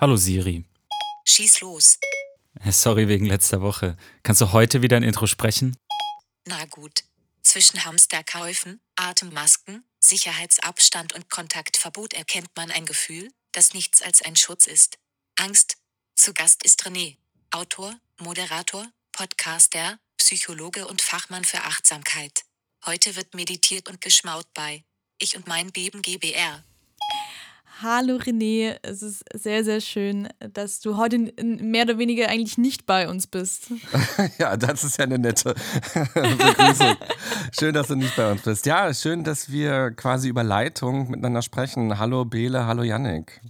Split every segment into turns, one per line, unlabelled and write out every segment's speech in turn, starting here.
Hallo Siri.
Schieß los.
Sorry wegen letzter Woche. Kannst du heute wieder ein Intro sprechen?
Na gut. Zwischen Hamsterkäufen, Atemmasken, Sicherheitsabstand und Kontaktverbot erkennt man ein Gefühl, das nichts als ein Schutz ist. Angst. Zu Gast ist René. Autor, Moderator, Podcaster, Psychologe und Fachmann für Achtsamkeit. Heute wird meditiert und geschmaut bei Ich und mein Beben GBR.
Hallo René, es ist sehr, sehr schön, dass du heute mehr oder weniger eigentlich nicht bei uns bist.
ja, das ist ja eine nette Begrüßung. schön, dass du nicht bei uns bist. Ja, schön, dass wir quasi über Leitung miteinander sprechen. Hallo Bele, hallo Yannick.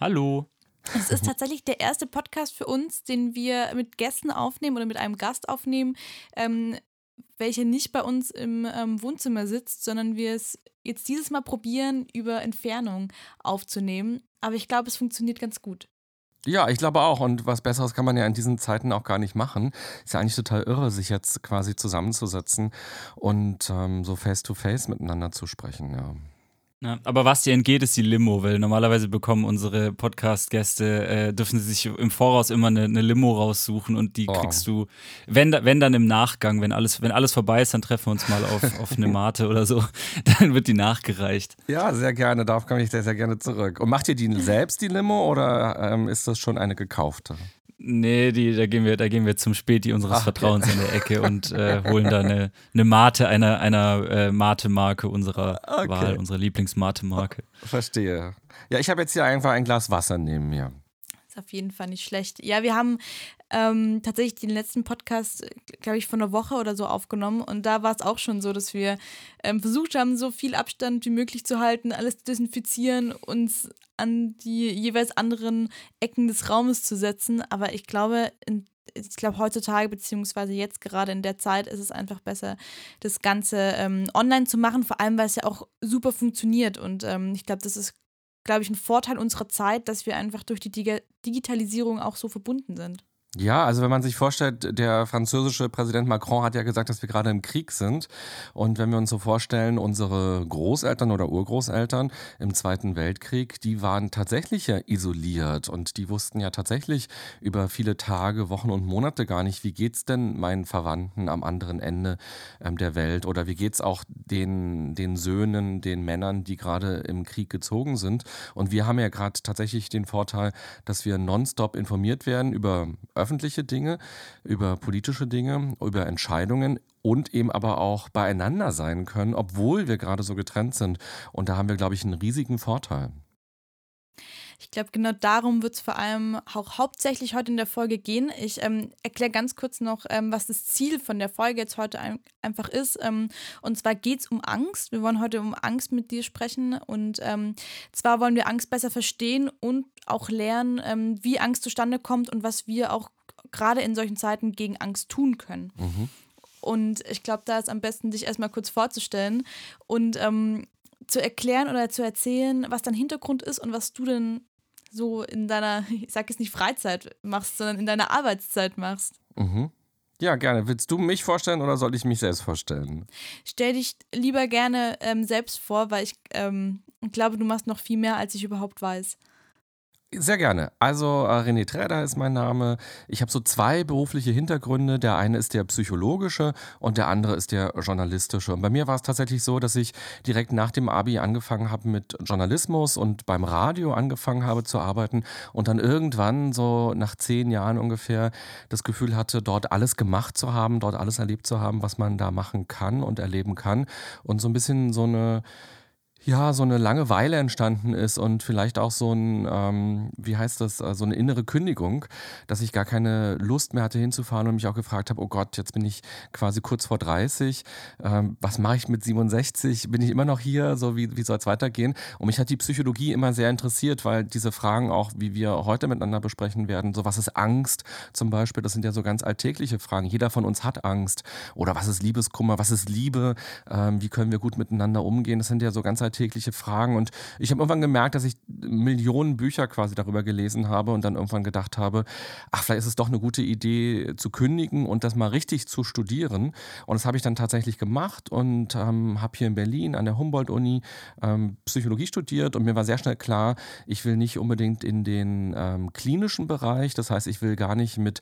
Hallo.
Es ist tatsächlich der erste Podcast für uns, den wir mit Gästen aufnehmen oder mit einem Gast aufnehmen, ähm, welcher nicht bei uns im ähm, Wohnzimmer sitzt, sondern wir es jetzt dieses Mal probieren, über Entfernung aufzunehmen. Aber ich glaube, es funktioniert ganz gut.
Ja, ich glaube auch. Und was Besseres kann man ja in diesen Zeiten auch gar nicht machen. Ist ja eigentlich total irre, sich jetzt quasi zusammenzusetzen und ähm, so face-to-face -face miteinander zu sprechen. Ja.
Ja, aber was dir entgeht, ist die Limo, weil normalerweise bekommen unsere Podcast-Gäste, äh, dürfen sie sich im Voraus immer eine, eine Limo raussuchen und die oh. kriegst du, wenn, wenn dann im Nachgang, wenn alles, wenn alles vorbei ist, dann treffen wir uns mal auf, auf eine Mate oder so, dann wird die nachgereicht.
Ja, sehr gerne, darauf komme ich sehr, sehr gerne zurück. Und macht ihr die selbst, die Limo, oder ähm, ist das schon eine gekaufte?
Nee, die, da, gehen wir, da gehen wir zum Späti unseres Ach, Vertrauens okay. in der Ecke und äh, holen da eine, eine Mate einer, einer äh, Mate-Marke unserer okay. Wahl, unserer Lieblings-Mate-Marke.
Verstehe. Ja, ich habe jetzt hier einfach ein Glas Wasser neben mir.
Ist auf jeden Fall nicht schlecht. Ja, wir haben ähm, tatsächlich den letzten Podcast, glaube ich, vor einer Woche oder so aufgenommen. Und da war es auch schon so, dass wir ähm, versucht haben, so viel Abstand wie möglich zu halten, alles zu desinfizieren, uns an die jeweils anderen Ecken des Raumes zu setzen. Aber ich glaube, in ich glaube, heutzutage, beziehungsweise jetzt gerade in der Zeit, ist es einfach besser, das Ganze ähm, online zu machen, vor allem, weil es ja auch super funktioniert. Und ähm, ich glaube, das ist, glaube ich, ein Vorteil unserer Zeit, dass wir einfach durch die Dig Digitalisierung auch so verbunden sind.
Ja, also wenn man sich vorstellt, der französische Präsident Macron hat ja gesagt, dass wir gerade im Krieg sind. Und wenn wir uns so vorstellen, unsere Großeltern oder Urgroßeltern im Zweiten Weltkrieg, die waren tatsächlich ja isoliert und die wussten ja tatsächlich über viele Tage, Wochen und Monate gar nicht, wie geht's denn meinen Verwandten am anderen Ende ähm, der Welt oder wie geht's auch den, den Söhnen, den Männern, die gerade im Krieg gezogen sind. Und wir haben ja gerade tatsächlich den Vorteil, dass wir nonstop informiert werden über öffentliche Dinge, über politische Dinge, über Entscheidungen und eben aber auch beieinander sein können, obwohl wir gerade so getrennt sind. Und da haben wir, glaube ich, einen riesigen Vorteil.
Ich glaube, genau darum wird es vor allem auch hauptsächlich heute in der Folge gehen. Ich ähm, erkläre ganz kurz noch, ähm, was das Ziel von der Folge jetzt heute ein einfach ist. Ähm, und zwar geht es um Angst. Wir wollen heute um Angst mit dir sprechen. Und ähm, zwar wollen wir Angst besser verstehen und auch lernen, ähm, wie Angst zustande kommt und was wir auch gerade in solchen Zeiten gegen Angst tun können. Mhm. Und ich glaube, da ist am besten, dich erstmal kurz vorzustellen und ähm, zu erklären oder zu erzählen, was dein Hintergrund ist und was du denn so in deiner, ich sag jetzt nicht Freizeit machst, sondern in deiner Arbeitszeit machst.
Mhm. Ja, gerne. Willst du mich vorstellen oder soll ich mich selbst vorstellen?
Stell dich lieber gerne ähm, selbst vor, weil ich ähm, glaube, du machst noch viel mehr, als ich überhaupt weiß.
Sehr gerne. Also äh, René Träder ist mein Name. Ich habe so zwei berufliche Hintergründe. Der eine ist der psychologische und der andere ist der journalistische. Und bei mir war es tatsächlich so, dass ich direkt nach dem Abi angefangen habe mit Journalismus und beim Radio angefangen habe zu arbeiten und dann irgendwann so nach zehn Jahren ungefähr das Gefühl hatte, dort alles gemacht zu haben, dort alles erlebt zu haben, was man da machen kann und erleben kann und so ein bisschen so eine ja, so eine Langeweile entstanden ist und vielleicht auch so ein, ähm, wie heißt das, äh, so eine innere Kündigung, dass ich gar keine Lust mehr hatte hinzufahren und mich auch gefragt habe, oh Gott, jetzt bin ich quasi kurz vor 30, ähm, was mache ich mit 67, bin ich immer noch hier, so wie, wie soll es weitergehen? Und mich hat die Psychologie immer sehr interessiert, weil diese Fragen auch, wie wir heute miteinander besprechen werden, so was ist Angst zum Beispiel, das sind ja so ganz alltägliche Fragen. Jeder von uns hat Angst. Oder was ist Liebeskummer, was ist Liebe, ähm, wie können wir gut miteinander umgehen, das sind ja so ganz alltägliche alltägliche Fragen. Und ich habe irgendwann gemerkt, dass ich Millionen Bücher quasi darüber gelesen habe und dann irgendwann gedacht habe, ach, vielleicht ist es doch eine gute Idee zu kündigen und das mal richtig zu studieren. Und das habe ich dann tatsächlich gemacht und ähm, habe hier in Berlin an der Humboldt-Uni ähm, Psychologie studiert und mir war sehr schnell klar, ich will nicht unbedingt in den ähm, klinischen Bereich, das heißt, ich will gar nicht mit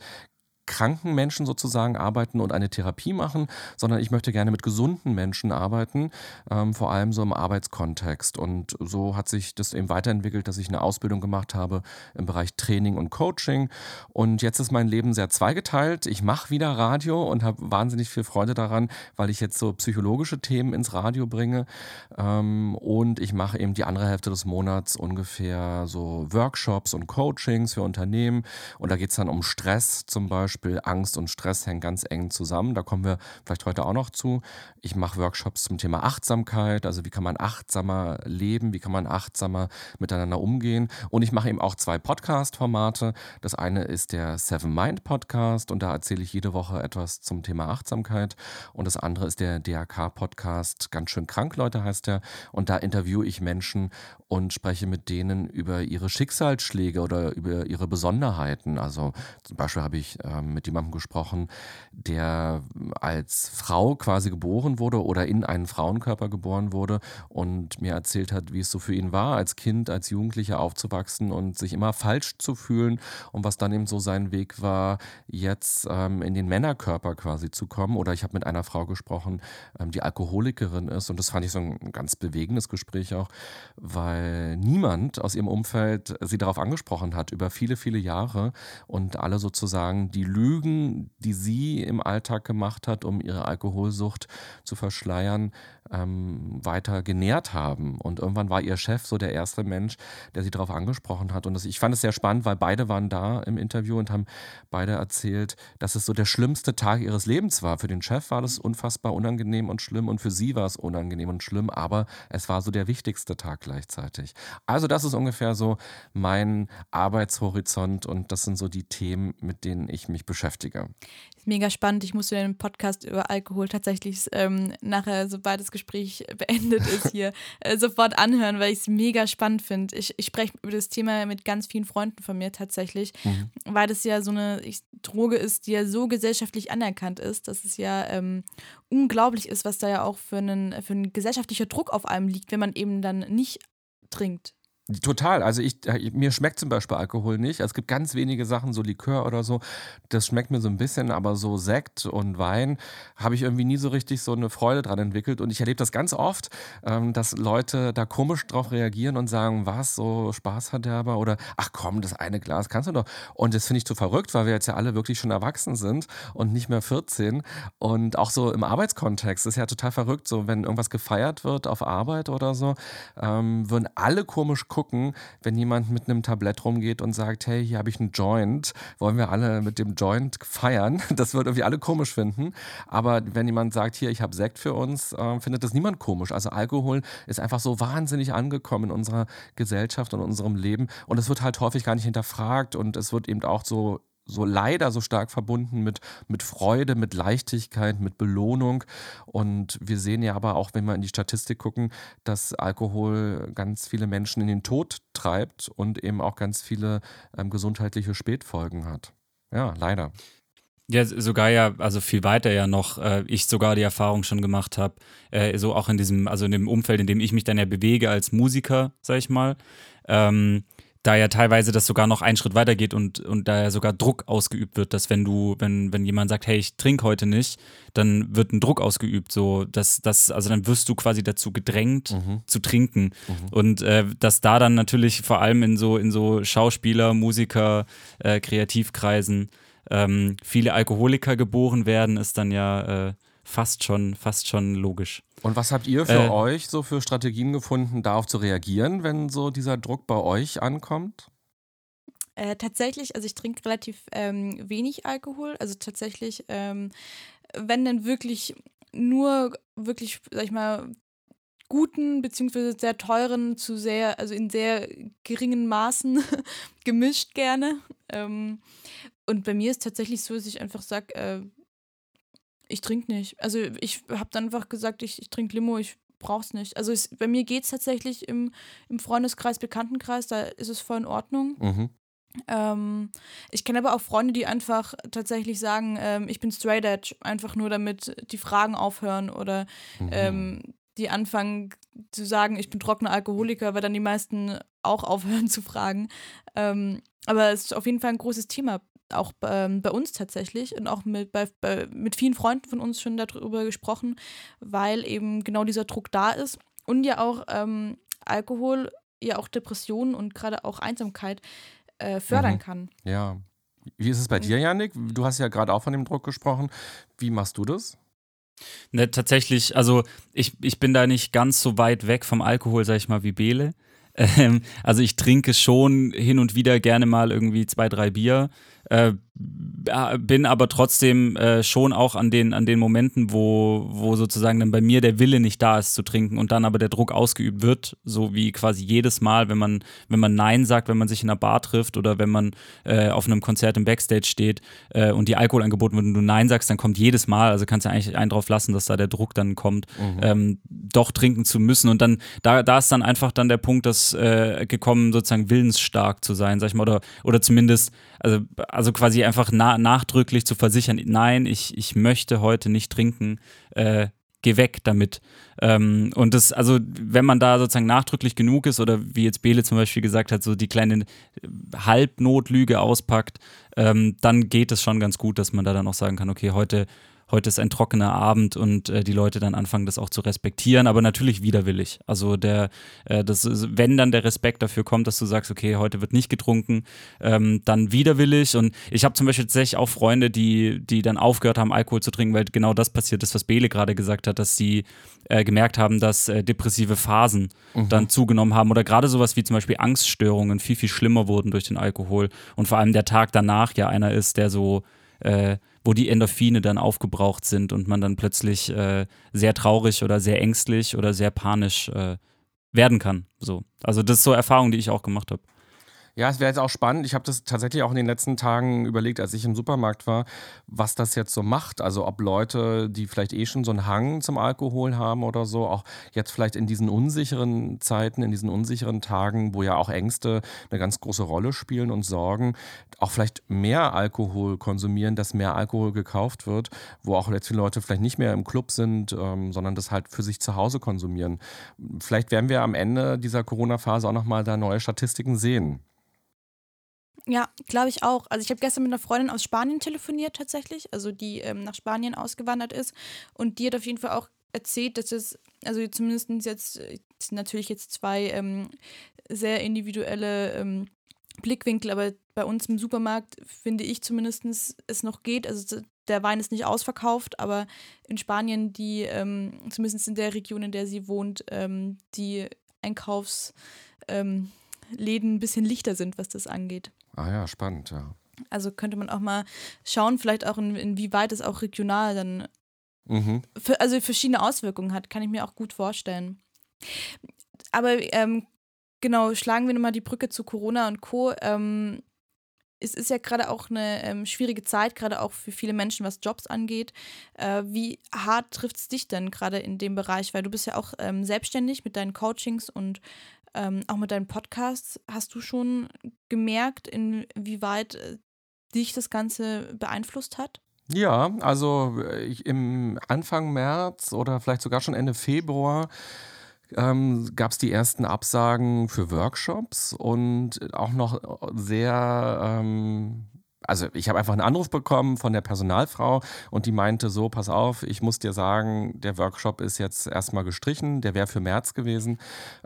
kranken Menschen sozusagen arbeiten und eine Therapie machen, sondern ich möchte gerne mit gesunden Menschen arbeiten, ähm, vor allem so im Arbeitskontext. Und so hat sich das eben weiterentwickelt, dass ich eine Ausbildung gemacht habe im Bereich Training und Coaching. Und jetzt ist mein Leben sehr zweigeteilt. Ich mache wieder Radio und habe wahnsinnig viel Freude daran, weil ich jetzt so psychologische Themen ins Radio bringe. Ähm, und ich mache eben die andere Hälfte des Monats ungefähr so Workshops und Coachings für Unternehmen. Und da geht es dann um Stress zum Beispiel Beispiel Angst und Stress hängen ganz eng zusammen. Da kommen wir vielleicht heute auch noch zu. Ich mache Workshops zum Thema Achtsamkeit, also wie kann man achtsamer leben, wie kann man achtsamer miteinander umgehen. Und ich mache eben auch zwei Podcast-Formate. Das eine ist der Seven Mind Podcast und da erzähle ich jede Woche etwas zum Thema Achtsamkeit. Und das andere ist der DRK-Podcast, ganz schön krank, Leute heißt der. Und da interviewe ich Menschen und spreche mit denen über ihre Schicksalsschläge oder über ihre Besonderheiten. Also zum Beispiel habe ich ähm, mit jemandem gesprochen, der als Frau quasi geboren wurde oder in einen Frauenkörper geboren wurde und mir erzählt hat, wie es so für ihn war, als Kind, als Jugendlicher aufzuwachsen und sich immer falsch zu fühlen und was dann eben so sein Weg war, jetzt ähm, in den Männerkörper quasi zu kommen. Oder ich habe mit einer Frau gesprochen, ähm, die Alkoholikerin ist und das fand ich so ein ganz bewegendes Gespräch auch, weil weil niemand aus ihrem Umfeld sie darauf angesprochen hat über viele, viele Jahre und alle sozusagen die Lügen, die sie im Alltag gemacht hat, um ihre Alkoholsucht zu verschleiern, ähm, weiter genährt haben. Und irgendwann war ihr Chef so der erste Mensch, der sie darauf angesprochen hat. Und das, ich fand es sehr spannend, weil beide waren da im Interview und haben beide erzählt, dass es so der schlimmste Tag ihres Lebens war. Für den Chef war das unfassbar unangenehm und schlimm und für sie war es unangenehm und schlimm, aber es war so der wichtigste Tag gleichzeitig. Also das ist ungefähr so mein Arbeitshorizont und das sind so die Themen, mit denen ich mich beschäftige
mega spannend. Ich musste den Podcast über Alkohol tatsächlich ähm, nachher, sobald das Gespräch beendet ist, hier äh, sofort anhören, weil ich es mega spannend finde. Ich, ich spreche über das Thema mit ganz vielen Freunden von mir tatsächlich, mhm. weil das ja so eine ich, Droge ist, die ja so gesellschaftlich anerkannt ist, dass es ja ähm, unglaublich ist, was da ja auch für einen, für einen gesellschaftlicher Druck auf einem liegt, wenn man eben dann nicht trinkt.
Total. Also ich, äh, mir schmeckt zum Beispiel Alkohol nicht. Es gibt ganz wenige Sachen, so Likör oder so. Das schmeckt mir so ein bisschen, aber so Sekt und Wein habe ich irgendwie nie so richtig so eine Freude dran entwickelt. Und ich erlebe das ganz oft, ähm, dass Leute da komisch drauf reagieren und sagen, was, so Spaßverderber oder ach komm, das eine Glas kannst du doch. Und das finde ich zu verrückt, weil wir jetzt ja alle wirklich schon erwachsen sind und nicht mehr 14. Und auch so im Arbeitskontext ist ja total verrückt, so wenn irgendwas gefeiert wird auf Arbeit oder so, ähm, würden alle komisch gucken, wenn jemand mit einem Tablett rumgeht und sagt, hey, hier habe ich einen Joint, wollen wir alle mit dem Joint feiern? Das wird irgendwie alle komisch finden. Aber wenn jemand sagt, hier, ich habe Sekt für uns, äh, findet das niemand komisch. Also Alkohol ist einfach so wahnsinnig angekommen in unserer Gesellschaft und in unserem Leben. Und es wird halt häufig gar nicht hinterfragt und es wird eben auch so so leider so stark verbunden mit, mit Freude, mit Leichtigkeit, mit Belohnung. Und wir sehen ja aber auch, wenn wir in die Statistik gucken, dass Alkohol ganz viele Menschen in den Tod treibt und eben auch ganz viele ähm, gesundheitliche Spätfolgen hat. Ja, leider.
Ja, sogar ja, also viel weiter ja noch, äh, ich sogar die Erfahrung schon gemacht habe, äh, so auch in diesem, also in dem Umfeld, in dem ich mich dann ja bewege als Musiker, sag ich mal, ähm, da ja teilweise das sogar noch einen Schritt weiter geht und, und da ja sogar Druck ausgeübt wird, dass wenn du, wenn, wenn jemand sagt, hey, ich trinke heute nicht, dann wird ein Druck ausgeübt, so dass das, also dann wirst du quasi dazu gedrängt mhm. zu trinken. Mhm. Und äh, dass da dann natürlich vor allem in so, in so Schauspieler, Musiker, äh, Kreativkreisen ähm, viele Alkoholiker geboren werden, ist dann ja äh, fast schon, fast schon logisch.
Und was habt ihr für äh, euch so für Strategien gefunden, darauf zu reagieren, wenn so dieser Druck bei euch ankommt?
Äh, tatsächlich, also ich trinke relativ ähm, wenig Alkohol. Also tatsächlich, ähm, wenn dann wirklich nur wirklich, sag ich mal, guten beziehungsweise sehr teuren zu sehr, also in sehr geringen Maßen gemischt gerne. Ähm, und bei mir ist tatsächlich so, dass ich einfach sage, äh, ich trinke nicht. Also ich habe dann einfach gesagt, ich, ich trinke Limo, ich brauche es nicht. Also es, bei mir geht es tatsächlich im, im Freundeskreis, Bekanntenkreis, da ist es voll in Ordnung. Mhm. Ähm, ich kenne aber auch Freunde, die einfach tatsächlich sagen, ähm, ich bin straight edge, einfach nur damit die Fragen aufhören oder mhm. ähm, die anfangen zu sagen, ich bin trockener Alkoholiker, weil dann die meisten auch aufhören zu fragen. Ähm, aber es ist auf jeden Fall ein großes Thema, auch ähm, bei uns tatsächlich und auch mit, bei, bei, mit vielen Freunden von uns schon darüber gesprochen, weil eben genau dieser Druck da ist und ja auch ähm, Alkohol, ja auch Depressionen und gerade auch Einsamkeit äh, fördern mhm. kann.
Ja. Wie ist es bei dir, Janik? Du hast ja gerade auch von dem Druck gesprochen. Wie machst du das?
Ne, tatsächlich, also ich, ich bin da nicht ganz so weit weg vom Alkohol, sag ich mal, wie Bele. Ähm, also ich trinke schon hin und wieder gerne mal irgendwie zwei, drei Bier. Äh, bin aber trotzdem äh, schon auch an den, an den Momenten, wo, wo sozusagen dann bei mir der Wille nicht da ist zu trinken und dann aber der Druck ausgeübt wird, so wie quasi jedes Mal, wenn man, wenn man Nein sagt, wenn man sich in einer Bar trifft oder wenn man äh, auf einem Konzert im Backstage steht äh, und die Alkohol angeboten wird und du Nein sagst, dann kommt jedes Mal, also kannst du eigentlich einen drauf lassen, dass da der Druck dann kommt, mhm. ähm, doch trinken zu müssen und dann, da, da ist dann einfach dann der Punkt, dass äh, gekommen, sozusagen willensstark zu sein, sag ich mal, oder, oder zumindest, also, also quasi einfach na nachdrücklich zu versichern, nein, ich, ich möchte heute nicht trinken, äh, geh weg damit. Ähm, und das, also, wenn man da sozusagen nachdrücklich genug ist oder wie jetzt Bele zum Beispiel gesagt hat, so die kleine Halbnotlüge auspackt, ähm, dann geht es schon ganz gut, dass man da dann auch sagen kann, okay, heute heute ist ein trockener Abend und äh, die Leute dann anfangen, das auch zu respektieren, aber natürlich widerwillig. Also der, äh, das ist, wenn dann der Respekt dafür kommt, dass du sagst, okay, heute wird nicht getrunken, ähm, dann widerwillig. Und ich habe zum Beispiel tatsächlich auch Freunde, die, die dann aufgehört haben, Alkohol zu trinken, weil genau das passiert ist, was Bele gerade gesagt hat, dass sie äh, gemerkt haben, dass äh, depressive Phasen mhm. dann zugenommen haben oder gerade sowas wie zum Beispiel Angststörungen viel, viel schlimmer wurden durch den Alkohol. Und vor allem der Tag danach ja einer ist, der so äh, wo die Endorphine dann aufgebraucht sind und man dann plötzlich äh, sehr traurig oder sehr ängstlich oder sehr panisch äh, werden kann. So. Also das ist so Erfahrung, die ich auch gemacht habe.
Ja, es wäre jetzt auch spannend. Ich habe das tatsächlich auch in den letzten Tagen überlegt, als ich im Supermarkt war, was das jetzt so macht. Also ob Leute, die vielleicht eh schon so einen Hang zum Alkohol haben oder so, auch jetzt vielleicht in diesen unsicheren Zeiten, in diesen unsicheren Tagen, wo ja auch Ängste eine ganz große Rolle spielen und Sorgen, auch vielleicht mehr Alkohol konsumieren, dass mehr Alkohol gekauft wird, wo auch jetzt viele Leute vielleicht nicht mehr im Club sind, ähm, sondern das halt für sich zu Hause konsumieren. Vielleicht werden wir am Ende dieser Corona-Phase auch nochmal da neue Statistiken sehen.
Ja, glaube ich auch. Also ich habe gestern mit einer Freundin aus Spanien telefoniert tatsächlich, also die ähm, nach Spanien ausgewandert ist und die hat auf jeden Fall auch erzählt, dass es, also zumindest jetzt, jetzt natürlich jetzt zwei ähm, sehr individuelle ähm, Blickwinkel, aber bei uns im Supermarkt finde ich zumindest es noch geht. Also der Wein ist nicht ausverkauft, aber in Spanien, die, ähm, zumindest in der Region, in der sie wohnt, ähm, die Einkaufsläden ähm, ein bisschen lichter sind, was das angeht.
Ah ja, spannend, ja.
Also könnte man auch mal schauen, vielleicht auch in, inwieweit es auch regional dann mhm. für, also verschiedene Auswirkungen hat, kann ich mir auch gut vorstellen. Aber ähm, genau, schlagen wir nochmal die Brücke zu Corona und Co. Ähm, es ist ja gerade auch eine ähm, schwierige Zeit, gerade auch für viele Menschen, was Jobs angeht. Äh, wie hart trifft es dich denn gerade in dem Bereich? Weil du bist ja auch ähm, selbstständig mit deinen Coachings und ähm, auch mit deinen Podcasts, hast du schon gemerkt, inwieweit äh, dich das Ganze beeinflusst hat?
Ja, also äh, ich, im Anfang März oder vielleicht sogar schon Ende Februar ähm, gab es die ersten Absagen für Workshops und auch noch sehr ähm, also ich habe einfach einen Anruf bekommen von der Personalfrau und die meinte so, pass auf, ich muss dir sagen, der Workshop ist jetzt erstmal gestrichen, der wäre für März gewesen.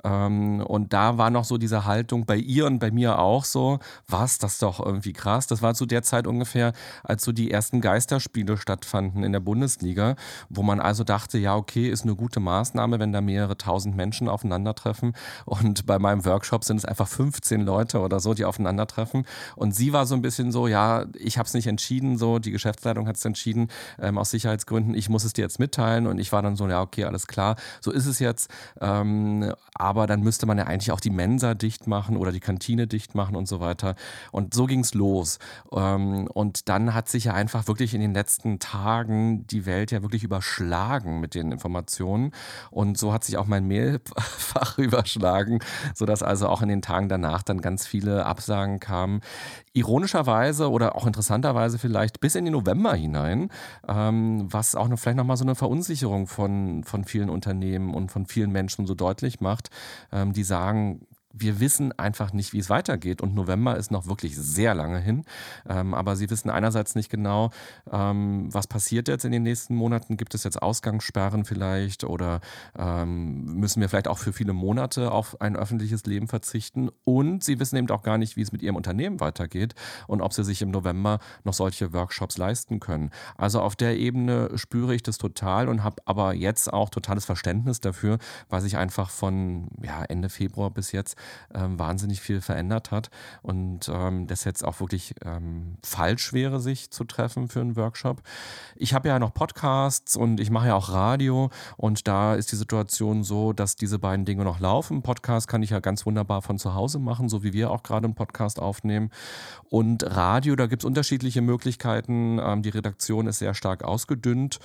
Ähm, und da war noch so diese Haltung bei ihr und bei mir auch so, was, das ist doch irgendwie krass. Das war zu der Zeit ungefähr, als so die ersten Geisterspiele stattfanden in der Bundesliga, wo man also dachte, ja, okay, ist eine gute Maßnahme, wenn da mehrere tausend Menschen aufeinandertreffen. Und bei meinem Workshop sind es einfach 15 Leute oder so, die aufeinandertreffen. Und sie war so ein bisschen so, ja, ich habe es nicht entschieden, so, die Geschäftsleitung hat es entschieden, ähm, aus Sicherheitsgründen, ich muss es dir jetzt mitteilen. Und ich war dann so, ja, okay, alles klar, so ist es jetzt. Ähm, aber dann müsste man ja eigentlich auch die Mensa dicht machen oder die Kantine dicht machen und so weiter. Und so ging es los. Ähm, und dann hat sich ja einfach wirklich in den letzten Tagen die Welt ja wirklich überschlagen mit den Informationen. Und so hat sich auch mein Mailfach überschlagen, sodass also auch in den Tagen danach dann ganz viele Absagen kamen. Ironischerweise oder auch interessanterweise vielleicht bis in den November hinein, ähm, was auch noch, vielleicht nochmal so eine Verunsicherung von, von vielen Unternehmen und von vielen Menschen so deutlich macht, ähm, die sagen, wir wissen einfach nicht, wie es weitergeht. Und November ist noch wirklich sehr lange hin. Ähm, aber sie wissen einerseits nicht genau, ähm, was passiert jetzt in den nächsten Monaten. Gibt es jetzt Ausgangssperren vielleicht oder ähm, müssen wir vielleicht auch für viele Monate auf ein öffentliches Leben verzichten? Und sie wissen eben auch gar nicht, wie es mit ihrem Unternehmen weitergeht und ob sie sich im November noch solche Workshops leisten können. Also auf der Ebene spüre ich das total und habe aber jetzt auch totales Verständnis dafür, weil sich einfach von ja, Ende Februar bis jetzt ähm, wahnsinnig viel verändert hat und ähm, das jetzt auch wirklich ähm, falsch wäre, sich zu treffen für einen Workshop. Ich habe ja noch Podcasts und ich mache ja auch Radio und da ist die Situation so, dass diese beiden Dinge noch laufen. Podcast kann ich ja ganz wunderbar von zu Hause machen, so wie wir auch gerade einen Podcast aufnehmen. Und Radio, da gibt es unterschiedliche Möglichkeiten. Ähm, die Redaktion ist sehr stark ausgedünnt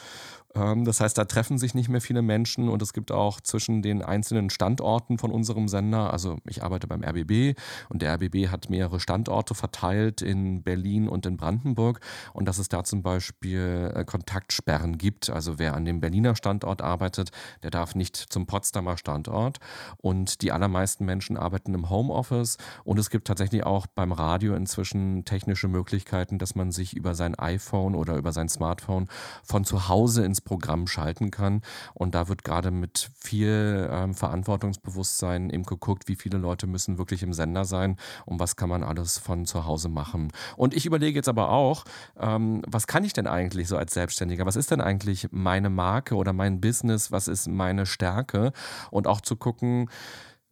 das heißt, da treffen sich nicht mehr viele Menschen und es gibt auch zwischen den einzelnen Standorten von unserem Sender, also ich arbeite beim RBB und der RBB hat mehrere Standorte verteilt in Berlin und in Brandenburg und dass es da zum Beispiel äh, Kontaktsperren gibt. Also wer an dem Berliner Standort arbeitet, der darf nicht zum Potsdamer Standort und die allermeisten Menschen arbeiten im Homeoffice und es gibt tatsächlich auch beim Radio inzwischen technische Möglichkeiten, dass man sich über sein iPhone oder über sein Smartphone von zu Hause ins Programm schalten kann. Und da wird gerade mit viel ähm, Verantwortungsbewusstsein eben geguckt, wie viele Leute müssen wirklich im Sender sein und was kann man alles von zu Hause machen. Und ich überlege jetzt aber auch, ähm, was kann ich denn eigentlich so als Selbstständiger? Was ist denn eigentlich meine Marke oder mein Business? Was ist meine Stärke? Und auch zu gucken,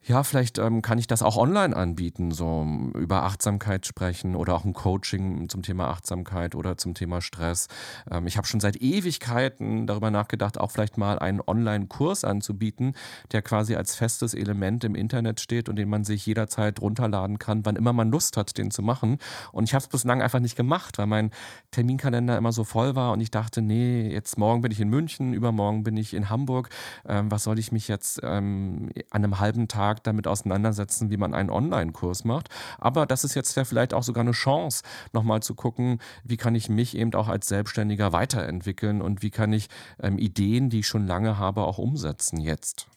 ja, vielleicht ähm, kann ich das auch online anbieten, so über Achtsamkeit sprechen oder auch ein Coaching zum Thema Achtsamkeit oder zum Thema Stress. Ähm, ich habe schon seit Ewigkeiten darüber nachgedacht, auch vielleicht mal einen Online-Kurs anzubieten, der quasi als festes Element im Internet steht und den man sich jederzeit runterladen kann, wann immer man Lust hat, den zu machen. Und ich habe es bislang einfach nicht gemacht, weil mein Terminkalender immer so voll war und ich dachte, nee, jetzt morgen bin ich in München, übermorgen bin ich in Hamburg. Ähm, was soll ich mich jetzt ähm, an einem halben Tag Tag damit auseinandersetzen, wie man einen Online-Kurs macht. Aber das ist jetzt ja vielleicht auch sogar eine Chance, nochmal zu gucken, wie kann ich mich eben auch als Selbstständiger weiterentwickeln und wie kann ich ähm, Ideen, die ich schon lange habe, auch umsetzen jetzt.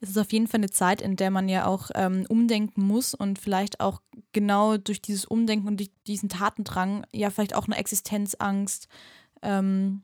Es ist auf jeden Fall eine Zeit, in der man ja auch ähm, umdenken muss und vielleicht auch genau durch dieses Umdenken und durch diesen Tatendrang ja vielleicht auch eine Existenzangst ähm,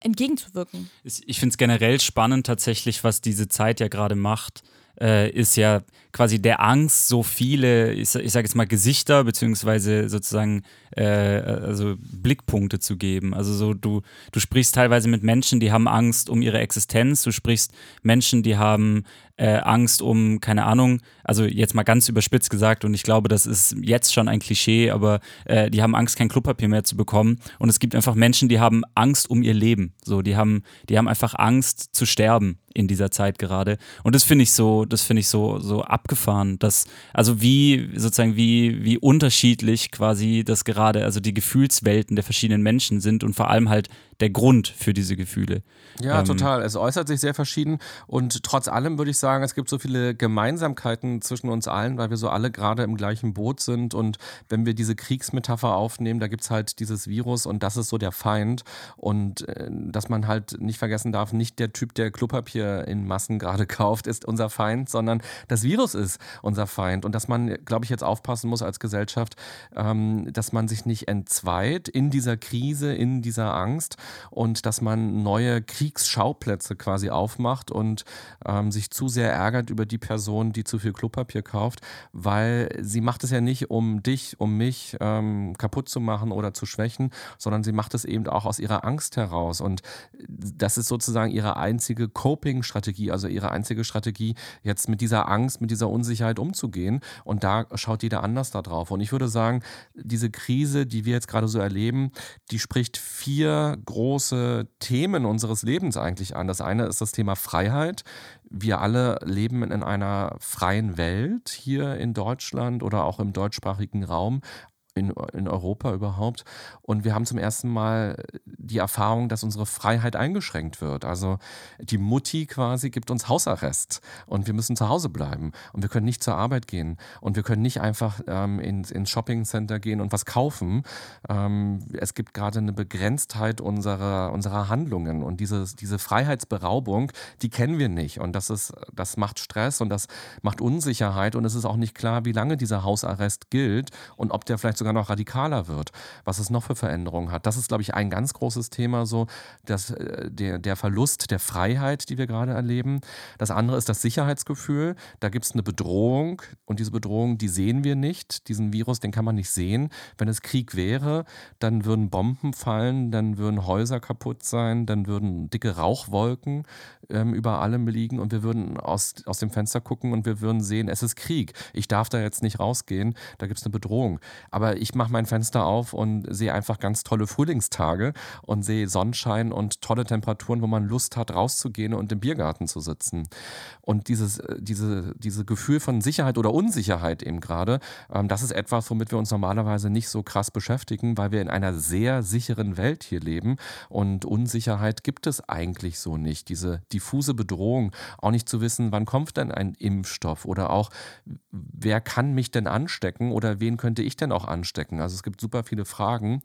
entgegenzuwirken.
Ich finde es generell spannend tatsächlich, was diese Zeit ja gerade macht äh, ist ja quasi der Angst, so viele, ich, ich sage jetzt mal Gesichter, beziehungsweise sozusagen äh, also Blickpunkte zu geben. Also so, du, du sprichst teilweise mit Menschen, die haben Angst um ihre Existenz, du sprichst Menschen, die haben äh, Angst um, keine Ahnung, also jetzt mal ganz überspitzt gesagt, und ich glaube, das ist jetzt schon ein Klischee, aber äh, die haben Angst, kein Klopapier mehr zu bekommen. Und es gibt einfach Menschen, die haben Angst um ihr Leben. So, die haben, die haben einfach Angst zu sterben in dieser Zeit gerade. Und das finde ich so, das finde ich so, so abgefahren, dass, also wie, sozusagen, wie, wie unterschiedlich quasi das gerade, also die Gefühlswelten der verschiedenen Menschen sind und vor allem halt der Grund für diese Gefühle.
Ja, ähm, total. Es äußert sich sehr verschieden und trotz allem würde ich sagen, es gibt so viele Gemeinsamkeiten zwischen uns allen, weil wir so alle gerade im gleichen Boot sind und wenn wir diese Kriegsmetapher aufnehmen, da gibt es halt dieses Virus und das ist so der Feind und äh, dass man halt nicht vergessen darf, nicht der Typ, der Klopapier in Massen gerade kauft, ist unser Feind, sondern das Virus ist unser Feind und dass man, glaube ich, jetzt aufpassen muss als Gesellschaft, ähm, dass man sich nicht entzweit in dieser Krise, in dieser Angst, und dass man neue Kriegsschauplätze quasi aufmacht und ähm, sich zu sehr sehr ärgert über die Person, die zu viel Klopapier kauft, weil sie macht es ja nicht, um dich, um mich ähm, kaputt zu machen oder zu schwächen, sondern sie macht es eben auch aus ihrer Angst heraus. Und das ist sozusagen ihre einzige Coping-Strategie, also ihre einzige Strategie, jetzt mit dieser Angst, mit dieser Unsicherheit umzugehen. Und da schaut jeder anders da drauf. Und ich würde sagen, diese Krise, die wir jetzt gerade so erleben, die spricht vier große Themen unseres Lebens eigentlich an. Das eine ist das Thema Freiheit. Wir alle leben in einer freien Welt hier in Deutschland oder auch im deutschsprachigen Raum in, in Europa überhaupt. Und wir haben zum ersten Mal die Erfahrung, dass unsere Freiheit eingeschränkt wird. Also die Mutti quasi gibt uns Hausarrest und wir müssen zu Hause bleiben und wir können nicht zur Arbeit gehen und wir können nicht einfach ähm, ins, ins Shoppingcenter gehen und was kaufen. Ähm, es gibt gerade eine Begrenztheit unserer, unserer Handlungen und dieses, diese Freiheitsberaubung, die kennen wir nicht und das, ist, das macht Stress und das macht Unsicherheit und es ist auch nicht klar, wie lange dieser Hausarrest gilt und ob der vielleicht sogar noch radikaler wird, was es noch für Veränderungen hat. Das ist, glaube ich, ein ganz großes Thema, so dass äh, der, der Verlust der Freiheit, die wir gerade erleben. Das andere ist das Sicherheitsgefühl. Da gibt es eine Bedrohung und diese Bedrohung, die sehen wir nicht. Diesen Virus, den kann man nicht sehen. Wenn es Krieg wäre, dann würden Bomben fallen, dann würden Häuser kaputt sein, dann würden dicke Rauchwolken ähm, über allem liegen und wir würden aus, aus dem Fenster gucken und wir würden sehen, es ist Krieg. Ich darf da jetzt nicht rausgehen, da gibt es eine Bedrohung. Aber ich mache mein Fenster auf und sehe einfach ganz tolle Frühlingstage und sehe Sonnenschein und tolle Temperaturen, wo man Lust hat, rauszugehen und im Biergarten zu sitzen. Und dieses, äh, diese, diese Gefühl von Sicherheit oder Unsicherheit eben gerade, ähm, das ist etwas, womit wir uns normalerweise nicht so krass beschäftigen, weil wir in einer sehr sicheren Welt hier leben. Und Unsicherheit gibt es eigentlich so nicht. Diese diffuse Bedrohung, auch nicht zu wissen, wann kommt denn ein Impfstoff oder auch, wer kann mich denn anstecken oder wen könnte ich denn auch anstecken anstecken? Also es gibt super viele Fragen.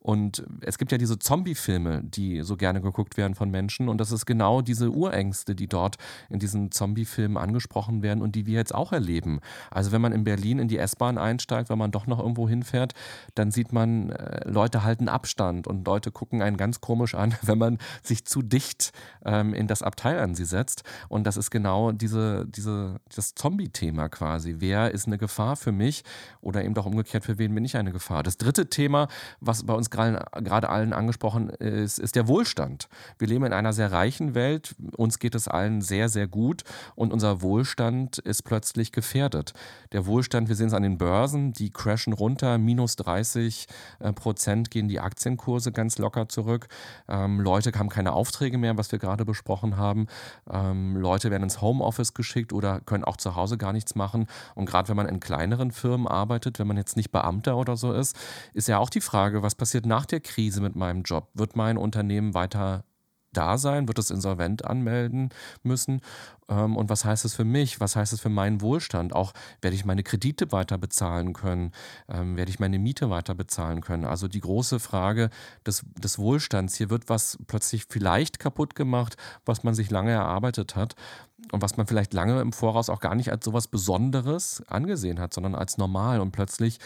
Und es gibt ja diese Zombie-Filme, die so gerne geguckt werden von Menschen. Und das ist genau diese Urängste, die dort in diesen Zombie-Filmen angesprochen werden und die wir jetzt auch erleben. Also wenn man in Berlin in die S-Bahn einsteigt, wenn man doch noch irgendwo hinfährt, dann sieht man, äh, Leute halten Abstand und Leute gucken einen ganz komisch an, wenn man sich zu dicht ähm, in das Abteil an sie setzt. Und das ist genau diese, diese, das Zombie-Thema quasi. Wer ist eine Gefahr für mich oder eben doch umgekehrt, für wen bin ich eine Gefahr? Das dritte Thema, was bei uns gerade allen angesprochen ist, ist der Wohlstand. Wir leben in einer sehr reichen Welt, uns geht es allen sehr, sehr gut und unser Wohlstand ist plötzlich gefährdet. Der Wohlstand, wir sehen es an den Börsen, die crashen runter, minus 30 äh, Prozent gehen die Aktienkurse ganz locker zurück. Ähm, Leute haben keine Aufträge mehr, was wir gerade besprochen haben. Ähm, Leute werden ins Homeoffice geschickt oder können auch zu Hause gar nichts machen. Und gerade wenn man in kleineren Firmen arbeitet, wenn man jetzt nicht Beamter oder so ist, ist ja auch die Frage, was passiert passiert nach der Krise mit meinem Job? Wird mein Unternehmen weiter da sein? Wird es insolvent anmelden müssen? Ähm, und was heißt es für mich? Was heißt es für meinen Wohlstand? Auch werde ich meine Kredite weiter bezahlen können? Ähm, werde ich meine Miete weiter bezahlen können? Also die große Frage des, des Wohlstands. Hier wird was plötzlich vielleicht kaputt gemacht, was man sich lange erarbeitet hat und was man vielleicht lange im Voraus auch gar nicht als sowas Besonderes angesehen hat, sondern als normal. Und plötzlich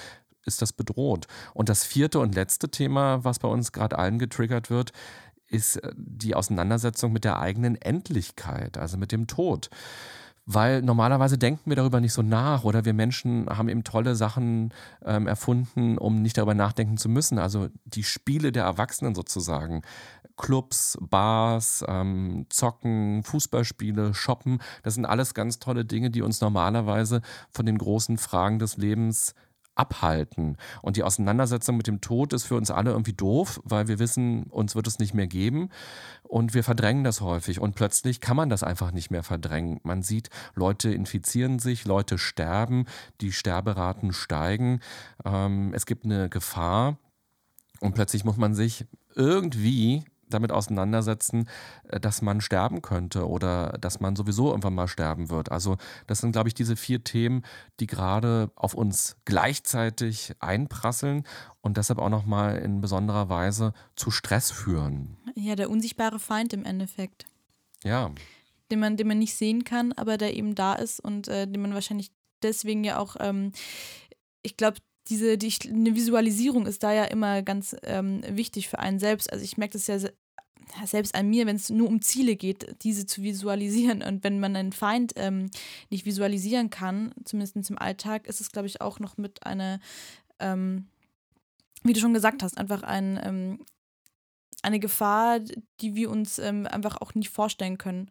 ist das bedroht. Und das vierte und letzte Thema, was bei uns gerade allen getriggert wird, ist äh, die Auseinandersetzung mit der eigenen Endlichkeit, also mit dem Tod. Weil normalerweise denken wir darüber nicht so nach oder wir Menschen haben eben tolle Sachen ähm, erfunden, um nicht darüber nachdenken zu müssen. Also die Spiele der Erwachsenen sozusagen. Clubs, Bars, ähm, Zocken, Fußballspiele, Shoppen, das sind alles ganz tolle Dinge, die uns normalerweise von den großen Fragen des Lebens abhalten. Und die Auseinandersetzung mit dem Tod ist für uns alle irgendwie doof, weil wir wissen, uns wird es nicht mehr geben. Und wir verdrängen das häufig. Und plötzlich kann man das einfach nicht mehr verdrängen. Man sieht, Leute infizieren sich, Leute sterben, die Sterberaten steigen. Ähm, es gibt eine Gefahr. Und plötzlich muss man sich irgendwie damit auseinandersetzen, äh, dass man sterben könnte oder dass man sowieso irgendwann mal sterben wird. Also das sind, glaube ich, diese vier Themen, die gerade auf uns gleichzeitig einprasseln und deshalb auch nochmal in besonderer Weise zu Stress führen.
Ja, der unsichtbare Feind im Endeffekt.
Ja.
Den man, den man nicht sehen kann, aber der eben da ist und äh, den man wahrscheinlich deswegen ja auch, ähm, ich glaube, diese, die, eine Visualisierung ist da ja immer ganz ähm, wichtig für einen selbst. Also ich merke das ja selbst an mir, wenn es nur um Ziele geht, diese zu visualisieren. Und wenn man einen Feind ähm, nicht visualisieren kann, zumindest im Alltag, ist es, glaube ich, auch noch mit einer, ähm, wie du schon gesagt hast, einfach ein, ähm, eine Gefahr, die wir uns ähm, einfach auch nicht vorstellen können.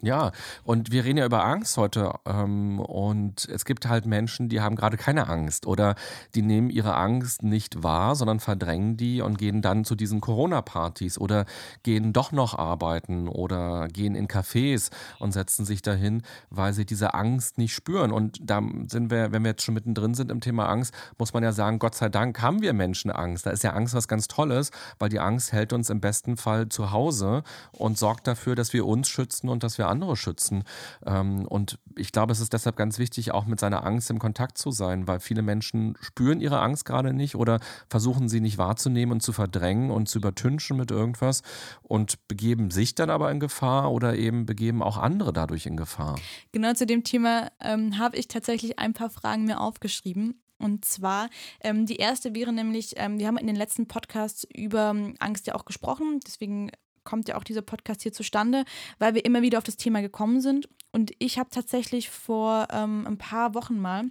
Ja, und wir reden ja über Angst heute. Ähm, und es gibt halt Menschen, die haben gerade keine Angst oder die nehmen ihre Angst nicht wahr, sondern verdrängen die und gehen dann zu diesen Corona-Partys oder gehen doch noch arbeiten oder gehen in Cafés und setzen sich dahin, weil sie diese Angst nicht spüren. Und da sind wir, wenn wir jetzt schon mittendrin sind im Thema Angst, muss man ja sagen, Gott sei Dank haben wir Menschen Angst. Da ist ja Angst was ganz Tolles, weil die Angst hält uns im besten Fall zu Hause und sorgt dafür, dass wir uns schützen und dass wir andere schützen. Ähm, und ich glaube, es ist deshalb ganz wichtig, auch mit seiner Angst im Kontakt zu sein, weil viele Menschen spüren ihre Angst gerade nicht oder versuchen sie nicht wahrzunehmen und zu verdrängen und zu übertünchen mit irgendwas und begeben sich dann aber in Gefahr oder eben begeben auch andere dadurch in Gefahr.
Genau zu dem Thema ähm, habe ich tatsächlich ein paar Fragen mir aufgeschrieben. Und zwar, ähm, die erste wäre nämlich, ähm, wir haben in den letzten Podcasts über ähm, Angst ja auch gesprochen, deswegen kommt ja auch dieser Podcast hier zustande, weil wir immer wieder auf das Thema gekommen sind. Und ich habe tatsächlich vor ähm, ein paar Wochen mal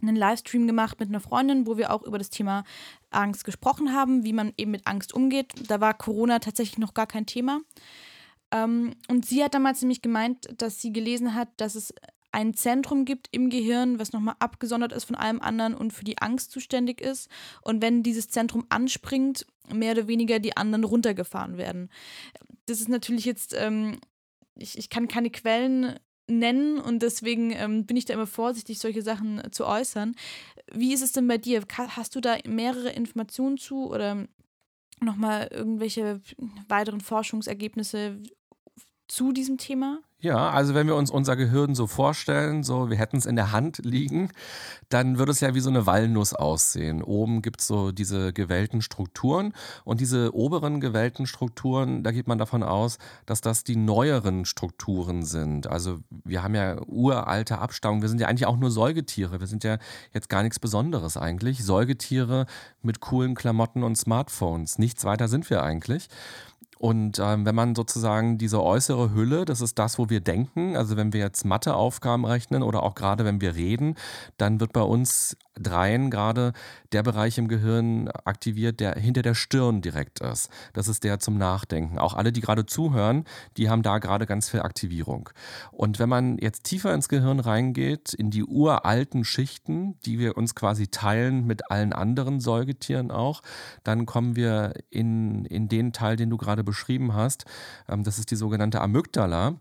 einen Livestream gemacht mit einer Freundin, wo wir auch über das Thema Angst gesprochen haben, wie man eben mit Angst umgeht. Da war Corona tatsächlich noch gar kein Thema. Ähm, und sie hat damals nämlich gemeint, dass sie gelesen hat, dass es ein Zentrum gibt im Gehirn, was nochmal abgesondert ist von allem anderen und für die Angst zuständig ist. Und wenn dieses Zentrum anspringt, mehr oder weniger die anderen runtergefahren werden. Das ist natürlich jetzt, ähm, ich, ich kann keine Quellen nennen und deswegen ähm, bin ich da immer vorsichtig, solche Sachen zu äußern. Wie ist es denn bei dir? Hast du da mehrere Informationen zu oder nochmal irgendwelche weiteren Forschungsergebnisse zu diesem Thema?
Ja, also wenn wir uns unser Gehirn so vorstellen, so wir hätten es in der Hand liegen, dann würde es ja wie so eine Walnuss aussehen. Oben gibt es so diese gewellten Strukturen und diese oberen gewellten Strukturen, da geht man davon aus, dass das die neueren Strukturen sind. Also wir haben ja uralte Abstammung, wir sind ja eigentlich auch nur Säugetiere, wir sind ja jetzt gar nichts Besonderes eigentlich. Säugetiere mit coolen Klamotten und Smartphones, nichts weiter sind wir eigentlich. Und ähm, wenn man sozusagen diese äußere Hülle, das ist das, wo wir denken, also wenn wir jetzt Matheaufgaben rechnen oder auch gerade wenn wir reden, dann wird bei uns dreien gerade der Bereich im Gehirn aktiviert, der hinter der Stirn direkt ist. Das ist der zum Nachdenken. Auch alle, die gerade zuhören, die haben da gerade ganz viel Aktivierung. Und wenn man jetzt tiefer ins Gehirn reingeht, in die uralten Schichten, die wir uns quasi teilen mit allen anderen Säugetieren auch, dann kommen wir in, in den Teil, den du gerade beschrieben hast. Ähm, das ist die sogenannte Amygdala.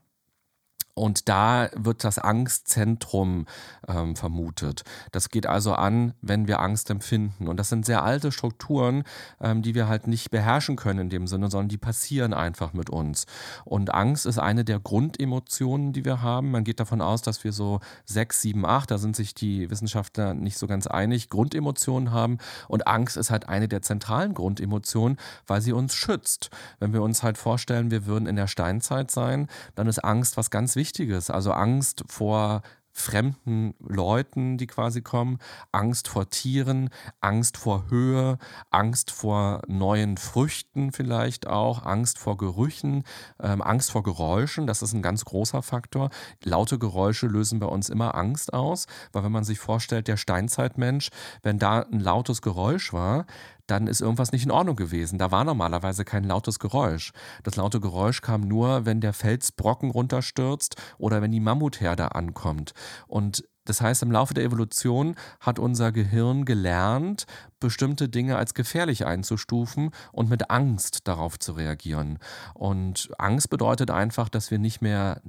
Und da wird das Angstzentrum ähm, vermutet. Das geht also an, wenn wir Angst empfinden. Und das sind sehr alte Strukturen, ähm, die wir halt nicht beherrschen können in dem Sinne, sondern die passieren einfach mit uns. Und Angst ist eine der Grundemotionen, die wir haben. Man geht davon aus, dass wir so sechs, sieben, acht, da sind sich die Wissenschaftler nicht so ganz einig, Grundemotionen haben. Und Angst ist halt eine der zentralen Grundemotionen, weil sie uns schützt. Wenn wir uns halt vorstellen, wir würden in der Steinzeit sein, dann ist Angst was ganz Wichtiges Wichtiges. Also Angst vor fremden Leuten, die quasi kommen, Angst vor Tieren, Angst vor Höhe, Angst vor neuen Früchten vielleicht auch, Angst vor Gerüchen, ähm, Angst vor Geräuschen, das ist ein ganz großer Faktor. Laute Geräusche lösen bei uns immer Angst aus, weil wenn man sich vorstellt, der Steinzeitmensch, wenn da ein lautes Geräusch war, dann ist irgendwas nicht in Ordnung gewesen. Da war normalerweise kein lautes Geräusch. Das laute Geräusch kam nur, wenn der Felsbrocken runterstürzt oder wenn die Mammutherde ankommt. Und das heißt, im Laufe der Evolution hat unser Gehirn gelernt, bestimmte Dinge als gefährlich einzustufen und mit Angst darauf zu reagieren. Und Angst bedeutet einfach, dass wir nicht mehr,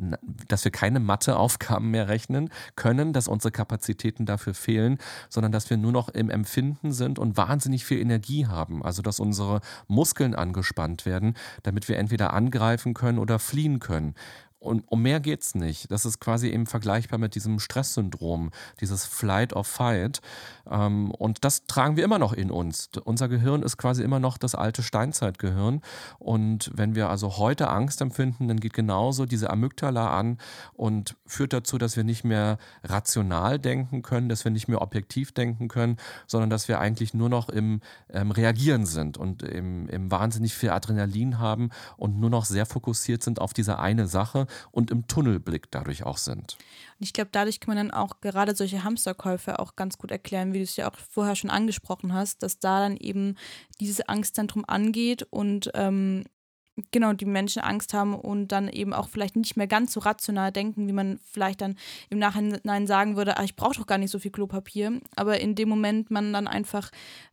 dass wir keine Matheaufgaben mehr rechnen können, dass unsere Kapazitäten dafür fehlen, sondern dass wir nur noch im Empfinden sind und wahnsinnig viel Energie haben. Also, dass unsere Muskeln angespannt werden, damit wir entweder angreifen können oder fliehen können. Und um mehr geht es nicht. Das ist quasi eben vergleichbar mit diesem Stresssyndrom, dieses Flight or Fight. Ähm, und das tragen wir immer noch in uns. Unser Gehirn ist quasi immer noch das alte Steinzeitgehirn. Und wenn wir also heute Angst empfinden, dann geht genauso diese Amygdala an und führt dazu, dass wir nicht mehr rational denken können, dass wir nicht mehr objektiv denken können, sondern dass wir eigentlich nur noch im ähm, Reagieren sind und im, im wahnsinnig viel Adrenalin haben und nur noch sehr fokussiert sind auf diese eine Sache und im Tunnelblick dadurch auch sind.
Und ich glaube, dadurch kann man dann auch gerade solche Hamsterkäufe auch ganz gut erklären, wie du es ja auch vorher schon angesprochen hast, dass da dann eben dieses Angstzentrum angeht und ähm, genau die Menschen Angst haben und dann eben auch vielleicht nicht mehr ganz so rational denken, wie man vielleicht dann im Nachhinein sagen würde, ah, ich brauche doch gar nicht so viel Klopapier. Aber in dem Moment man dann einfach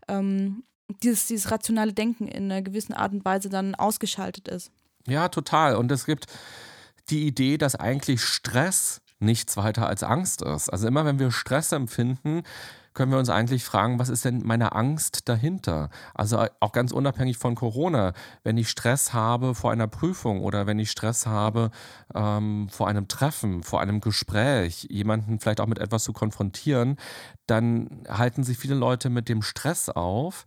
ähm, dieses, dieses rationale Denken in einer gewissen Art und Weise dann ausgeschaltet ist.
Ja, total. Und es gibt die Idee, dass eigentlich Stress nichts weiter als Angst ist. Also immer wenn wir Stress empfinden, können wir uns eigentlich fragen, was ist denn meine Angst dahinter? Also auch ganz unabhängig von Corona, wenn ich Stress habe vor einer Prüfung oder wenn ich Stress habe ähm, vor einem Treffen, vor einem Gespräch, jemanden vielleicht auch mit etwas zu konfrontieren, dann halten sich viele Leute mit dem Stress auf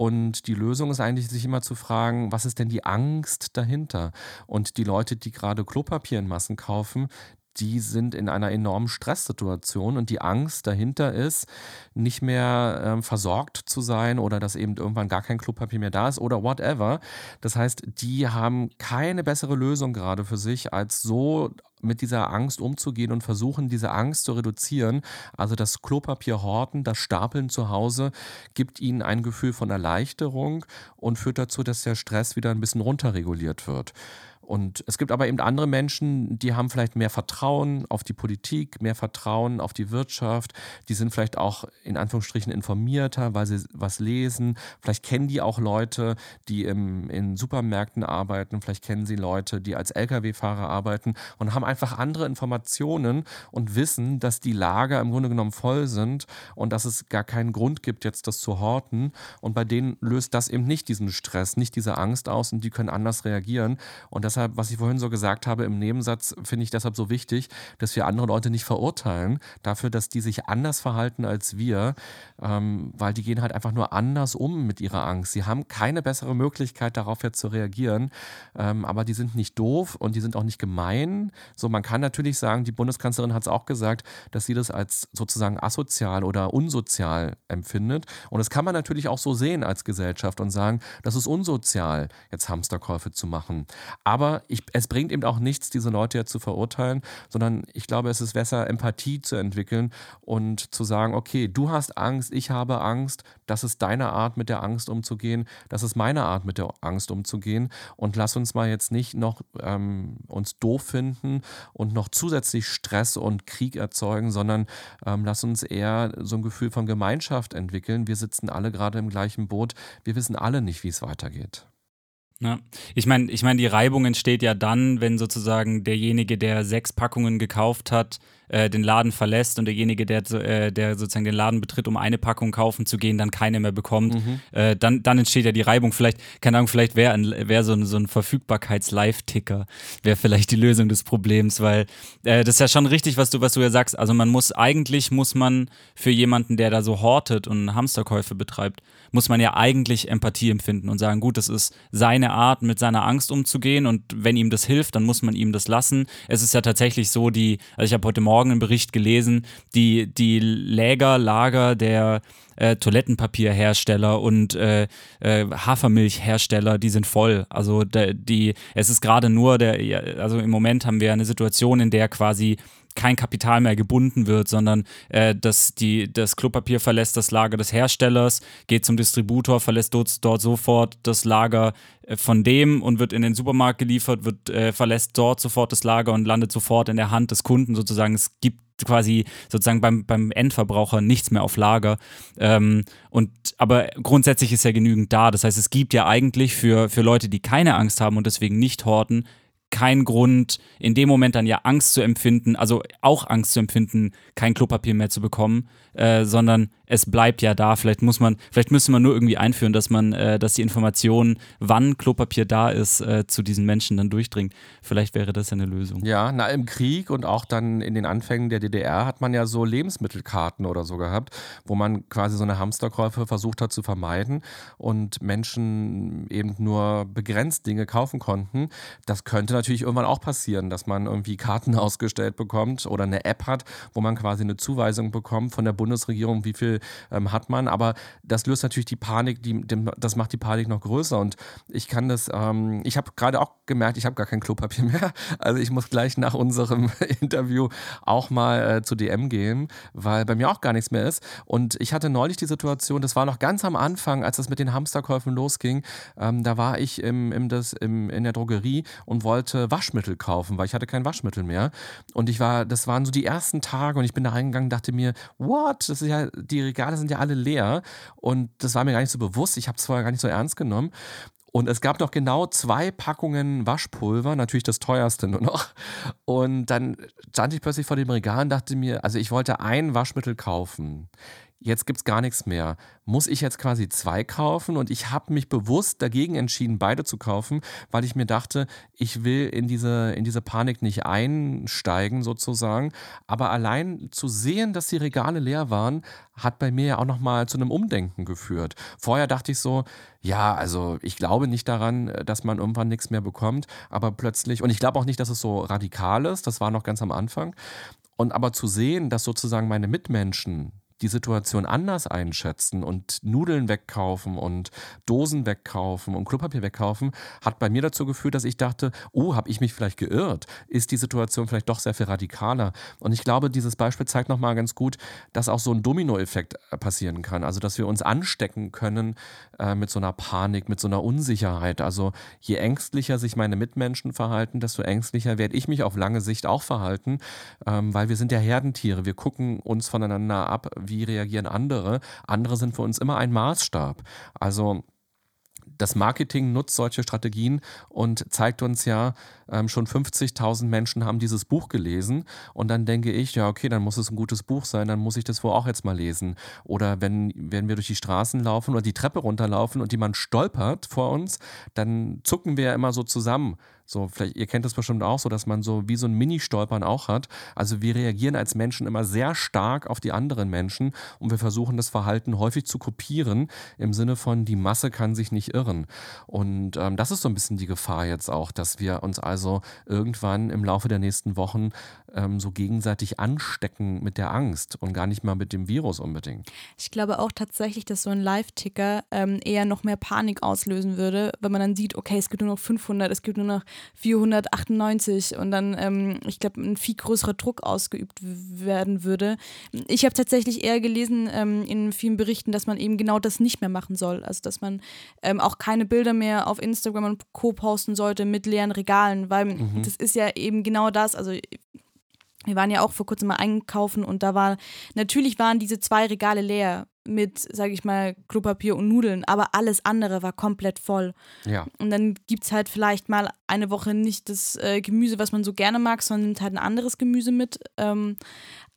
und die Lösung ist eigentlich, sich immer zu fragen, was ist denn die Angst dahinter? Und die Leute, die gerade Klopapier in Massen kaufen, die sind in einer enormen Stresssituation und die Angst dahinter ist, nicht mehr äh, versorgt zu sein oder dass eben irgendwann gar kein Klopapier mehr da ist oder whatever. Das heißt, die haben keine bessere Lösung gerade für sich, als so mit dieser Angst umzugehen und versuchen, diese Angst zu reduzieren. Also das Klopapier horten, das Stapeln zu Hause gibt ihnen ein Gefühl von Erleichterung und führt dazu, dass der Stress wieder ein bisschen runterreguliert wird. Und es gibt aber eben andere Menschen, die haben vielleicht mehr Vertrauen auf die Politik, mehr Vertrauen auf die Wirtschaft. Die sind vielleicht auch in Anführungsstrichen informierter, weil sie was lesen. Vielleicht kennen die auch Leute, die im, in Supermärkten arbeiten. Vielleicht kennen sie Leute, die als Lkw-Fahrer arbeiten und haben einfach andere Informationen und wissen, dass die Lager im Grunde genommen voll sind und dass es gar keinen Grund gibt, jetzt das zu horten. Und bei denen löst das eben nicht diesen Stress, nicht diese Angst aus und die können anders reagieren. Und deshalb deshalb, was ich vorhin so gesagt habe im Nebensatz, finde ich deshalb so wichtig, dass wir andere Leute nicht verurteilen dafür, dass die sich anders verhalten als wir, ähm, weil die gehen halt einfach nur anders um mit ihrer Angst. Sie haben keine bessere Möglichkeit, darauf jetzt zu reagieren, ähm, aber die sind nicht doof und die sind auch nicht gemein. So, man kann natürlich sagen, die Bundeskanzlerin hat es auch gesagt, dass sie das als sozusagen asozial oder unsozial empfindet. Und das kann man natürlich auch so sehen als Gesellschaft und sagen, das ist unsozial, jetzt Hamsterkäufe zu machen. Aber aber ich, es bringt eben auch nichts, diese Leute ja zu verurteilen, sondern ich glaube, es ist besser, Empathie zu entwickeln und zu sagen, okay, du hast Angst, ich habe Angst, das ist deine Art, mit der Angst umzugehen, das ist meine Art, mit der Angst umzugehen und lass uns mal jetzt nicht noch ähm, uns doof finden und noch zusätzlich Stress und Krieg erzeugen, sondern ähm, lass uns eher so ein Gefühl von Gemeinschaft entwickeln. Wir sitzen alle gerade im gleichen Boot, wir wissen alle nicht, wie es weitergeht.
Ja. Ich meine, ich mein, die Reibung entsteht ja dann, wenn sozusagen derjenige, der sechs Packungen gekauft hat, äh, den Laden verlässt und derjenige, der, äh, der sozusagen den Laden betritt, um eine Packung kaufen zu gehen, dann keine mehr bekommt, mhm. äh, dann, dann entsteht ja die Reibung. Vielleicht, keine Ahnung, vielleicht wäre wär so ein, so ein Verfügbarkeits-Live-Ticker, wäre vielleicht die Lösung des Problems, weil äh, das ist ja schon richtig, was du, was du ja sagst. Also man muss, eigentlich muss man für jemanden, der da so hortet und Hamsterkäufe betreibt, muss man ja eigentlich Empathie empfinden und sagen, gut, das ist seine Art, mit seiner Angst umzugehen und wenn ihm das hilft, dann muss man ihm das lassen. Es ist ja tatsächlich so, die, also ich habe heute Morgen Morgen einen Bericht gelesen, die, die Läger, Lager der äh, Toilettenpapierhersteller und äh, äh, Hafermilchhersteller, die sind voll. Also die, es ist gerade nur der, also im Moment haben wir eine Situation, in der quasi kein Kapital mehr gebunden wird, sondern äh, dass die, das Klopapier verlässt das Lager des Herstellers, geht zum Distributor, verlässt dort, dort sofort das Lager äh, von dem und wird in den Supermarkt geliefert, wird, äh, verlässt dort sofort das Lager und landet sofort in der Hand des Kunden sozusagen. Es gibt quasi sozusagen beim, beim Endverbraucher nichts mehr auf Lager. Ähm, und aber grundsätzlich ist ja genügend da. Das heißt, es gibt ja eigentlich für, für Leute, die keine Angst haben und deswegen nicht horten, kein Grund, in dem Moment dann ja Angst zu empfinden, also auch Angst zu empfinden, kein Klopapier mehr zu bekommen, äh, sondern es bleibt ja da. Vielleicht muss man, vielleicht müsste man nur irgendwie einführen, dass man, äh, dass die Information, wann Klopapier da ist, äh, zu diesen Menschen dann durchdringt. Vielleicht wäre das ja eine Lösung.
Ja, na im Krieg und auch dann in den Anfängen der DDR hat man ja so Lebensmittelkarten oder so gehabt, wo man quasi so eine Hamsterkäufe versucht hat zu vermeiden und Menschen eben nur begrenzt Dinge kaufen konnten. Das könnte natürlich irgendwann auch passieren, dass man irgendwie Karten ausgestellt bekommt oder eine App hat, wo man quasi eine Zuweisung bekommt von der Bundesregierung, wie viel ähm, hat man. Aber das löst natürlich die Panik, die, dem, das macht die Panik noch größer. Und ich kann das, ähm, ich habe gerade auch gemerkt, ich habe gar kein Klopapier mehr. Also ich muss gleich nach unserem Interview auch mal äh, zu DM gehen, weil bei mir auch gar nichts mehr ist. Und ich hatte neulich die Situation, das war noch ganz am Anfang, als das mit den Hamsterkäufen losging. Ähm, da war ich im, im, das, im, in der Drogerie und wollte Waschmittel kaufen, weil ich hatte kein Waschmittel mehr. Und ich war, das waren so die ersten Tage und ich bin da reingegangen, dachte mir, what? Das ist ja, die Regale sind ja alle leer. Und das war mir gar nicht so bewusst. Ich habe es vorher gar nicht so ernst genommen. Und es gab noch genau zwei Packungen Waschpulver, natürlich das teuerste nur noch. Und dann stand ich plötzlich vor dem Regal und dachte mir, also ich wollte ein Waschmittel kaufen jetzt gibt es gar nichts mehr. Muss ich jetzt quasi zwei kaufen? Und ich habe mich bewusst dagegen entschieden, beide zu kaufen, weil ich mir dachte, ich will in diese, in diese Panik nicht einsteigen sozusagen. Aber allein zu sehen, dass die Regale leer waren, hat bei mir ja auch nochmal zu einem Umdenken geführt. Vorher dachte ich so, ja, also ich glaube nicht daran, dass man irgendwann nichts mehr bekommt, aber plötzlich, und ich glaube auch nicht, dass es so radikal ist, das war noch ganz am Anfang. Und aber zu sehen, dass sozusagen meine Mitmenschen die Situation anders einschätzen und Nudeln wegkaufen und Dosen wegkaufen und Klopapier wegkaufen, hat bei mir dazu geführt, dass ich dachte, oh, habe ich mich vielleicht geirrt? Ist die Situation vielleicht doch sehr viel radikaler? Und ich glaube, dieses Beispiel zeigt nochmal ganz gut, dass auch so ein Dominoeffekt äh, passieren kann. Also, dass wir uns anstecken können äh, mit so einer Panik, mit so einer Unsicherheit. Also, je ängstlicher sich meine Mitmenschen verhalten, desto ängstlicher werde ich mich auf lange Sicht auch verhalten, ähm, weil wir sind ja Herdentiere. Wir gucken uns voneinander ab, wie reagieren andere. Andere sind für uns immer ein Maßstab. Also das Marketing nutzt solche Strategien und zeigt uns ja, ähm, schon 50.000 Menschen haben dieses Buch gelesen. Und dann denke ich, ja, okay, dann muss es ein gutes Buch sein, dann muss ich das wohl auch jetzt mal lesen. Oder wenn, wenn wir durch die Straßen laufen oder die Treppe runterlaufen und jemand stolpert vor uns, dann zucken wir ja immer so zusammen. So, vielleicht, ihr kennt das bestimmt auch so, dass man so wie so ein Mini-Stolpern auch hat. Also wir reagieren als Menschen immer sehr stark auf die anderen Menschen und wir versuchen das Verhalten häufig zu kopieren, im Sinne von, die Masse kann sich nicht irren. Und ähm, das ist so ein bisschen die Gefahr jetzt auch, dass wir uns also irgendwann im Laufe der nächsten Wochen ähm, so gegenseitig anstecken mit der Angst und gar nicht mal mit dem Virus unbedingt.
Ich glaube auch tatsächlich, dass so ein Live-Ticker ähm, eher noch mehr Panik auslösen würde, wenn man dann sieht, okay, es gibt nur noch 500, es gibt nur noch 498 und dann, ähm, ich glaube, ein viel größerer Druck ausgeübt werden würde. Ich habe tatsächlich eher gelesen ähm, in vielen Berichten, dass man eben genau das nicht mehr machen soll. Also, dass man ähm, auch keine Bilder mehr auf Instagram und Co. posten sollte mit leeren Regalen, weil mhm. das ist ja eben genau das. Also, wir waren ja auch vor kurzem mal einkaufen und da war, natürlich waren diese zwei Regale leer mit, sage ich mal, Klopapier und Nudeln, aber alles andere war komplett voll.
Ja.
Und dann gibt es halt vielleicht mal eine Woche nicht das äh, Gemüse, was man so gerne mag, sondern nimmt halt ein anderes Gemüse mit. Ähm,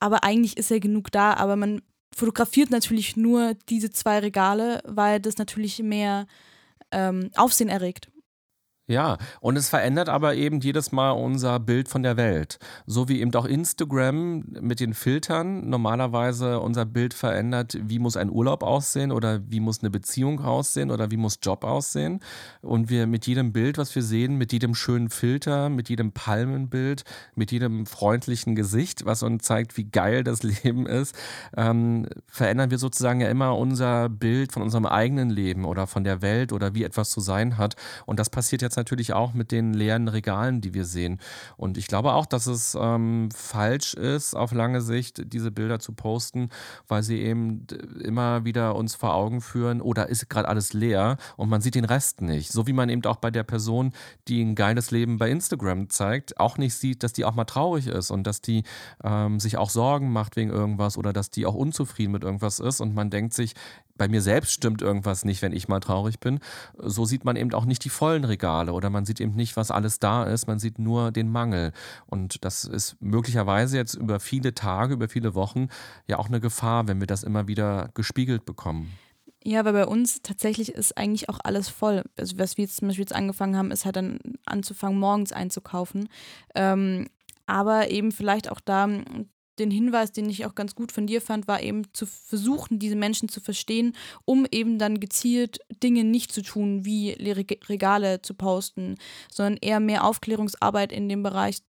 aber eigentlich ist ja genug da, aber man fotografiert natürlich nur diese zwei Regale, weil das natürlich mehr ähm, Aufsehen erregt.
Ja, und es verändert aber eben jedes Mal unser Bild von der Welt. So wie eben auch Instagram mit den Filtern normalerweise unser Bild verändert, wie muss ein Urlaub aussehen oder wie muss eine Beziehung aussehen oder wie muss Job aussehen. Und wir mit jedem Bild, was wir sehen, mit jedem schönen Filter, mit jedem Palmenbild, mit jedem freundlichen Gesicht, was uns zeigt, wie geil das Leben ist, ähm, verändern wir sozusagen ja immer unser Bild von unserem eigenen Leben oder von der Welt oder wie etwas zu sein hat. Und das passiert jetzt jetzt natürlich auch mit den leeren Regalen, die wir sehen. Und ich glaube auch, dass es ähm, falsch ist, auf lange Sicht diese Bilder zu posten, weil sie eben immer wieder uns vor Augen führen, oder oh, ist gerade alles leer und man sieht den Rest nicht. So wie man eben auch bei der Person, die ein geiles Leben bei Instagram zeigt, auch nicht sieht, dass die auch mal traurig ist und dass die ähm, sich auch Sorgen macht wegen irgendwas oder dass die auch unzufrieden mit irgendwas ist und man denkt sich, bei mir selbst stimmt irgendwas nicht, wenn ich mal traurig bin. So sieht man eben auch nicht die vollen Regale oder man sieht eben nicht, was alles da ist, man sieht nur den Mangel. Und das ist möglicherweise jetzt über viele Tage, über viele Wochen ja auch eine Gefahr, wenn wir das immer wieder gespiegelt bekommen.
Ja, weil bei uns tatsächlich ist eigentlich auch alles voll. Also was wir jetzt zum Beispiel jetzt angefangen haben, ist halt dann anzufangen, morgens einzukaufen. Ähm, aber eben vielleicht auch da den Hinweis, den ich auch ganz gut von dir fand, war eben zu versuchen, diese Menschen zu verstehen, um eben dann gezielt Dinge nicht zu tun, wie Regale zu posten, sondern eher mehr Aufklärungsarbeit in dem Bereich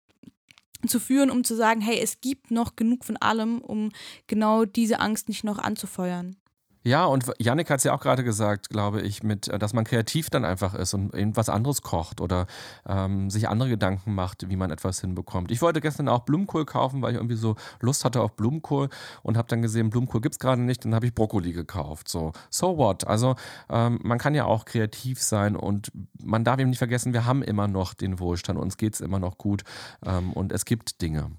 zu führen, um zu sagen, hey, es gibt noch genug von allem, um genau diese Angst nicht noch anzufeuern.
Ja, und Yannick hat es ja auch gerade gesagt, glaube ich, mit, äh, dass man kreativ dann einfach ist und irgendwas anderes kocht oder ähm, sich andere Gedanken macht, wie man etwas hinbekommt. Ich wollte gestern auch Blumenkohl kaufen, weil ich irgendwie so Lust hatte auf Blumenkohl und habe dann gesehen, Blumenkohl gibt es gerade nicht, dann habe ich Brokkoli gekauft. So, so what? Also ähm, man kann ja auch kreativ sein und man darf eben nicht vergessen, wir haben immer noch den Wohlstand, uns geht es immer noch gut ähm, und es gibt Dinge.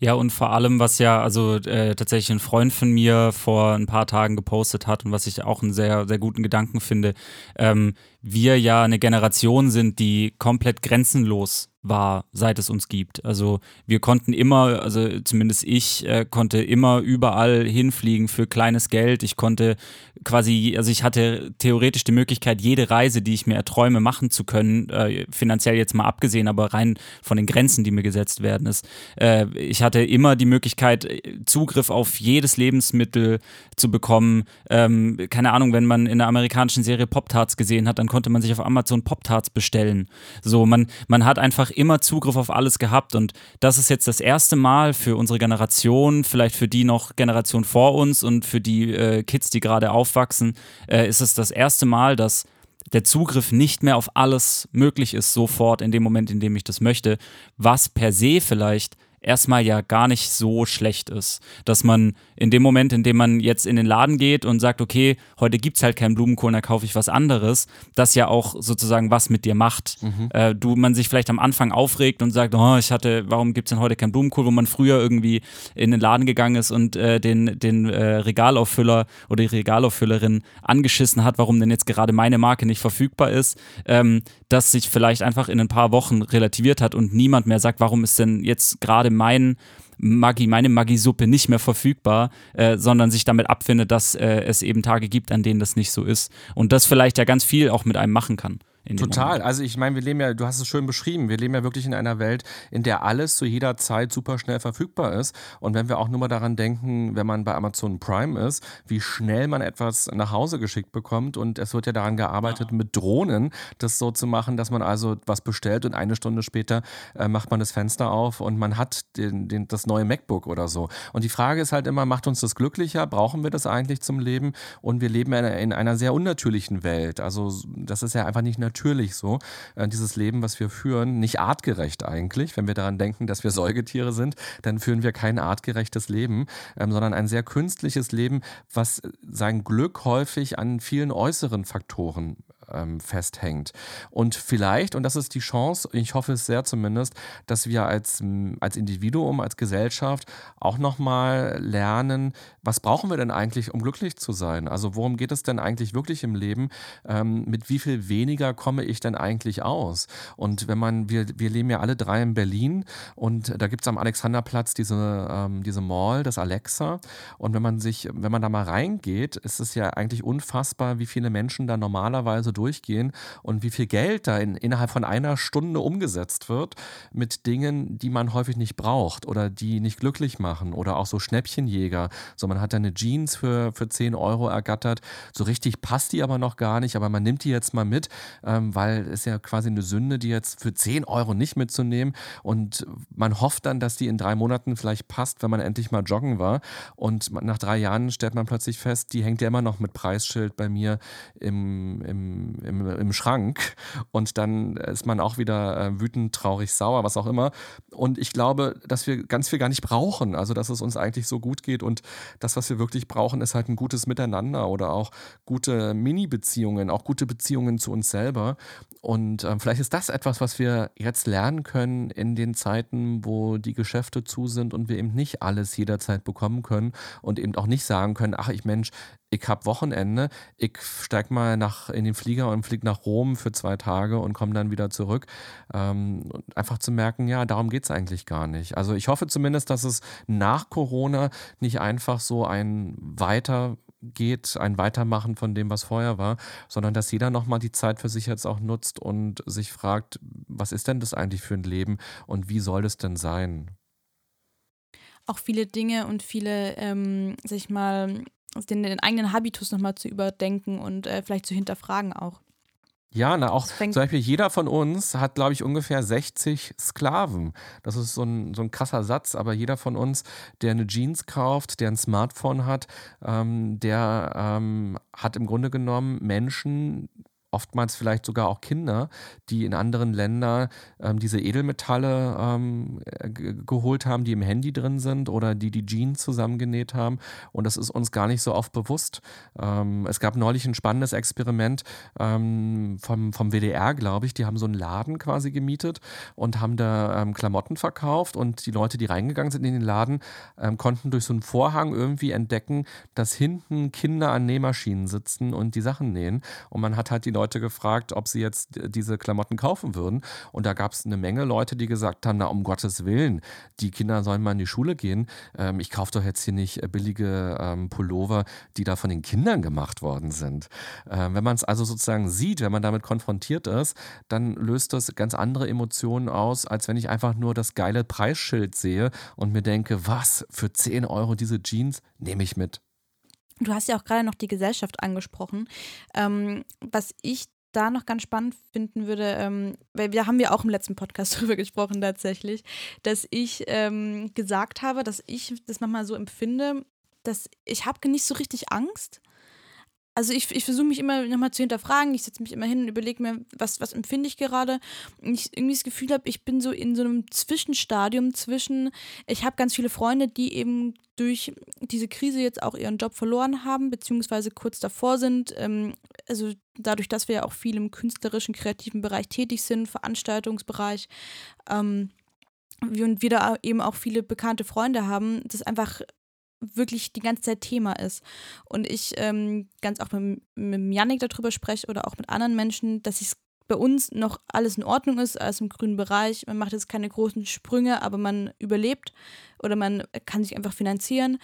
Ja, und vor allem, was ja also äh, tatsächlich ein Freund von mir vor ein paar Tagen gepostet hat und was ich auch einen sehr, sehr guten Gedanken finde, ähm, wir ja eine Generation sind, die komplett grenzenlos war, seit es uns gibt. Also wir konnten immer, also zumindest ich äh, konnte immer überall hinfliegen für kleines Geld. Ich konnte quasi, also ich hatte theoretisch die Möglichkeit, jede Reise, die ich mir erträume, machen zu können, äh, finanziell jetzt mal abgesehen, aber rein von den Grenzen, die mir gesetzt werden ist. Äh, ich hatte immer die Möglichkeit, Zugriff auf jedes Lebensmittel zu bekommen. Ähm, keine Ahnung, wenn man in der amerikanischen Serie Pop-Tarts gesehen hat, dann konnte man sich auf Amazon Pop-Tarts bestellen. So, man, man hat einfach immer Zugriff auf alles gehabt und das ist jetzt das erste Mal für unsere Generation, vielleicht für die noch Generation vor uns und für die äh, Kids, die gerade aufwachsen, äh, ist es das erste Mal, dass der Zugriff nicht mehr auf alles möglich ist, sofort in dem Moment, in dem ich das möchte, was per se vielleicht erstmal ja gar nicht so schlecht ist. Dass man in dem Moment, in dem man jetzt in den Laden geht und sagt, okay, heute gibt es halt keinen Blumenkohl, da kaufe ich was anderes, das ja auch sozusagen was mit dir macht. Mhm. Äh, du, man sich vielleicht am Anfang aufregt und sagt, oh, ich hatte, warum gibt es denn heute keinen Blumenkohl, wo man früher irgendwie in den Laden gegangen ist und äh, den, den äh, Regalauffüller oder die Regalauffüllerin angeschissen hat, warum denn jetzt gerade meine Marke nicht verfügbar ist, ähm, dass sich vielleicht einfach in ein paar Wochen relativiert hat und niemand mehr sagt, warum ist denn jetzt gerade mein Maggi, meine Maggi-Suppe nicht mehr verfügbar, äh, sondern sich damit abfindet, dass äh, es eben Tage gibt, an denen das nicht so ist. Und das vielleicht ja ganz viel auch mit einem machen kann.
Total. Also ich meine, wir leben ja, du hast es schön beschrieben, wir leben ja wirklich in einer Welt, in der alles zu jeder Zeit super schnell verfügbar ist. Und wenn wir auch nur mal daran denken, wenn man bei Amazon Prime ist, wie schnell man etwas nach Hause geschickt bekommt. Und es wird ja daran gearbeitet, mit Drohnen das so zu machen, dass man also was bestellt und eine Stunde später äh, macht man das Fenster auf und man hat den, den, das neue MacBook oder so. Und die Frage ist halt immer, macht uns das glücklicher? Brauchen wir das eigentlich zum Leben? Und wir leben in, in einer sehr unnatürlichen Welt. Also das ist ja einfach nicht natürlich natürlich so, äh, dieses Leben, was wir führen, nicht artgerecht eigentlich. Wenn wir daran denken, dass wir Säugetiere sind, dann führen wir kein artgerechtes Leben, ähm, sondern ein sehr künstliches Leben, was sein Glück häufig an vielen äußeren Faktoren ähm, festhängt. Und vielleicht, und das ist die Chance, ich hoffe es sehr zumindest, dass wir als, als Individuum, als Gesellschaft auch nochmal lernen, was brauchen wir denn eigentlich, um glücklich zu sein? Also worum geht es denn eigentlich wirklich im Leben? Ähm, mit wie viel weniger komme ich denn eigentlich aus? Und wenn man, wir, wir leben ja alle drei in Berlin und da gibt es am Alexanderplatz diese, ähm, diese Mall, das Alexa. Und wenn man sich, wenn man da mal reingeht, ist es ja eigentlich unfassbar, wie viele Menschen da normalerweise durchgehen und wie viel Geld da in, innerhalb von einer Stunde umgesetzt wird mit Dingen, die man häufig nicht braucht oder die nicht glücklich machen oder auch so Schnäppchenjäger. So, man hat da eine Jeans für, für 10 Euro ergattert. So richtig passt die aber noch gar nicht, aber man nimmt die jetzt mal mit, ähm, weil es ja quasi eine Sünde, die jetzt für 10 Euro nicht mitzunehmen und man hofft dann, dass die in drei Monaten vielleicht passt, wenn man endlich mal joggen war und nach drei Jahren stellt man plötzlich fest, die hängt ja immer noch mit Preisschild bei mir im, im im, im, Schrank und dann ist man auch wieder äh, wütend, traurig, sauer, was auch immer. Und ich glaube, dass wir ganz viel gar nicht brauchen. Also, dass es uns eigentlich so gut geht und das, was wir wirklich brauchen, ist halt ein gutes Miteinander oder auch gute Mini-Beziehungen, auch gute Beziehungen zu uns selber. Und äh, vielleicht ist das etwas, was wir jetzt lernen können in den Zeiten, wo die Geschäfte zu sind und wir eben nicht alles jederzeit bekommen können und eben auch nicht sagen können, ach ich Mensch, ich habe Wochenende, ich steig mal nach, in den Flieger und fliege nach Rom für zwei Tage und komme dann wieder zurück. Ähm, einfach zu merken, ja, darum geht es eigentlich gar nicht. Also ich hoffe zumindest, dass es nach Corona nicht einfach so ein Weitergeht, ein Weitermachen von dem, was vorher war, sondern dass jeder nochmal die Zeit für sich jetzt auch nutzt und sich fragt, was ist denn das eigentlich für ein Leben und wie soll es denn sein?
Auch viele Dinge und viele, ähm, sag ich mal, den, den eigenen Habitus nochmal zu überdenken und äh, vielleicht zu hinterfragen auch.
Ja, na auch zum Beispiel jeder von uns hat, glaube ich, ungefähr 60 Sklaven. Das ist so ein, so ein krasser Satz, aber jeder von uns, der eine Jeans kauft, der ein Smartphone hat, ähm, der ähm, hat im Grunde genommen Menschen, oftmals vielleicht sogar auch Kinder, die in anderen Ländern ähm, diese Edelmetalle ähm, geholt haben, die im Handy drin sind oder die die Jeans zusammengenäht haben. Und das ist uns gar nicht so oft bewusst. Ähm, es gab neulich ein spannendes Experiment ähm, vom, vom WDR, glaube ich. Die haben so einen Laden quasi gemietet und haben da ähm, Klamotten verkauft. Und die Leute, die reingegangen sind in den Laden, ähm, konnten durch so einen Vorhang irgendwie entdecken, dass hinten Kinder an Nähmaschinen sitzen und die Sachen nähen. Und man hat halt die Leute gefragt, ob sie jetzt diese Klamotten kaufen würden. Und da gab es eine Menge Leute, die gesagt haben, na um Gottes Willen, die Kinder sollen mal in die Schule gehen. Ähm, ich kaufe doch jetzt hier nicht äh, billige ähm, Pullover, die da von den Kindern gemacht worden sind. Ähm, wenn man es also sozusagen sieht, wenn man damit konfrontiert ist, dann löst das ganz andere Emotionen aus, als wenn ich einfach nur das geile Preisschild sehe und mir denke, was, für 10 Euro diese Jeans nehme ich mit.
Du hast ja auch gerade noch die Gesellschaft angesprochen. Ähm, was ich da noch ganz spannend finden würde, ähm, weil da haben wir auch im letzten Podcast drüber gesprochen tatsächlich, dass ich ähm, gesagt habe, dass ich das manchmal so empfinde, dass ich habe nicht so richtig Angst, also ich, ich versuche mich immer nochmal zu hinterfragen. Ich setze mich immer hin und überlege mir, was, was empfinde ich gerade. Und ich irgendwie das Gefühl habe, ich bin so in so einem Zwischenstadium zwischen, ich habe ganz viele Freunde, die eben durch diese Krise jetzt auch ihren Job verloren haben, beziehungsweise kurz davor sind. Ähm, also dadurch, dass wir ja auch viel im künstlerischen, kreativen Bereich tätig sind, Veranstaltungsbereich. Ähm, und wir da eben auch viele bekannte Freunde haben, das einfach wirklich die ganze Zeit Thema ist. Und ich ähm, ganz auch mit, mit Yannick darüber spreche oder auch mit anderen Menschen, dass es bei uns noch alles in Ordnung ist, alles im grünen Bereich. Man macht jetzt keine großen Sprünge, aber man überlebt oder man kann sich einfach finanzieren.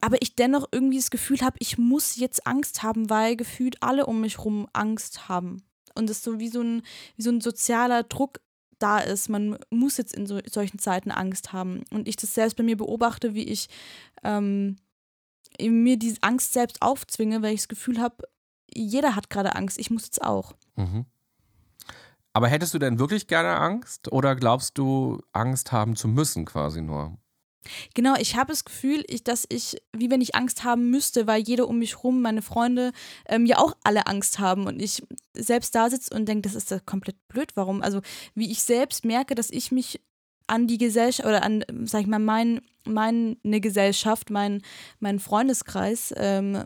Aber ich dennoch irgendwie das Gefühl habe, ich muss jetzt Angst haben, weil gefühlt alle um mich herum Angst haben. Und das so wie so ein, wie so ein sozialer Druck da ist. Man muss jetzt in so, solchen Zeiten Angst haben. Und ich das selbst bei mir beobachte, wie ich ähm, mir diese Angst selbst aufzwinge, weil ich das Gefühl habe, jeder hat gerade Angst, ich muss jetzt auch. Mhm.
Aber hättest du denn wirklich gerne Angst oder glaubst du, Angst haben zu müssen quasi nur?
Genau, ich habe das Gefühl, ich, dass ich, wie wenn ich Angst haben müsste, weil jeder um mich rum, meine Freunde, ähm, ja auch alle Angst haben und ich selbst da sitze und denke, das ist ja komplett blöd. Warum? Also, wie ich selbst merke, dass ich mich an die Gesellschaft oder an, sag ich mal, mein, meine Gesellschaft, mein, mein Freundeskreis, ähm,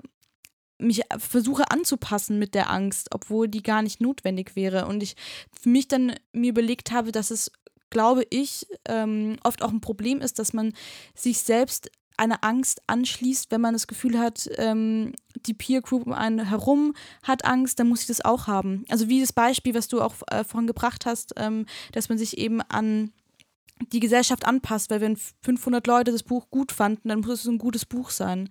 mich versuche anzupassen mit der Angst, obwohl die gar nicht notwendig wäre. Und ich für mich dann mir überlegt habe, dass es glaube ich, ähm, oft auch ein Problem ist, dass man sich selbst eine Angst anschließt, wenn man das Gefühl hat, ähm, die Peer Group um einen herum hat Angst, dann muss ich das auch haben. Also wie das Beispiel, was du auch äh, vorhin gebracht hast, ähm, dass man sich eben an die Gesellschaft anpasst, weil wenn 500 Leute das Buch gut fanden, dann muss es ein gutes Buch sein.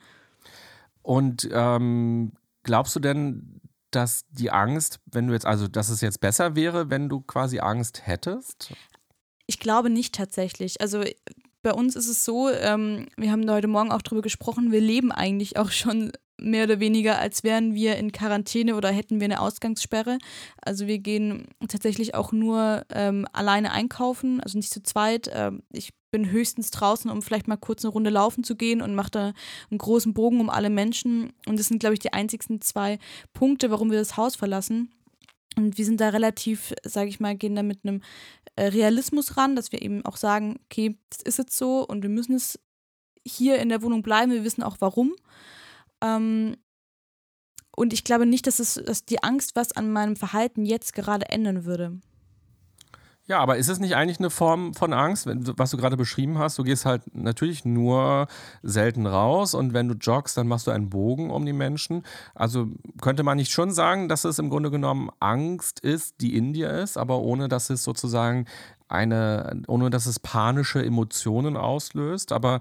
Und ähm, glaubst du denn, dass die Angst, wenn du jetzt, also dass es jetzt besser wäre, wenn du quasi Angst hättest?
Ich glaube nicht tatsächlich. Also bei uns ist es so, ähm, wir haben heute Morgen auch darüber gesprochen, wir leben eigentlich auch schon mehr oder weniger, als wären wir in Quarantäne oder hätten wir eine Ausgangssperre. Also wir gehen tatsächlich auch nur ähm, alleine einkaufen, also nicht zu zweit. Ähm, ich bin höchstens draußen, um vielleicht mal kurz eine Runde laufen zu gehen und mache da einen großen Bogen um alle Menschen. Und das sind, glaube ich, die einzigsten zwei Punkte, warum wir das Haus verlassen. Und wir sind da relativ, sage ich mal, gehen da mit einem äh, Realismus ran, dass wir eben auch sagen, okay, das ist jetzt so und wir müssen es hier in der Wohnung bleiben, wir wissen auch warum. Ähm, und ich glaube nicht, dass, es, dass die Angst was an meinem Verhalten jetzt gerade ändern würde.
Ja, aber ist es nicht eigentlich eine Form von Angst, was du gerade beschrieben hast? Du gehst halt natürlich nur selten raus und wenn du joggst, dann machst du einen Bogen um die Menschen. Also könnte man nicht schon sagen, dass es im Grunde genommen Angst ist, die in dir ist, aber ohne dass es sozusagen eine, ohne dass es panische Emotionen auslöst. Aber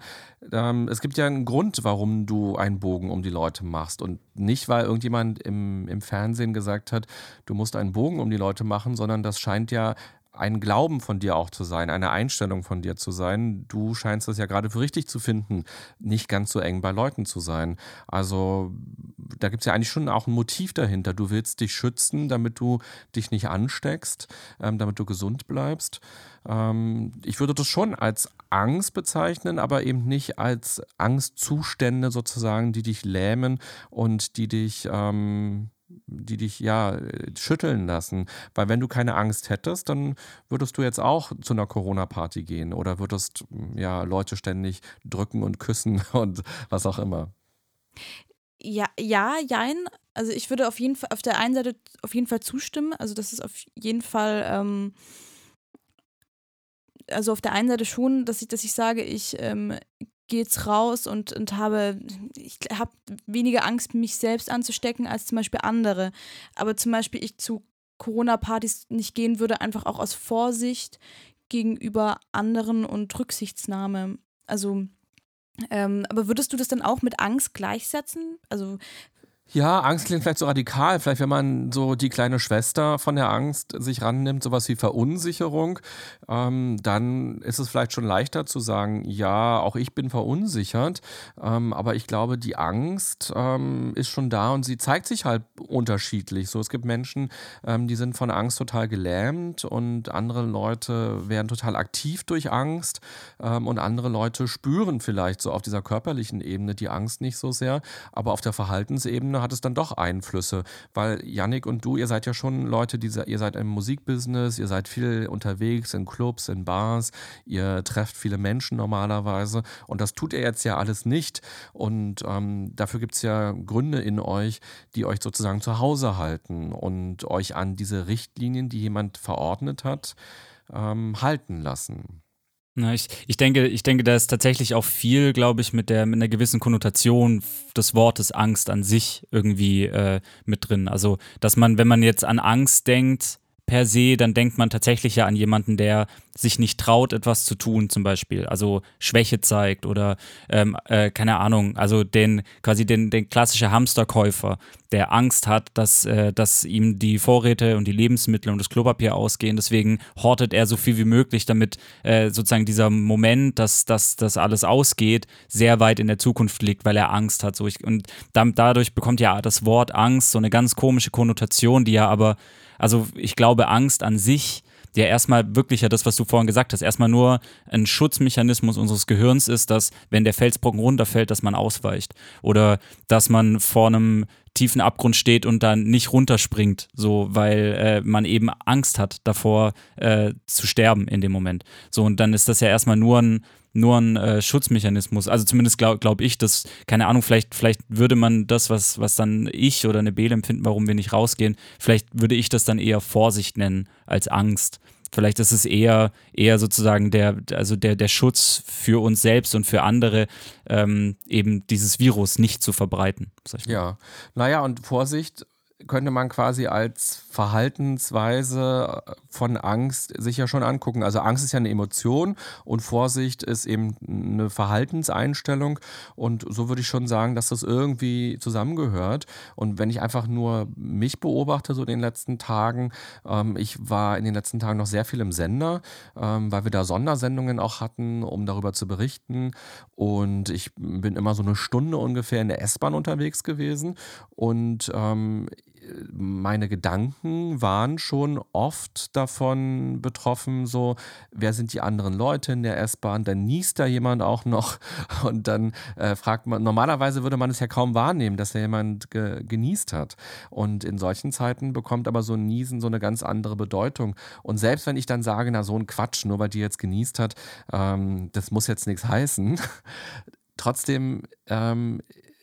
ähm, es gibt ja einen Grund, warum du einen Bogen um die Leute machst. Und nicht, weil irgendjemand im, im Fernsehen gesagt hat, du musst einen Bogen um die Leute machen, sondern das scheint ja ein Glauben von dir auch zu sein, eine Einstellung von dir zu sein. Du scheinst es ja gerade für richtig zu finden, nicht ganz so eng bei Leuten zu sein. Also da gibt es ja eigentlich schon auch ein Motiv dahinter. Du willst dich schützen, damit du dich nicht ansteckst, ähm, damit du gesund bleibst. Ähm, ich würde das schon als Angst bezeichnen, aber eben nicht als Angstzustände sozusagen, die dich lähmen und die dich... Ähm, die dich ja schütteln lassen. Weil wenn du keine Angst hättest, dann würdest du jetzt auch zu einer Corona-Party gehen oder würdest ja Leute ständig drücken und küssen und was auch immer.
Ja, ja, jein. Also ich würde auf jeden Fall auf der einen Seite auf jeden Fall zustimmen. Also das ist auf jeden Fall ähm, also auf der einen Seite schon, dass ich, dass ich sage, ich ähm, geht's raus und, und habe, ich habe weniger Angst, mich selbst anzustecken als zum Beispiel andere. Aber zum Beispiel ich zu Corona-Partys nicht gehen würde, einfach auch aus Vorsicht gegenüber anderen und Rücksichtsnahme. Also, ähm, aber würdest du das dann auch mit Angst gleichsetzen? Also
ja, Angst klingt vielleicht so radikal. Vielleicht, wenn man so die kleine Schwester von der Angst sich rannimmt, sowas wie Verunsicherung, ähm, dann ist es vielleicht schon leichter zu sagen, ja, auch ich bin verunsichert. Ähm, aber ich glaube, die Angst ähm, ist schon da und sie zeigt sich halt unterschiedlich. So, es gibt Menschen, ähm, die sind von Angst total gelähmt und andere Leute werden total aktiv durch Angst ähm, und andere Leute spüren vielleicht so auf dieser körperlichen Ebene die Angst nicht so sehr, aber auf der Verhaltensebene hat es dann doch Einflüsse, weil Yannick und du, ihr seid ja schon Leute, die, ihr seid im Musikbusiness, ihr seid viel unterwegs in Clubs, in Bars, ihr trefft viele Menschen normalerweise und das tut ihr jetzt ja alles nicht und ähm, dafür gibt es ja Gründe in euch, die euch sozusagen zu Hause halten und euch an diese Richtlinien, die jemand verordnet hat, ähm, halten lassen.
Na, ich, ich, denke, ich denke, da ist tatsächlich auch viel, glaube ich, mit, der, mit einer gewissen Konnotation des Wortes Angst an sich irgendwie äh, mit drin. Also, dass man, wenn man jetzt an Angst denkt, per se, dann denkt man tatsächlich ja an jemanden, der sich nicht traut, etwas zu tun, zum Beispiel. Also Schwäche zeigt oder ähm, äh, keine Ahnung, also den quasi den, den klassische Hamsterkäufer, der Angst hat, dass, äh, dass ihm die Vorräte und die Lebensmittel und das Klopapier ausgehen. Deswegen hortet er so viel wie möglich, damit äh, sozusagen dieser Moment, dass, dass das alles ausgeht, sehr weit in der Zukunft liegt, weil er Angst hat. So ich, und dann, dadurch bekommt ja das Wort Angst so eine ganz komische Konnotation, die ja aber also ich glaube, Angst an sich ja erstmal wirklich ja das, was du vorhin gesagt hast, erstmal nur ein Schutzmechanismus unseres Gehirns ist, dass wenn der Felsbrocken runterfällt, dass man ausweicht. Oder dass man vor einem tiefen Abgrund steht und dann nicht runterspringt, so weil äh, man eben Angst hat davor äh, zu sterben in dem Moment. So und dann ist das ja erstmal nur ein nur ein äh, Schutzmechanismus. Also zumindest glaube glaub ich, dass, keine Ahnung, vielleicht, vielleicht würde man das, was, was dann ich oder eine Bele empfinden, warum wir nicht rausgehen, vielleicht würde ich das dann eher Vorsicht nennen als Angst. Vielleicht ist es eher, eher sozusagen der, also der, der Schutz für uns selbst und für andere, ähm, eben dieses Virus nicht zu verbreiten.
Ja, naja, und Vorsicht könnte man quasi als Verhaltensweise von Angst sich ja schon angucken. Also Angst ist ja eine Emotion und Vorsicht ist eben eine Verhaltenseinstellung. Und so würde ich schon sagen, dass das irgendwie zusammengehört. Und wenn ich einfach nur mich beobachte, so in den letzten Tagen, ähm, ich war in den letzten Tagen noch sehr viel im Sender, ähm, weil wir da Sondersendungen auch hatten, um darüber zu berichten. Und ich bin immer so eine Stunde ungefähr in der S-Bahn unterwegs gewesen. Und ähm, meine Gedanken waren schon oft davon betroffen, so, wer sind die anderen Leute in der S-Bahn? Dann niest da jemand auch noch und dann äh, fragt man, normalerweise würde man es ja kaum wahrnehmen, dass da jemand ge genießt hat. Und in solchen Zeiten bekommt aber so ein Niesen so eine ganz andere Bedeutung. Und selbst wenn ich dann sage, na so ein Quatsch, nur weil die jetzt genießt hat, ähm, das muss jetzt nichts heißen, trotzdem ähm,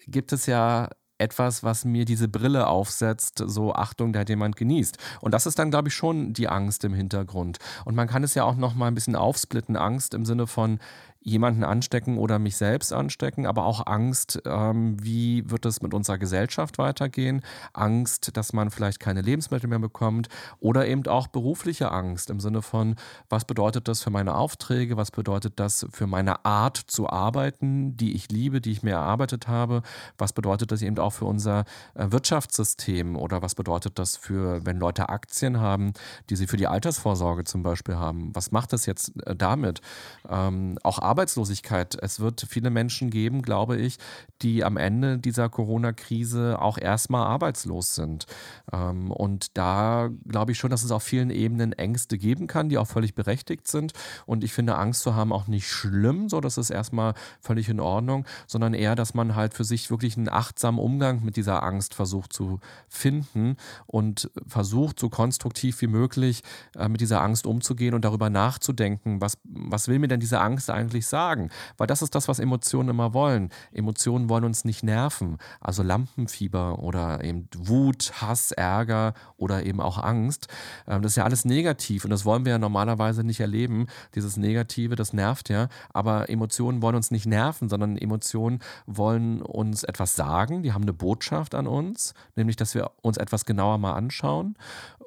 gibt es ja etwas, was mir diese Brille aufsetzt, so Achtung, da hat jemand genießt. Und das ist dann, glaube ich, schon die Angst im Hintergrund. Und man kann es ja auch noch mal ein bisschen aufsplitten. Angst im Sinne von, jemanden anstecken oder mich selbst anstecken, aber auch Angst, ähm, wie wird es mit unserer Gesellschaft weitergehen, Angst, dass man vielleicht keine Lebensmittel mehr bekommt oder eben auch berufliche Angst im Sinne von, was bedeutet das für meine Aufträge, was bedeutet das für meine Art zu arbeiten, die ich liebe, die ich mir erarbeitet habe, was bedeutet das eben auch für unser äh, Wirtschaftssystem oder was bedeutet das für, wenn Leute Aktien haben, die sie für die Altersvorsorge zum Beispiel haben, was macht das jetzt äh, damit? Ähm, auch Arbeitslosigkeit. Es wird viele Menschen geben, glaube ich, die am Ende dieser Corona-Krise auch erstmal arbeitslos sind. Ähm, und da glaube ich schon, dass es auf vielen Ebenen Ängste geben kann, die auch völlig berechtigt sind. Und ich finde, Angst zu haben auch nicht schlimm, so das ist erstmal völlig in Ordnung, sondern eher, dass man halt für sich wirklich einen achtsamen Umgang mit dieser Angst versucht zu finden und versucht, so konstruktiv wie möglich äh, mit dieser Angst umzugehen und darüber nachzudenken, was, was will mir denn diese Angst eigentlich wirklich sagen. Weil das ist das, was Emotionen immer wollen. Emotionen wollen uns nicht nerven. Also Lampenfieber oder eben Wut, Hass, Ärger oder eben auch Angst. Ähm, das ist ja alles negativ und das wollen wir ja normalerweise nicht erleben. Dieses Negative, das nervt ja. Aber Emotionen wollen uns nicht nerven, sondern Emotionen wollen uns etwas sagen. Die haben eine Botschaft an uns, nämlich, dass wir uns etwas genauer mal anschauen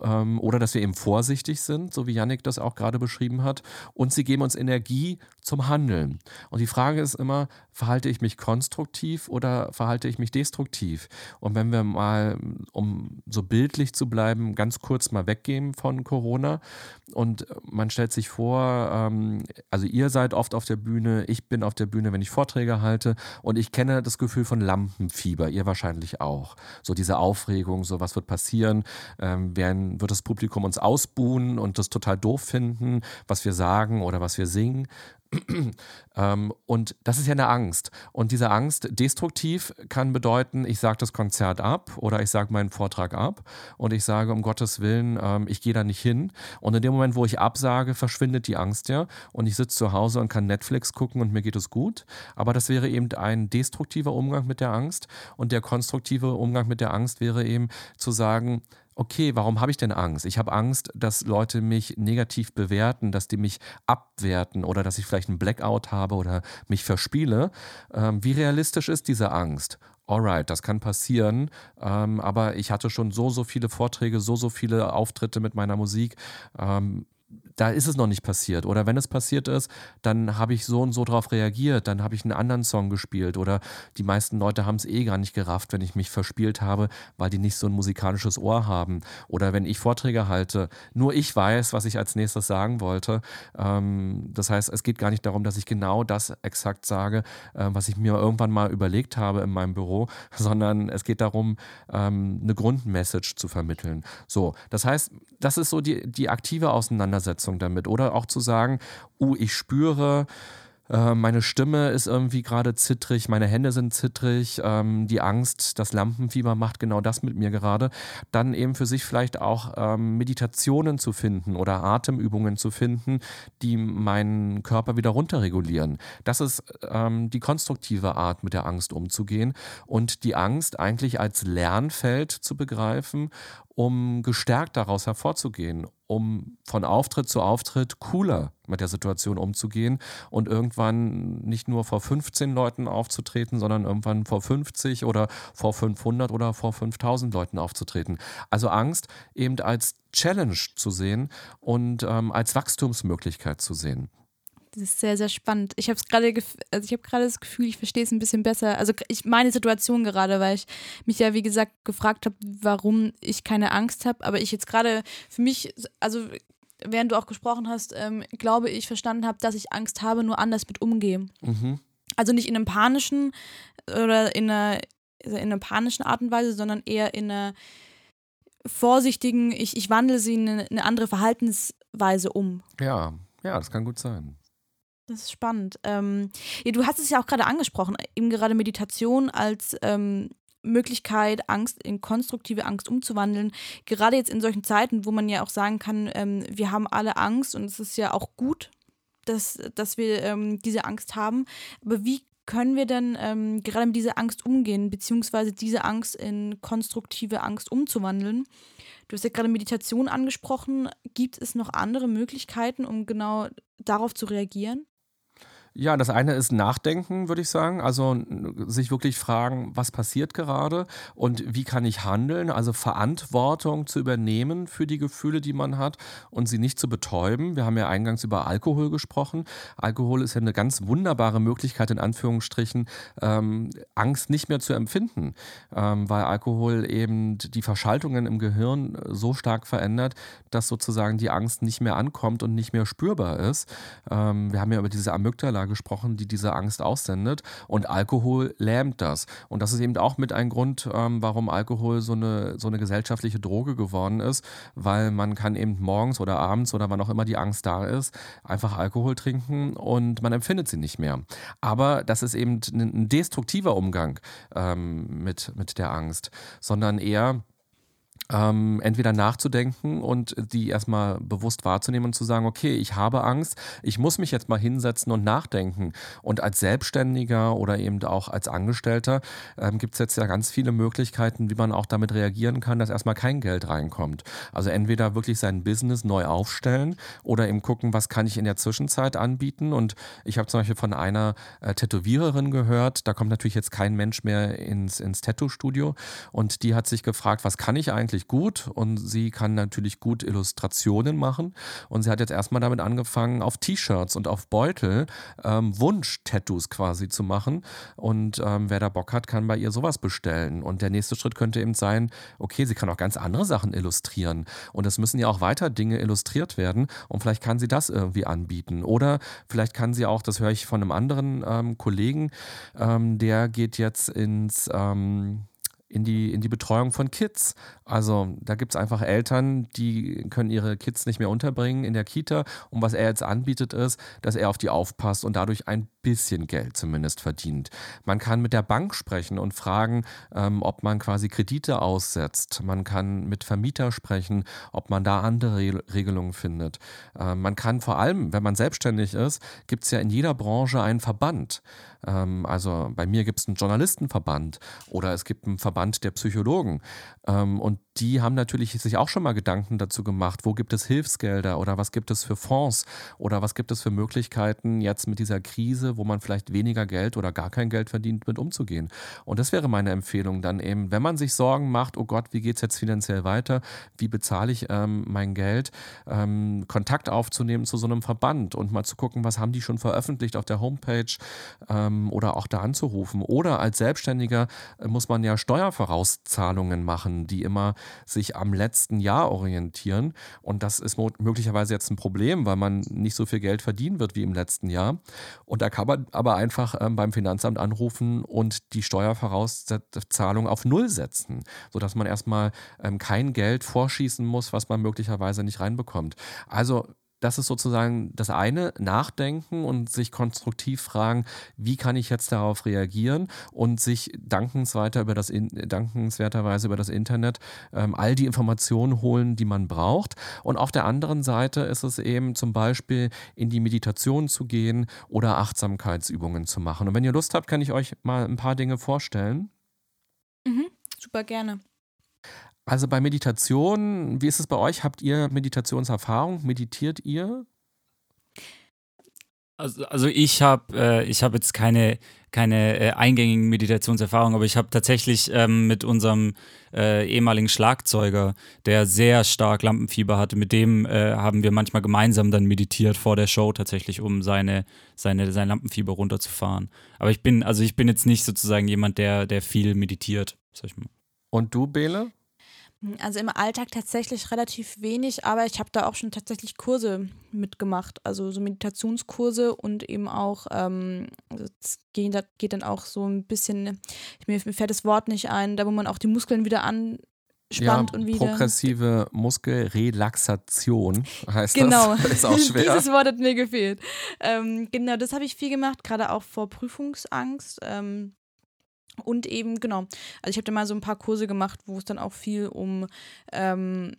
ähm, oder dass wir eben vorsichtig sind, so wie Yannick das auch gerade beschrieben hat. Und sie geben uns Energie zum Handeln. Und die Frage ist immer, verhalte ich mich konstruktiv oder verhalte ich mich destruktiv? Und wenn wir mal, um so bildlich zu bleiben, ganz kurz mal weggehen von Corona und man stellt sich vor, ähm, also ihr seid oft auf der Bühne, ich bin auf der Bühne, wenn ich Vorträge halte und ich kenne das Gefühl von Lampenfieber, ihr wahrscheinlich auch. So diese Aufregung, so was wird passieren, ähm, werden, wird das Publikum uns ausbuhen und das total doof finden, was wir sagen oder was wir singen. Ähm, und das ist ja eine Angst. Und diese Angst destruktiv kann bedeuten, ich sage das Konzert ab oder ich sage meinen Vortrag ab und ich sage, um Gottes Willen, ähm, ich gehe da nicht hin. Und in dem Moment, wo ich absage, verschwindet die Angst ja und ich sitze zu Hause und kann Netflix gucken und mir geht es gut. Aber das wäre eben ein destruktiver Umgang mit der Angst. Und der konstruktive Umgang mit der Angst wäre eben zu sagen, okay, warum habe ich denn Angst? Ich habe Angst, dass Leute mich negativ bewerten, dass die mich abwerten oder dass ich vielleicht einen Blackout habe oder mich verspiele. Ähm, wie realistisch ist diese Angst? Alright, das kann passieren, ähm, aber ich hatte schon so, so viele Vorträge, so, so viele Auftritte mit meiner Musik. Ähm, da ist es noch nicht passiert. Oder wenn es passiert ist, dann habe ich so und so darauf reagiert, dann habe ich einen anderen Song gespielt. Oder die meisten Leute haben es eh gar nicht gerafft, wenn ich mich verspielt habe, weil die nicht so ein musikalisches Ohr haben. Oder wenn ich Vorträge halte, nur ich weiß, was ich als nächstes sagen wollte. Ähm, das heißt, es geht gar nicht darum, dass ich genau das exakt sage, äh, was ich mir irgendwann mal überlegt habe in meinem Büro, sondern es geht darum, ähm, eine Grundmessage zu vermitteln. So, das heißt, das ist so die, die aktive Auseinandersetzung Auseinandersetzung damit. Oder auch zu sagen, uh, ich spüre, äh, meine Stimme ist irgendwie gerade zittrig, meine Hände sind zittrig, ähm, die Angst, das Lampenfieber macht genau das mit mir gerade. Dann eben für sich vielleicht auch ähm, Meditationen zu finden oder Atemübungen zu finden, die meinen Körper wieder runterregulieren. Das ist ähm, die konstruktive Art, mit der Angst umzugehen und die Angst eigentlich als Lernfeld zu begreifen um gestärkt daraus hervorzugehen, um von Auftritt zu Auftritt cooler mit der Situation umzugehen und irgendwann nicht nur vor 15 Leuten aufzutreten, sondern irgendwann vor 50 oder vor 500 oder vor 5000 Leuten aufzutreten. Also Angst eben als Challenge zu sehen und ähm, als Wachstumsmöglichkeit zu sehen.
Das ist sehr, sehr spannend. Ich habe gerade, also ich habe gerade das Gefühl, ich verstehe es ein bisschen besser. Also ich meine Situation gerade, weil ich mich ja wie gesagt gefragt habe, warum ich keine Angst habe. Aber ich jetzt gerade für mich, also während du auch gesprochen hast, ähm, glaube ich verstanden habe, dass ich Angst habe, nur anders mit umgehe. Mhm. Also nicht in einem panischen oder in einer, in einer panischen Art und Weise, sondern eher in einer vorsichtigen, ich, ich wandle sie in eine, eine andere Verhaltensweise um.
Ja, ja, das kann gut sein.
Das ist spannend. Ähm, ja, du hast es ja auch gerade angesprochen, eben gerade Meditation als ähm, Möglichkeit, Angst in konstruktive Angst umzuwandeln. Gerade jetzt in solchen Zeiten, wo man ja auch sagen kann, ähm, wir haben alle Angst und es ist ja auch gut, dass, dass wir ähm, diese Angst haben. Aber wie können wir denn ähm, gerade mit dieser Angst umgehen, beziehungsweise diese Angst in konstruktive Angst umzuwandeln? Du hast ja gerade Meditation angesprochen. Gibt es noch andere Möglichkeiten, um genau darauf zu reagieren?
Ja, das eine ist Nachdenken, würde ich sagen. Also sich wirklich fragen, was passiert gerade und wie kann ich handeln? Also Verantwortung zu übernehmen für die Gefühle, die man hat und sie nicht zu betäuben. Wir haben ja eingangs über Alkohol gesprochen. Alkohol ist ja eine ganz wunderbare Möglichkeit, in Anführungsstrichen, ähm, Angst nicht mehr zu empfinden, ähm, weil Alkohol eben die Verschaltungen im Gehirn so stark verändert, dass sozusagen die Angst nicht mehr ankommt und nicht mehr spürbar ist. Ähm, wir haben ja über diese Amygdala gesprochen, die diese Angst aussendet. Und Alkohol lähmt das. Und das ist eben auch mit ein Grund, ähm, warum Alkohol so eine, so eine gesellschaftliche Droge geworden ist, weil man kann eben morgens oder abends oder wann auch immer die Angst da ist, einfach Alkohol trinken und man empfindet sie nicht mehr. Aber das ist eben ein destruktiver Umgang ähm, mit, mit der Angst, sondern eher ähm, entweder nachzudenken und die erstmal bewusst wahrzunehmen und zu sagen, okay, ich habe Angst, ich muss mich jetzt mal hinsetzen und nachdenken. Und als Selbstständiger oder eben auch als Angestellter ähm, gibt es jetzt ja ganz viele Möglichkeiten, wie man auch damit reagieren kann, dass erstmal kein Geld reinkommt. Also entweder wirklich sein Business neu aufstellen oder eben gucken, was kann ich in der Zwischenzeit anbieten. Und ich habe zum Beispiel von einer äh, Tätowiererin gehört, da kommt natürlich jetzt kein Mensch mehr ins, ins Tattoo-Studio und die hat sich gefragt, was kann ich eigentlich wirklich gut und sie kann natürlich gut Illustrationen machen. Und sie hat jetzt erstmal damit angefangen, auf T-Shirts und auf Beutel ähm, Wunsch-Tattoos quasi zu machen. Und ähm, wer da Bock hat, kann bei ihr sowas bestellen. Und der nächste Schritt könnte eben sein, okay, sie kann auch ganz andere Sachen illustrieren. Und es müssen ja auch weiter Dinge illustriert werden. Und vielleicht kann sie das irgendwie anbieten. Oder vielleicht kann sie auch, das höre ich von einem anderen ähm, Kollegen, ähm, der geht jetzt ins ähm, in die, in die Betreuung von Kids. Also da gibt es einfach Eltern, die können ihre Kids nicht mehr unterbringen in der Kita. Und was er jetzt anbietet, ist, dass er auf die aufpasst und dadurch ein bisschen Geld zumindest verdient. Man kann mit der Bank sprechen und fragen, ähm, ob man quasi Kredite aussetzt. Man kann mit Vermieter sprechen, ob man da andere Re Regelungen findet. Ähm, man kann vor allem, wenn man selbstständig ist, gibt es ja in jeder Branche einen Verband. Ähm, also bei mir gibt es einen Journalistenverband oder es gibt einen Verband der Psychologen. Ähm, und die haben natürlich sich auch schon mal Gedanken dazu gemacht, wo gibt es Hilfsgelder oder was gibt es für Fonds oder was gibt es für Möglichkeiten, jetzt mit dieser Krise, wo man vielleicht weniger Geld oder gar kein Geld verdient, mit umzugehen. Und das wäre meine Empfehlung dann eben, wenn man sich Sorgen macht, oh Gott, wie geht es jetzt finanziell weiter, wie bezahle ich ähm, mein Geld, ähm, Kontakt aufzunehmen zu so einem Verband und mal zu gucken, was haben die schon veröffentlicht auf der Homepage ähm, oder auch da anzurufen. Oder als Selbstständiger äh, muss man ja Steuervorauszahlungen machen, die immer sich am letzten Jahr orientieren. Und das ist möglicherweise jetzt ein Problem, weil man nicht so viel Geld verdienen wird wie im letzten Jahr. Und da kann man aber einfach ähm, beim Finanzamt anrufen und die Steuervorauszahlung auf Null setzen, sodass man erstmal ähm, kein Geld vorschießen muss, was man möglicherweise nicht reinbekommt. Also das ist sozusagen das eine, nachdenken und sich konstruktiv fragen, wie kann ich jetzt darauf reagieren und sich dankensweiter über das, dankenswerterweise über das Internet ähm, all die Informationen holen, die man braucht. Und auf der anderen Seite ist es eben zum Beispiel in die Meditation zu gehen oder Achtsamkeitsübungen zu machen. Und wenn ihr Lust habt, kann ich euch mal ein paar Dinge vorstellen.
Mhm, super gerne.
Also bei Meditation, wie ist es bei euch? Habt ihr Meditationserfahrung? Meditiert ihr?
Also, also ich habe äh, hab jetzt keine, keine äh, eingängigen Meditationserfahrungen, aber ich habe tatsächlich ähm, mit unserem äh, ehemaligen Schlagzeuger, der sehr stark Lampenfieber hatte, mit dem äh, haben wir manchmal gemeinsam dann meditiert vor der Show tatsächlich, um seine, seine, sein Lampenfieber runterzufahren. Aber ich bin, also ich bin jetzt nicht sozusagen jemand, der, der viel meditiert, sag ich mal.
Und du, Bele?
Also im Alltag tatsächlich relativ wenig, aber ich habe da auch schon tatsächlich Kurse mitgemacht, also so Meditationskurse und eben auch, ähm, also es geht, geht, dann auch so ein bisschen, mir, mir fällt das Wort nicht ein, da wo man auch die Muskeln wieder an ja, und wieder.
Progressive Muskelrelaxation heißt
genau.
das. Ist auch schwer.
Dieses Wort hat mir gefehlt. Ähm, genau, das habe ich viel gemacht, gerade auch vor Prüfungsangst. Ähm, und eben, genau, also ich habe da mal so ein paar Kurse gemacht, wo es dann auch viel um, ähm,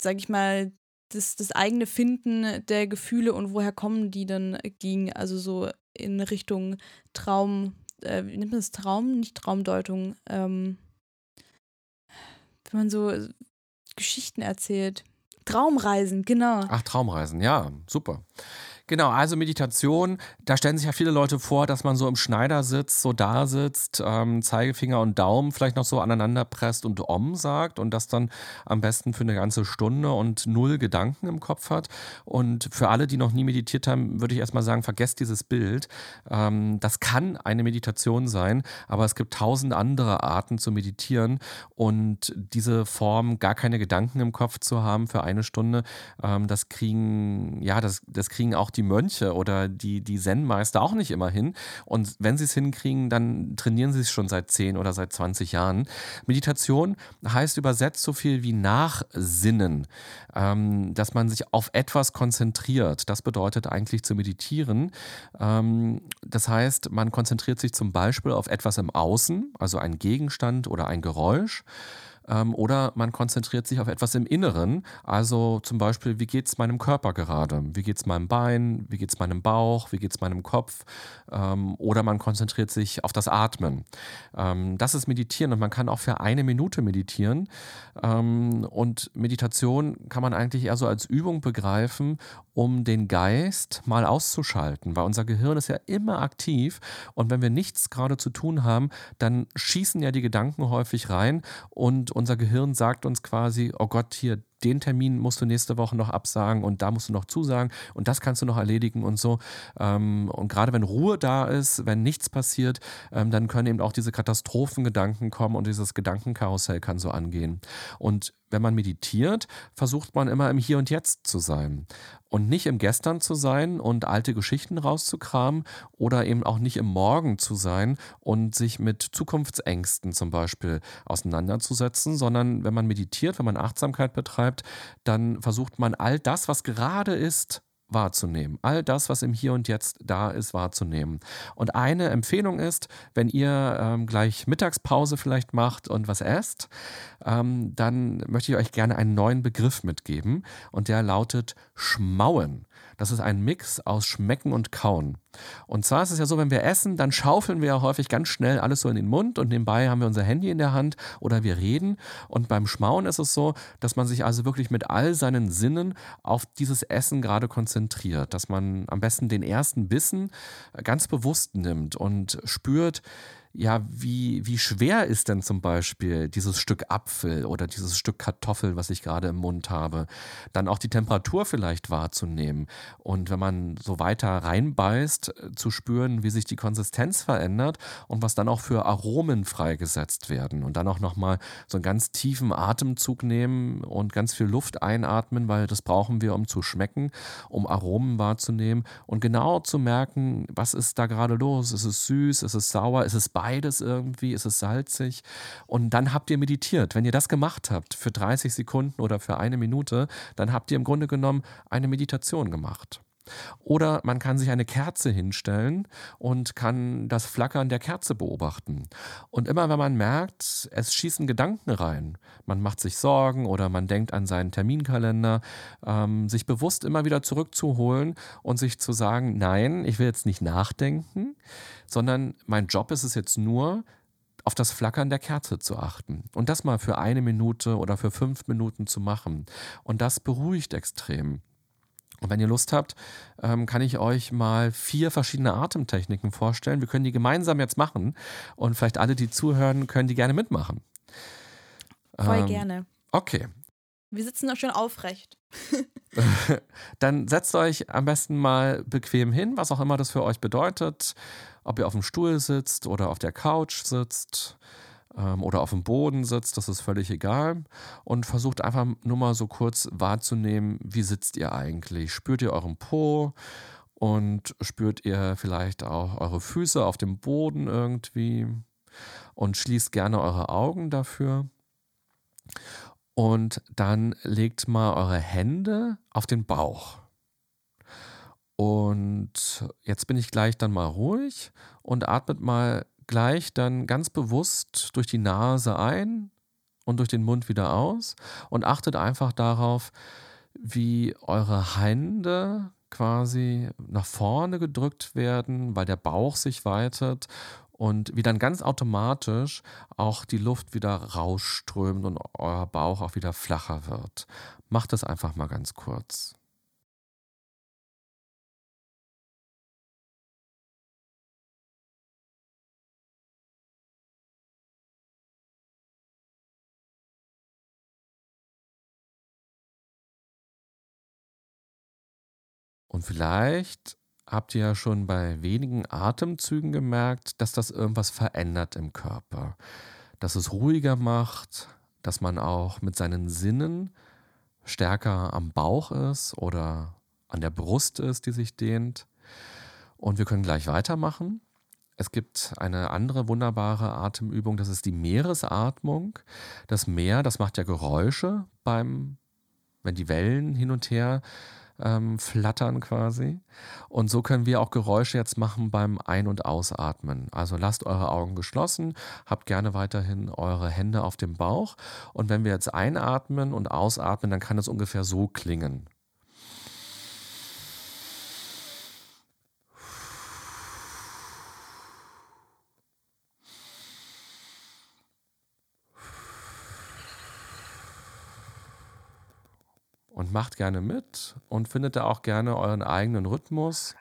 sag ich mal, das, das eigene Finden der Gefühle und woher kommen die dann ging. Also so in Richtung Traum, äh, wie nennt man das Traum, nicht Traumdeutung, ähm, wenn man so Geschichten erzählt. Traumreisen, genau.
Ach, Traumreisen, ja, super. Genau, also Meditation, da stellen sich ja viele Leute vor, dass man so im Schneidersitz so da sitzt, ähm, Zeigefinger und Daumen vielleicht noch so aneinander presst und Om sagt und das dann am besten für eine ganze Stunde und null Gedanken im Kopf hat. Und für alle, die noch nie meditiert haben, würde ich erstmal sagen, vergesst dieses Bild. Ähm, das kann eine Meditation sein, aber es gibt tausend andere Arten zu meditieren und diese Form, gar keine Gedanken im Kopf zu haben für eine Stunde, ähm, das kriegen, ja, das, das kriegen auch die Mönche oder die, die Zen-Meister auch nicht immer hin. Und wenn sie es hinkriegen, dann trainieren sie es schon seit 10 oder seit 20 Jahren. Meditation heißt übersetzt so viel wie Nachsinnen, ähm, dass man sich auf etwas konzentriert. Das bedeutet eigentlich zu meditieren. Ähm, das heißt, man konzentriert sich zum Beispiel auf etwas im Außen, also ein Gegenstand oder ein Geräusch. Ähm, oder man konzentriert sich auf etwas im Inneren, also zum Beispiel, wie geht es meinem Körper gerade? Wie geht es meinem Bein? Wie geht es meinem Bauch? Wie geht es meinem Kopf? Ähm, oder man konzentriert sich auf das Atmen. Ähm, das ist Meditieren und man kann auch für eine Minute meditieren. Und Meditation kann man eigentlich eher so als Übung begreifen, um den Geist mal auszuschalten, weil unser Gehirn ist ja immer aktiv und wenn wir nichts gerade zu tun haben, dann schießen ja die Gedanken häufig rein und unser Gehirn sagt uns quasi, oh Gott, hier, den Termin musst du nächste Woche noch absagen und da musst du noch zusagen und das kannst du noch erledigen und so. Ähm, und gerade wenn Ruhe da ist, wenn nichts passiert, ähm, dann können eben auch diese Katastrophengedanken kommen und dieses Gedankenkarussell kann so angehen. Und wenn man meditiert, versucht man immer im Hier und Jetzt zu sein und nicht im Gestern zu sein und alte Geschichten rauszukramen oder eben auch nicht im Morgen zu sein und sich mit Zukunftsängsten zum Beispiel auseinanderzusetzen, sondern wenn man meditiert, wenn man Achtsamkeit betreibt, dann versucht man all das, was gerade ist, wahrzunehmen. All das, was im Hier und Jetzt da ist, wahrzunehmen. Und eine Empfehlung ist, wenn ihr ähm, gleich Mittagspause vielleicht macht und was esst, ähm, dann möchte ich euch gerne einen neuen Begriff mitgeben und der lautet Schmauen. Das ist ein Mix aus Schmecken und Kauen. Und zwar ist es ja so, wenn wir essen, dann schaufeln wir ja häufig ganz schnell alles so in den Mund und nebenbei haben wir unser Handy in der Hand oder wir reden. Und beim Schmauen ist es so, dass man sich also wirklich mit all seinen Sinnen auf dieses Essen gerade konzentriert, dass man am besten den ersten Bissen ganz bewusst nimmt und spürt, ja, wie, wie schwer ist denn zum Beispiel dieses Stück Apfel oder dieses Stück Kartoffel, was ich gerade im Mund habe? Dann auch die Temperatur vielleicht wahrzunehmen. Und wenn man so weiter reinbeißt, äh, zu spüren, wie sich die Konsistenz verändert und was dann auch für Aromen freigesetzt werden. Und dann auch nochmal so einen ganz tiefen Atemzug nehmen und ganz viel Luft einatmen, weil das brauchen wir, um zu schmecken, um Aromen wahrzunehmen und genau zu merken, was ist da gerade los? Ist es süß? Ist es sauer? Ist es beides irgendwie? Ist es salzig? Und dann habt ihr meditiert. Wenn ihr das gemacht habt für 30 Sekunden oder für eine Minute, dann habt ihr im Grunde genommen eine Meditation gemacht. Oder man kann sich eine Kerze hinstellen und kann das Flackern der Kerze beobachten. Und immer wenn man merkt, es schießen Gedanken rein, man macht sich Sorgen oder man denkt an seinen Terminkalender, ähm, sich bewusst immer wieder zurückzuholen und sich zu sagen, nein, ich will jetzt nicht nachdenken, sondern mein Job ist es jetzt nur, auf das Flackern der Kerze zu achten und das mal für eine Minute oder für fünf Minuten zu machen. Und das beruhigt extrem. Und wenn ihr Lust habt, ähm, kann ich euch mal vier verschiedene Atemtechniken vorstellen. Wir können die gemeinsam jetzt machen und vielleicht alle, die zuhören, können die gerne mitmachen.
Voll ähm, gerne.
Okay.
Wir sitzen noch schön aufrecht.
Dann setzt euch am besten mal bequem hin, was auch immer das für euch bedeutet. Ob ihr auf dem Stuhl sitzt oder auf der Couch sitzt ähm, oder auf dem Boden sitzt, das ist völlig egal. Und versucht einfach nur mal so kurz wahrzunehmen, wie sitzt ihr eigentlich? Spürt ihr euren Po? Und spürt ihr vielleicht auch eure Füße auf dem Boden irgendwie? Und schließt gerne eure Augen dafür. Und dann legt mal eure Hände auf den Bauch. Und jetzt bin ich gleich dann mal ruhig und atmet mal gleich dann ganz bewusst durch die Nase ein und durch den Mund wieder aus und achtet einfach darauf, wie eure Hände quasi nach vorne gedrückt werden, weil der Bauch sich weitet und wie dann ganz automatisch auch die Luft wieder rausströmt und euer Bauch auch wieder flacher wird. Macht das einfach mal ganz kurz. Und vielleicht habt ihr ja schon bei wenigen Atemzügen gemerkt, dass das irgendwas verändert im Körper. Dass es ruhiger macht, dass man auch mit seinen Sinnen stärker am Bauch ist oder an der Brust ist, die sich dehnt. Und wir können gleich weitermachen. Es gibt eine andere wunderbare Atemübung, das ist die Meeresatmung. Das Meer, das macht ja Geräusche beim, wenn die Wellen hin und her ähm, flattern quasi. Und so können wir auch Geräusche jetzt machen beim Ein- und Ausatmen. Also lasst eure Augen geschlossen, habt gerne weiterhin eure Hände auf dem Bauch. Und wenn wir jetzt einatmen und ausatmen, dann kann es ungefähr so klingen. Und macht gerne mit und findet da auch gerne euren eigenen Rhythmus.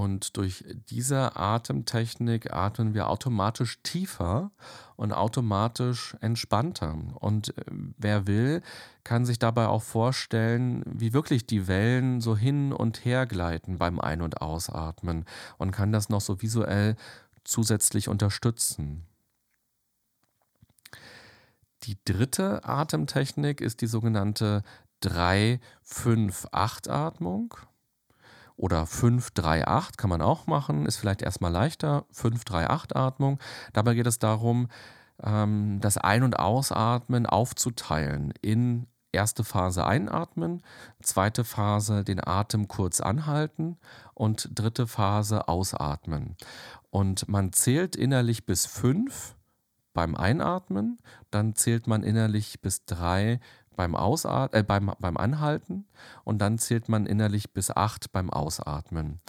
Und durch diese Atemtechnik atmen wir automatisch tiefer und automatisch entspannter. Und äh, wer will, kann sich dabei auch vorstellen, wie wirklich die Wellen so hin und her gleiten beim Ein- und Ausatmen und kann das noch so visuell zusätzlich unterstützen. Die dritte Atemtechnik ist die sogenannte 3-5-8-Atmung. Oder 5-3-8 kann man auch machen, ist vielleicht erstmal leichter. 5-3-8-Atmung. Dabei geht es darum, ähm, das Ein- und Ausatmen aufzuteilen in erste Phase einatmen, zweite Phase den Atem kurz anhalten und dritte Phase ausatmen. Und man zählt innerlich bis fünf beim Einatmen, dann zählt man innerlich bis drei beim, Ausat äh, beim, beim Anhalten und dann zählt man innerlich bis acht beim Ausatmen.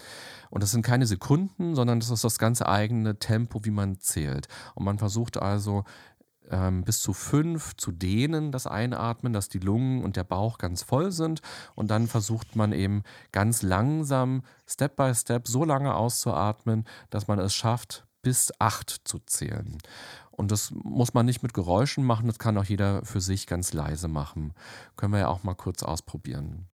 Und das sind keine Sekunden, sondern das ist das ganz eigene Tempo, wie man zählt. Und man versucht also ähm, bis zu fünf zu dehnen, das Einatmen, dass die Lungen und der Bauch ganz voll sind. Und dann versucht man eben ganz langsam, Step by Step, so lange auszuatmen, dass man es schafft, bis acht zu zählen. Und das muss man nicht mit Geräuschen machen, das kann auch jeder für sich ganz leise machen. Können wir ja auch mal kurz ausprobieren.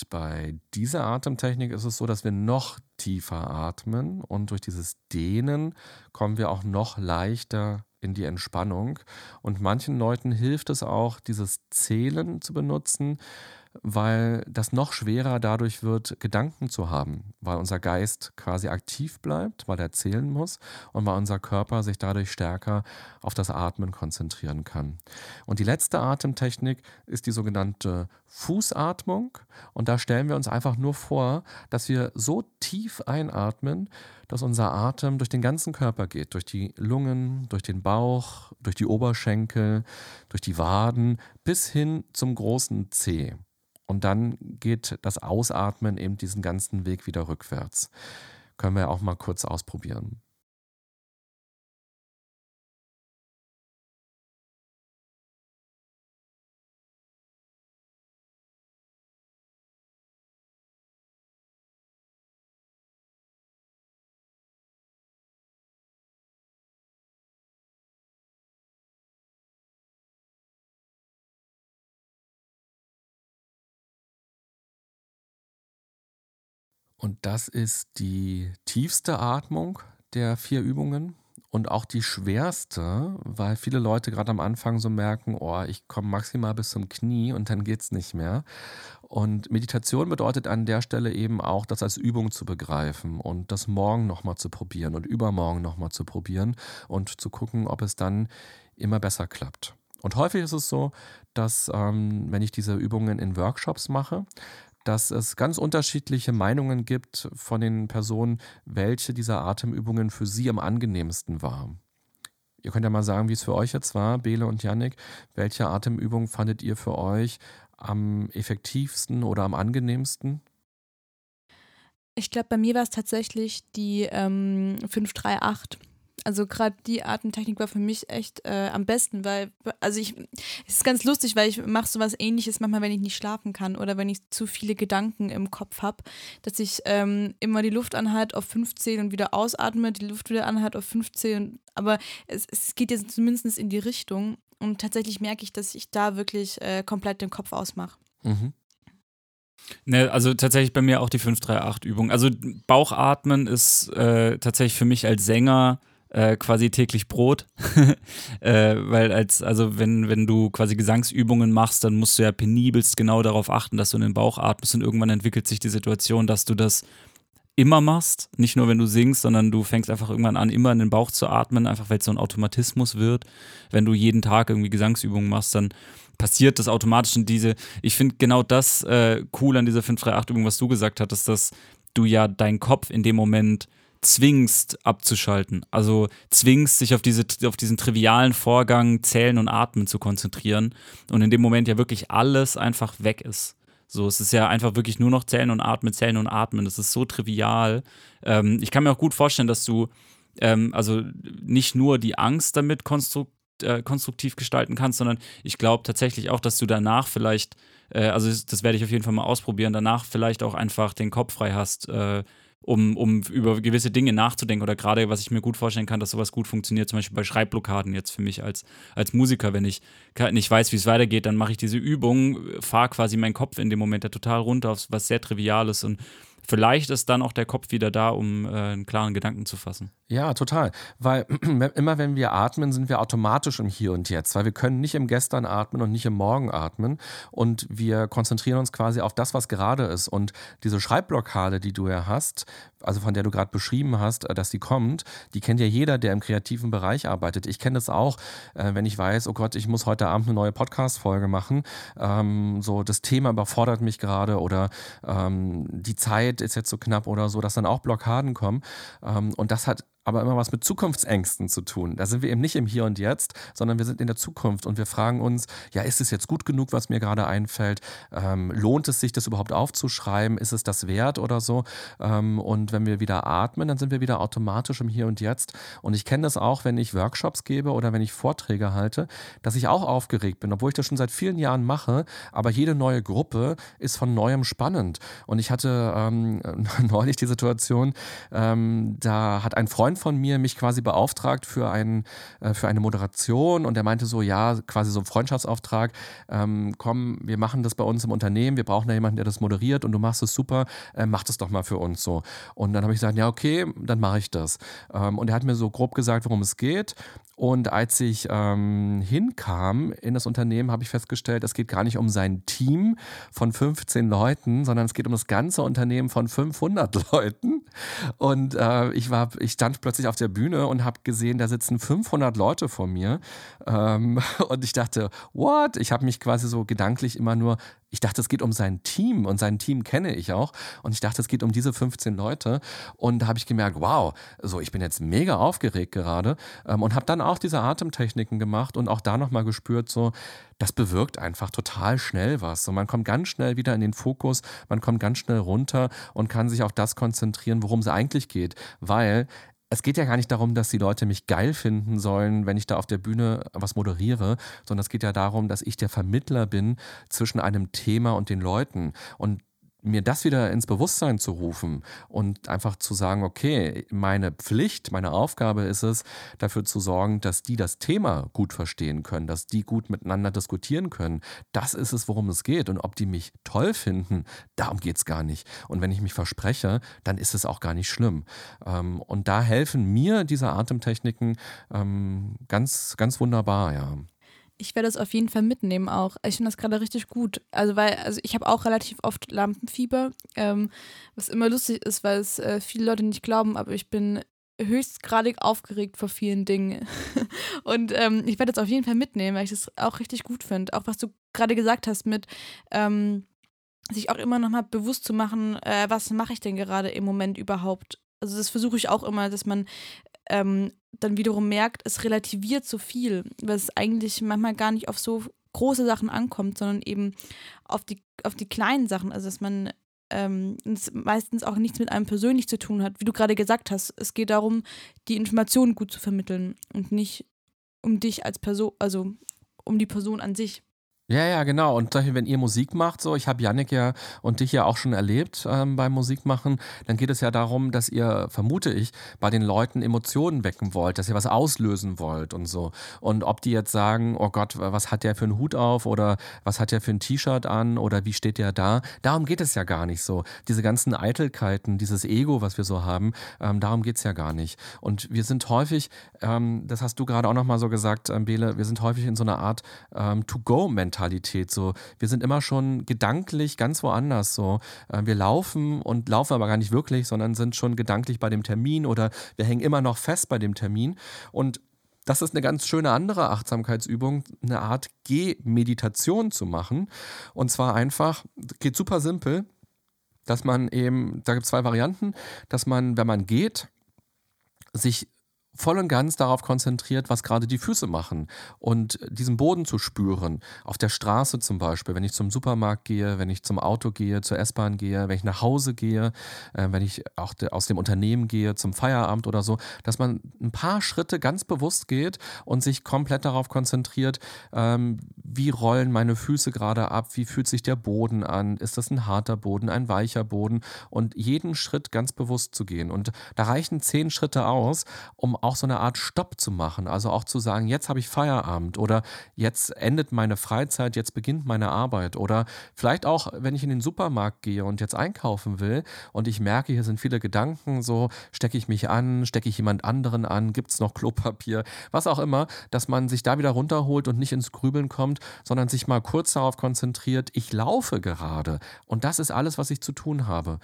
Und bei dieser Atemtechnik ist es so, dass wir noch tiefer atmen und durch dieses Dehnen kommen wir auch noch leichter in die Entspannung. Und manchen Leuten hilft es auch, dieses Zählen zu benutzen, weil das noch schwerer dadurch wird, Gedanken zu haben, weil unser Geist quasi aktiv bleibt, weil er zählen muss und weil unser Körper sich dadurch stärker auf das Atmen konzentrieren kann. Und die letzte Atemtechnik ist die sogenannte Fußatmung und da stellen wir uns einfach nur vor, dass wir so tief einatmen, dass unser Atem durch den ganzen Körper geht, durch die Lungen, durch den Bauch, durch die Oberschenkel, durch die Waden bis hin zum großen Zeh. Und dann geht das Ausatmen eben diesen ganzen Weg wieder rückwärts. Können wir auch mal kurz ausprobieren. Und das ist die tiefste Atmung der vier Übungen und auch die schwerste, weil viele Leute gerade am Anfang so merken, oh, ich komme maximal bis zum Knie und dann geht es nicht mehr. Und Meditation bedeutet an der Stelle eben auch, das als Übung zu begreifen und das morgen nochmal zu probieren und übermorgen nochmal zu probieren und zu gucken, ob es dann immer besser klappt. Und häufig ist es so, dass ähm, wenn ich diese Übungen in Workshops mache, dass es ganz unterschiedliche Meinungen gibt von den Personen, welche dieser Atemübungen für sie am angenehmsten war. Ihr könnt ja mal sagen, wie es für euch jetzt war, Bele und Yannick. Welche Atemübung fandet ihr für euch am effektivsten oder am angenehmsten?
Ich glaube, bei mir war es tatsächlich die ähm, 538 also gerade die Atemtechnik war für mich echt äh, am besten, weil, also ich, es ist ganz lustig, weil ich mache sowas ähnliches manchmal, wenn ich nicht schlafen kann oder wenn ich zu viele Gedanken im Kopf habe, dass ich ähm, immer die Luft anhalte auf 15 und wieder ausatme, die Luft wieder anhalte auf 15, aber es, es geht jetzt zumindest in die Richtung und tatsächlich merke ich, dass ich da wirklich äh, komplett den Kopf ausmache. Mhm.
Ne, also tatsächlich bei mir auch die 538-Übung. Also Bauchatmen ist äh, tatsächlich für mich als Sänger äh, quasi täglich Brot. äh, weil als, also wenn, wenn du quasi Gesangsübungen machst, dann musst du ja penibelst genau darauf achten, dass du in den Bauch atmest und irgendwann entwickelt sich die Situation, dass du das immer machst, nicht nur wenn du singst, sondern du fängst einfach irgendwann an, immer in den Bauch zu atmen, einfach weil es so ein Automatismus wird. Wenn du jeden Tag irgendwie Gesangsübungen machst, dann passiert das automatisch in diese, ich finde genau das äh, cool an dieser 538-Übung, was du gesagt hattest, dass du ja deinen Kopf in dem Moment zwingst abzuschalten. Also zwingst sich auf, diese, auf diesen trivialen Vorgang Zählen und Atmen zu konzentrieren und in dem Moment ja wirklich alles einfach weg ist. So, es ist ja einfach wirklich nur noch Zählen und Atmen, Zählen und Atmen. Das ist so trivial. Ähm, ich kann mir auch gut vorstellen, dass du ähm, also nicht nur die Angst damit konstrukt, äh, konstruktiv gestalten kannst, sondern ich glaube tatsächlich auch, dass du danach vielleicht, äh, also das, das werde ich auf jeden Fall mal ausprobieren, danach vielleicht auch einfach den Kopf frei hast, äh, um, um über gewisse Dinge nachzudenken. Oder gerade, was ich mir gut vorstellen kann, dass sowas gut funktioniert, zum Beispiel bei Schreibblockaden jetzt für mich als, als Musiker, wenn ich nicht weiß, wie es weitergeht, dann mache ich diese Übung, fahre quasi meinen Kopf in dem Moment ja total runter auf was sehr Triviales und vielleicht ist dann auch der Kopf wieder da, um äh, einen klaren Gedanken zu fassen.
Ja, total. Weil immer wenn wir atmen, sind wir automatisch im Hier und Jetzt, weil wir können nicht im Gestern atmen und nicht im Morgen atmen. Und wir konzentrieren uns quasi auf das, was gerade ist. Und diese Schreibblockade, die du ja hast, also von der du gerade beschrieben hast, äh, dass die kommt, die kennt ja jeder, der im kreativen Bereich arbeitet. Ich kenne das auch, äh, wenn ich weiß, oh Gott, ich muss heute Abend eine neue Podcast-Folge machen. Ähm, so, das Thema überfordert mich gerade oder ähm, die Zeit ist jetzt so knapp oder so, dass dann auch Blockaden kommen. Ähm, und das hat aber immer was mit Zukunftsängsten zu tun. Da sind wir eben nicht im Hier und Jetzt, sondern wir sind in der Zukunft und wir fragen uns, ja, ist es jetzt gut genug, was mir gerade einfällt? Ähm, lohnt es sich, das überhaupt aufzuschreiben? Ist es das wert oder so? Ähm, und wenn wir wieder atmen, dann sind wir wieder automatisch im Hier und Jetzt. Und ich kenne das auch, wenn ich Workshops gebe oder wenn ich Vorträge halte, dass ich auch aufgeregt bin, obwohl ich das schon seit vielen Jahren mache. Aber jede neue Gruppe ist von neuem spannend. Und ich hatte ähm, neulich die Situation, ähm, da hat ein Freund von mir mich quasi beauftragt für, ein, äh, für eine Moderation. Und er meinte so, ja, quasi so ein Freundschaftsauftrag, ähm, komm, wir machen das bei uns im Unternehmen, wir brauchen da jemanden, der das moderiert und du machst es super, äh, mach das doch mal für uns so. Und dann habe ich gesagt, ja, okay, dann mache ich das. Ähm, und er hat mir so grob gesagt, worum es geht und als ich ähm, hinkam in das Unternehmen, habe ich festgestellt, es geht gar nicht um sein Team von 15 Leuten, sondern es geht um das ganze Unternehmen von 500 Leuten. Und äh, ich, war, ich stand plötzlich auf der Bühne und habe gesehen, da sitzen 500 Leute vor mir. Ähm, und ich dachte, what? Ich habe mich quasi so gedanklich immer nur ich dachte, es geht um sein Team und sein Team kenne ich auch. Und ich dachte, es geht um diese 15 Leute. Und da habe ich gemerkt, wow, so ich bin jetzt mega aufgeregt gerade ähm, und habe dann auch diese Atemtechniken gemacht und auch da nochmal gespürt, so, das bewirkt einfach total schnell was. So, man kommt ganz schnell wieder in den Fokus, man kommt ganz schnell runter und kann sich auf das konzentrieren, worum es eigentlich geht. Weil es geht ja gar nicht darum, dass die Leute mich geil finden sollen, wenn ich da auf der Bühne was moderiere, sondern es geht ja darum, dass ich der Vermittler bin zwischen einem Thema und den Leuten. Und mir das wieder ins Bewusstsein zu rufen und einfach zu sagen, okay, meine Pflicht, meine Aufgabe ist es, dafür zu sorgen, dass die das Thema gut verstehen können, dass die gut miteinander diskutieren können. Das ist es, worum es geht. Und ob die mich toll finden, darum geht es gar nicht. Und wenn ich mich verspreche, dann ist es auch gar nicht schlimm. Ähm, und da helfen mir diese Atemtechniken ähm, ganz, ganz wunderbar, ja.
Ich werde es auf jeden Fall mitnehmen auch. Ich finde das gerade richtig gut. Also, weil, also ich habe auch relativ oft Lampenfieber, ähm, was immer lustig ist, weil es äh, viele Leute nicht glauben, aber ich bin höchstgradig aufgeregt vor vielen Dingen. Und ähm, ich werde es auf jeden Fall mitnehmen, weil ich das auch richtig gut finde. Auch was du gerade gesagt hast mit ähm, sich auch immer nochmal bewusst zu machen, äh, was mache ich denn gerade im Moment überhaupt. Also das versuche ich auch immer, dass man ähm, dann wiederum merkt, es relativiert so viel, weil es eigentlich manchmal gar nicht auf so große Sachen ankommt, sondern eben auf die, auf die kleinen Sachen. Also dass man ähm, meistens auch nichts mit einem persönlich zu tun hat. Wie du gerade gesagt hast, es geht darum, die Informationen gut zu vermitteln und nicht um dich als Person, also um die Person an sich.
Ja, ja, genau. Und wenn ihr Musik macht, so, ich habe Yannick ja und dich ja auch schon erlebt ähm, beim Musikmachen, dann geht es ja darum, dass ihr, vermute ich, bei den Leuten Emotionen wecken wollt, dass ihr was auslösen wollt und so. Und ob die jetzt sagen, oh Gott, was hat der für einen Hut auf oder was hat der für ein T-Shirt an oder wie steht der da, darum geht es ja gar nicht so. Diese ganzen Eitelkeiten, dieses Ego, was wir so haben, ähm, darum geht's ja gar nicht. Und wir sind häufig, ähm, das hast du gerade auch nochmal so gesagt, ähm, Bele, wir sind häufig in so einer Art ähm, To-Go-Mentalität Mentalität. So, wir sind immer schon gedanklich ganz woanders. So, äh, wir laufen und laufen aber gar nicht wirklich, sondern sind schon gedanklich bei dem Termin oder wir hängen immer noch fest bei dem Termin. Und das ist eine ganz schöne andere Achtsamkeitsübung, eine Art Gehmeditation zu machen. Und zwar einfach, geht super simpel, dass man eben, da gibt es zwei Varianten, dass man, wenn man geht, sich voll und ganz darauf konzentriert, was gerade die Füße machen und diesen Boden zu spüren. Auf der Straße zum Beispiel, wenn ich zum Supermarkt gehe, wenn ich zum Auto gehe, zur S-Bahn gehe, wenn ich nach Hause gehe, äh, wenn ich auch de aus dem Unternehmen gehe, zum Feierabend oder so, dass man ein paar Schritte ganz bewusst geht und sich komplett darauf konzentriert, ähm, wie rollen meine Füße gerade ab, wie fühlt sich der Boden an, ist das ein harter Boden, ein weicher Boden und jeden Schritt ganz bewusst zu gehen. Und da reichen zehn Schritte aus, um auch so eine Art Stopp zu machen. Also auch zu sagen, jetzt habe ich Feierabend oder jetzt endet meine Freizeit, jetzt beginnt meine Arbeit. Oder vielleicht auch, wenn ich in den Supermarkt gehe und jetzt einkaufen will und ich merke, hier sind viele Gedanken, so stecke ich mich an, stecke ich jemand anderen an, gibt es noch Klopapier, was auch immer, dass man sich da wieder runterholt und nicht ins Grübeln kommt, sondern sich mal kurz darauf konzentriert, ich laufe gerade. Und das ist alles, was ich zu tun habe.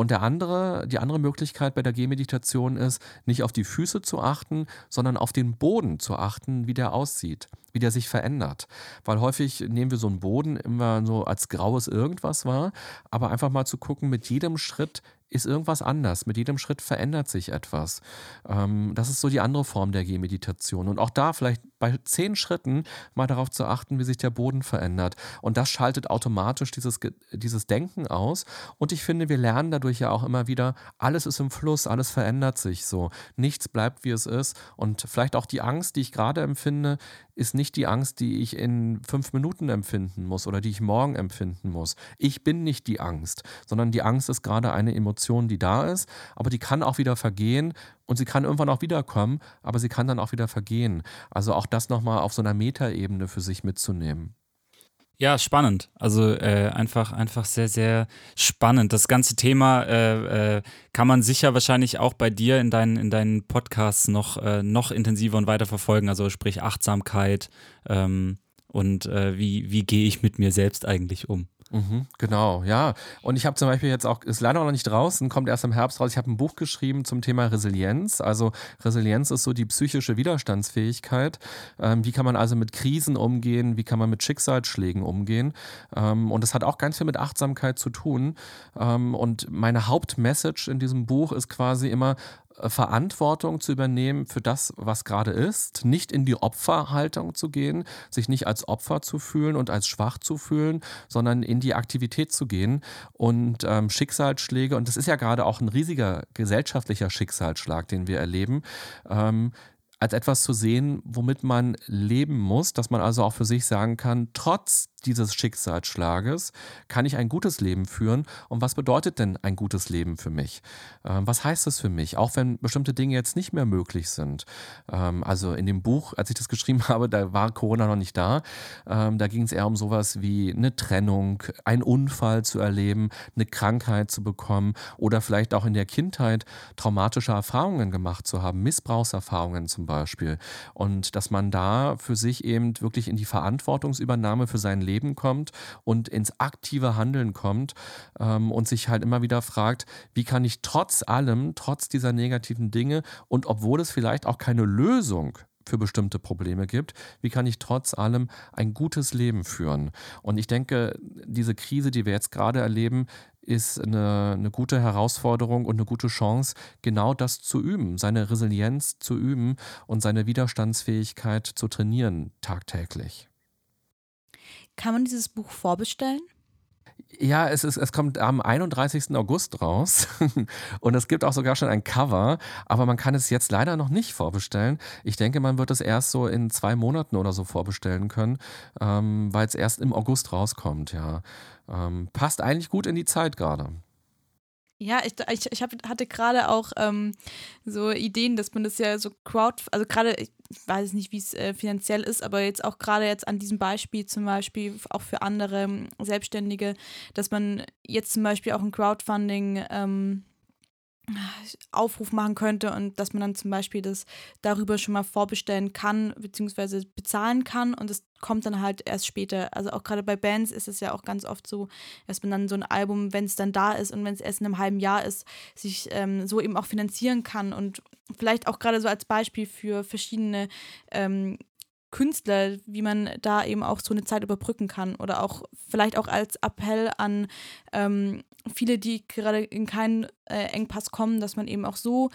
Und der andere, die andere Möglichkeit bei der Gehmeditation ist, nicht auf die Füße zu achten, sondern auf den Boden zu achten, wie der aussieht, wie der sich verändert. Weil häufig nehmen wir so einen Boden immer so als graues irgendwas wahr, aber einfach mal zu gucken, mit jedem Schritt ist irgendwas anders. Mit jedem Schritt verändert sich etwas. Ähm, das ist so die andere Form der Gehmeditation. Und auch da vielleicht bei zehn Schritten mal darauf zu achten, wie sich der Boden verändert. Und das schaltet automatisch dieses, dieses Denken aus. Und ich finde, wir lernen dadurch ja auch immer wieder, alles ist im Fluss, alles verändert sich so. Nichts bleibt, wie es ist. Und vielleicht auch die Angst, die ich gerade empfinde, ist nicht die Angst, die ich in fünf Minuten empfinden muss oder die ich morgen empfinden muss. Ich bin nicht die Angst, sondern die Angst ist gerade eine Emotion, die da ist, aber die kann auch wieder vergehen und sie kann irgendwann auch wiederkommen, aber sie kann dann auch wieder vergehen. Also auch das nochmal auf so einer Metaebene für sich mitzunehmen.
Ja, spannend. Also äh, einfach, einfach sehr, sehr spannend. Das ganze Thema äh, äh, kann man sicher wahrscheinlich auch bei dir in deinen, in deinen Podcasts noch, äh, noch intensiver und weiter verfolgen. Also sprich Achtsamkeit ähm, und äh, wie, wie gehe ich mit mir selbst eigentlich um.
Mhm, genau, ja. Und ich habe zum Beispiel jetzt auch, ist leider noch nicht draußen, kommt erst im Herbst raus. Ich habe ein Buch geschrieben zum Thema Resilienz. Also Resilienz ist so die psychische Widerstandsfähigkeit. Ähm, wie kann man also mit Krisen umgehen? Wie kann man mit Schicksalsschlägen umgehen? Ähm, und das hat auch ganz viel mit Achtsamkeit zu tun. Ähm, und meine Hauptmessage in diesem Buch ist quasi immer, Verantwortung zu übernehmen für das, was gerade ist, nicht in die Opferhaltung zu gehen, sich nicht als Opfer zu fühlen und als schwach zu fühlen, sondern in die Aktivität zu gehen und ähm, Schicksalsschläge, und das ist ja gerade auch ein riesiger gesellschaftlicher Schicksalsschlag, den wir erleben, ähm, als etwas zu sehen, womit man leben muss, dass man also auch für sich sagen kann, trotz dieses Schicksalsschlages kann ich ein gutes Leben führen. Und was bedeutet denn ein gutes Leben für mich? Ähm, was heißt das für mich? Auch wenn bestimmte Dinge jetzt nicht mehr möglich sind. Ähm, also in dem Buch, als ich das geschrieben habe, da war Corona noch nicht da. Ähm, da ging es eher um sowas wie eine Trennung, einen Unfall zu erleben, eine Krankheit zu bekommen oder vielleicht auch in der Kindheit traumatische Erfahrungen gemacht zu haben, Missbrauchserfahrungen zum Beispiel. Und dass man da für sich eben wirklich in die Verantwortungsübernahme für sein Leben kommt und ins aktive Handeln kommt ähm, und sich halt immer wieder fragt, wie kann ich trotz allem, trotz dieser negativen Dinge und obwohl es vielleicht auch keine Lösung für bestimmte Probleme gibt, wie kann ich trotz allem ein gutes Leben führen. Und ich denke, diese Krise, die wir jetzt gerade erleben, ist eine, eine gute Herausforderung und eine gute Chance, genau das zu üben, seine Resilienz zu üben und seine Widerstandsfähigkeit zu trainieren tagtäglich.
Kann man dieses Buch vorbestellen?
Ja, es, ist, es kommt am 31. August raus und es gibt auch sogar schon ein Cover, aber man kann es jetzt leider noch nicht vorbestellen. Ich denke, man wird es erst so in zwei Monaten oder so vorbestellen können, ähm, weil es erst im August rauskommt, ja. Ähm, passt eigentlich gut in die Zeit gerade.
Ja, ich, ich, ich hab, hatte gerade auch ähm, so Ideen, dass man das ja so crowd, also gerade, ich weiß nicht, wie es äh, finanziell ist, aber jetzt auch gerade jetzt an diesem Beispiel zum Beispiel auch für andere ähm, Selbstständige, dass man jetzt zum Beispiel auch ein Crowdfunding ähm, Aufruf machen könnte und dass man dann zum Beispiel das darüber schon mal vorbestellen kann, beziehungsweise bezahlen kann und es kommt dann halt erst später. Also auch gerade bei Bands ist es ja auch ganz oft so, dass man dann so ein Album, wenn es dann da ist und wenn es erst in einem halben Jahr ist, sich ähm, so eben auch finanzieren kann und vielleicht auch gerade so als Beispiel für verschiedene ähm, Künstler, wie man da eben auch so eine Zeit überbrücken kann oder auch vielleicht auch als Appell an ähm, viele, die gerade in keinen äh, Engpass kommen, dass man eben auch so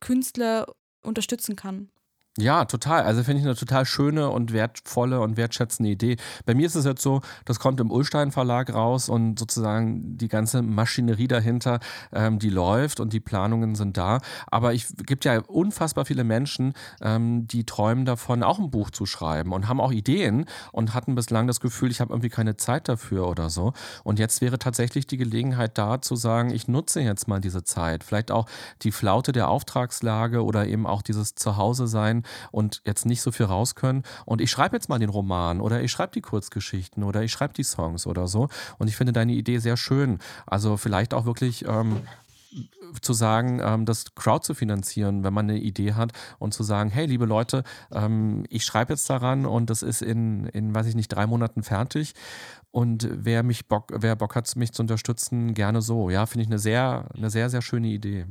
Künstler unterstützen kann.
Ja, total. Also finde ich eine total schöne und wertvolle und wertschätzende Idee. Bei mir ist es jetzt so, das kommt im Ulstein Verlag raus und sozusagen die ganze Maschinerie dahinter, ähm, die läuft und die Planungen sind da. Aber es gibt ja unfassbar viele Menschen, ähm, die träumen davon, auch ein Buch zu schreiben und haben auch Ideen und hatten bislang das Gefühl, ich habe irgendwie keine Zeit dafür oder so. Und jetzt wäre tatsächlich die Gelegenheit da zu sagen, ich nutze jetzt mal diese Zeit. Vielleicht auch die Flaute der Auftragslage oder eben auch dieses Zuhause sein und jetzt nicht so viel raus können. Und ich schreibe jetzt mal den Roman oder ich schreibe die Kurzgeschichten oder ich schreibe die Songs oder so. Und ich finde deine Idee sehr schön. Also vielleicht auch wirklich ähm, zu sagen, ähm, das Crowd zu finanzieren, wenn man eine Idee hat und zu sagen, hey, liebe Leute, ähm, ich schreibe jetzt daran und das ist in, in, weiß ich nicht, drei Monaten fertig. Und wer mich Bock, wer Bock hat, mich zu unterstützen, gerne so. Ja, finde ich eine sehr, eine sehr, sehr schöne Idee.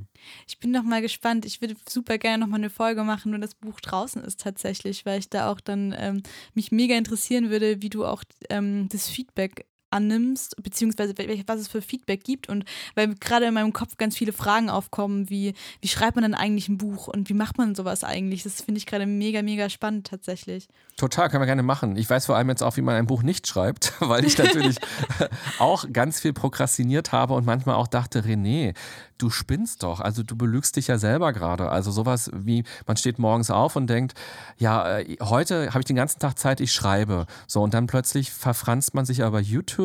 Ich bin noch mal gespannt. Ich würde super gerne noch mal eine Folge machen, wenn das Buch draußen ist tatsächlich, weil ich da auch dann ähm, mich mega interessieren würde, wie du auch ähm, das Feedback annimmst, beziehungsweise was es für Feedback gibt und weil gerade in meinem Kopf ganz viele Fragen aufkommen, wie, wie schreibt man denn eigentlich ein Buch und wie macht man sowas eigentlich? Das finde ich gerade mega, mega spannend tatsächlich.
Total, können wir gerne machen. Ich weiß vor allem jetzt auch, wie man ein Buch nicht schreibt, weil ich natürlich auch ganz viel prokrastiniert habe und manchmal auch dachte, René, du spinnst doch. Also du belügst dich ja selber gerade. Also sowas wie, man steht morgens auf und denkt, ja, äh, heute habe ich den ganzen Tag Zeit, ich schreibe. So, und dann plötzlich verfranst man sich aber YouTube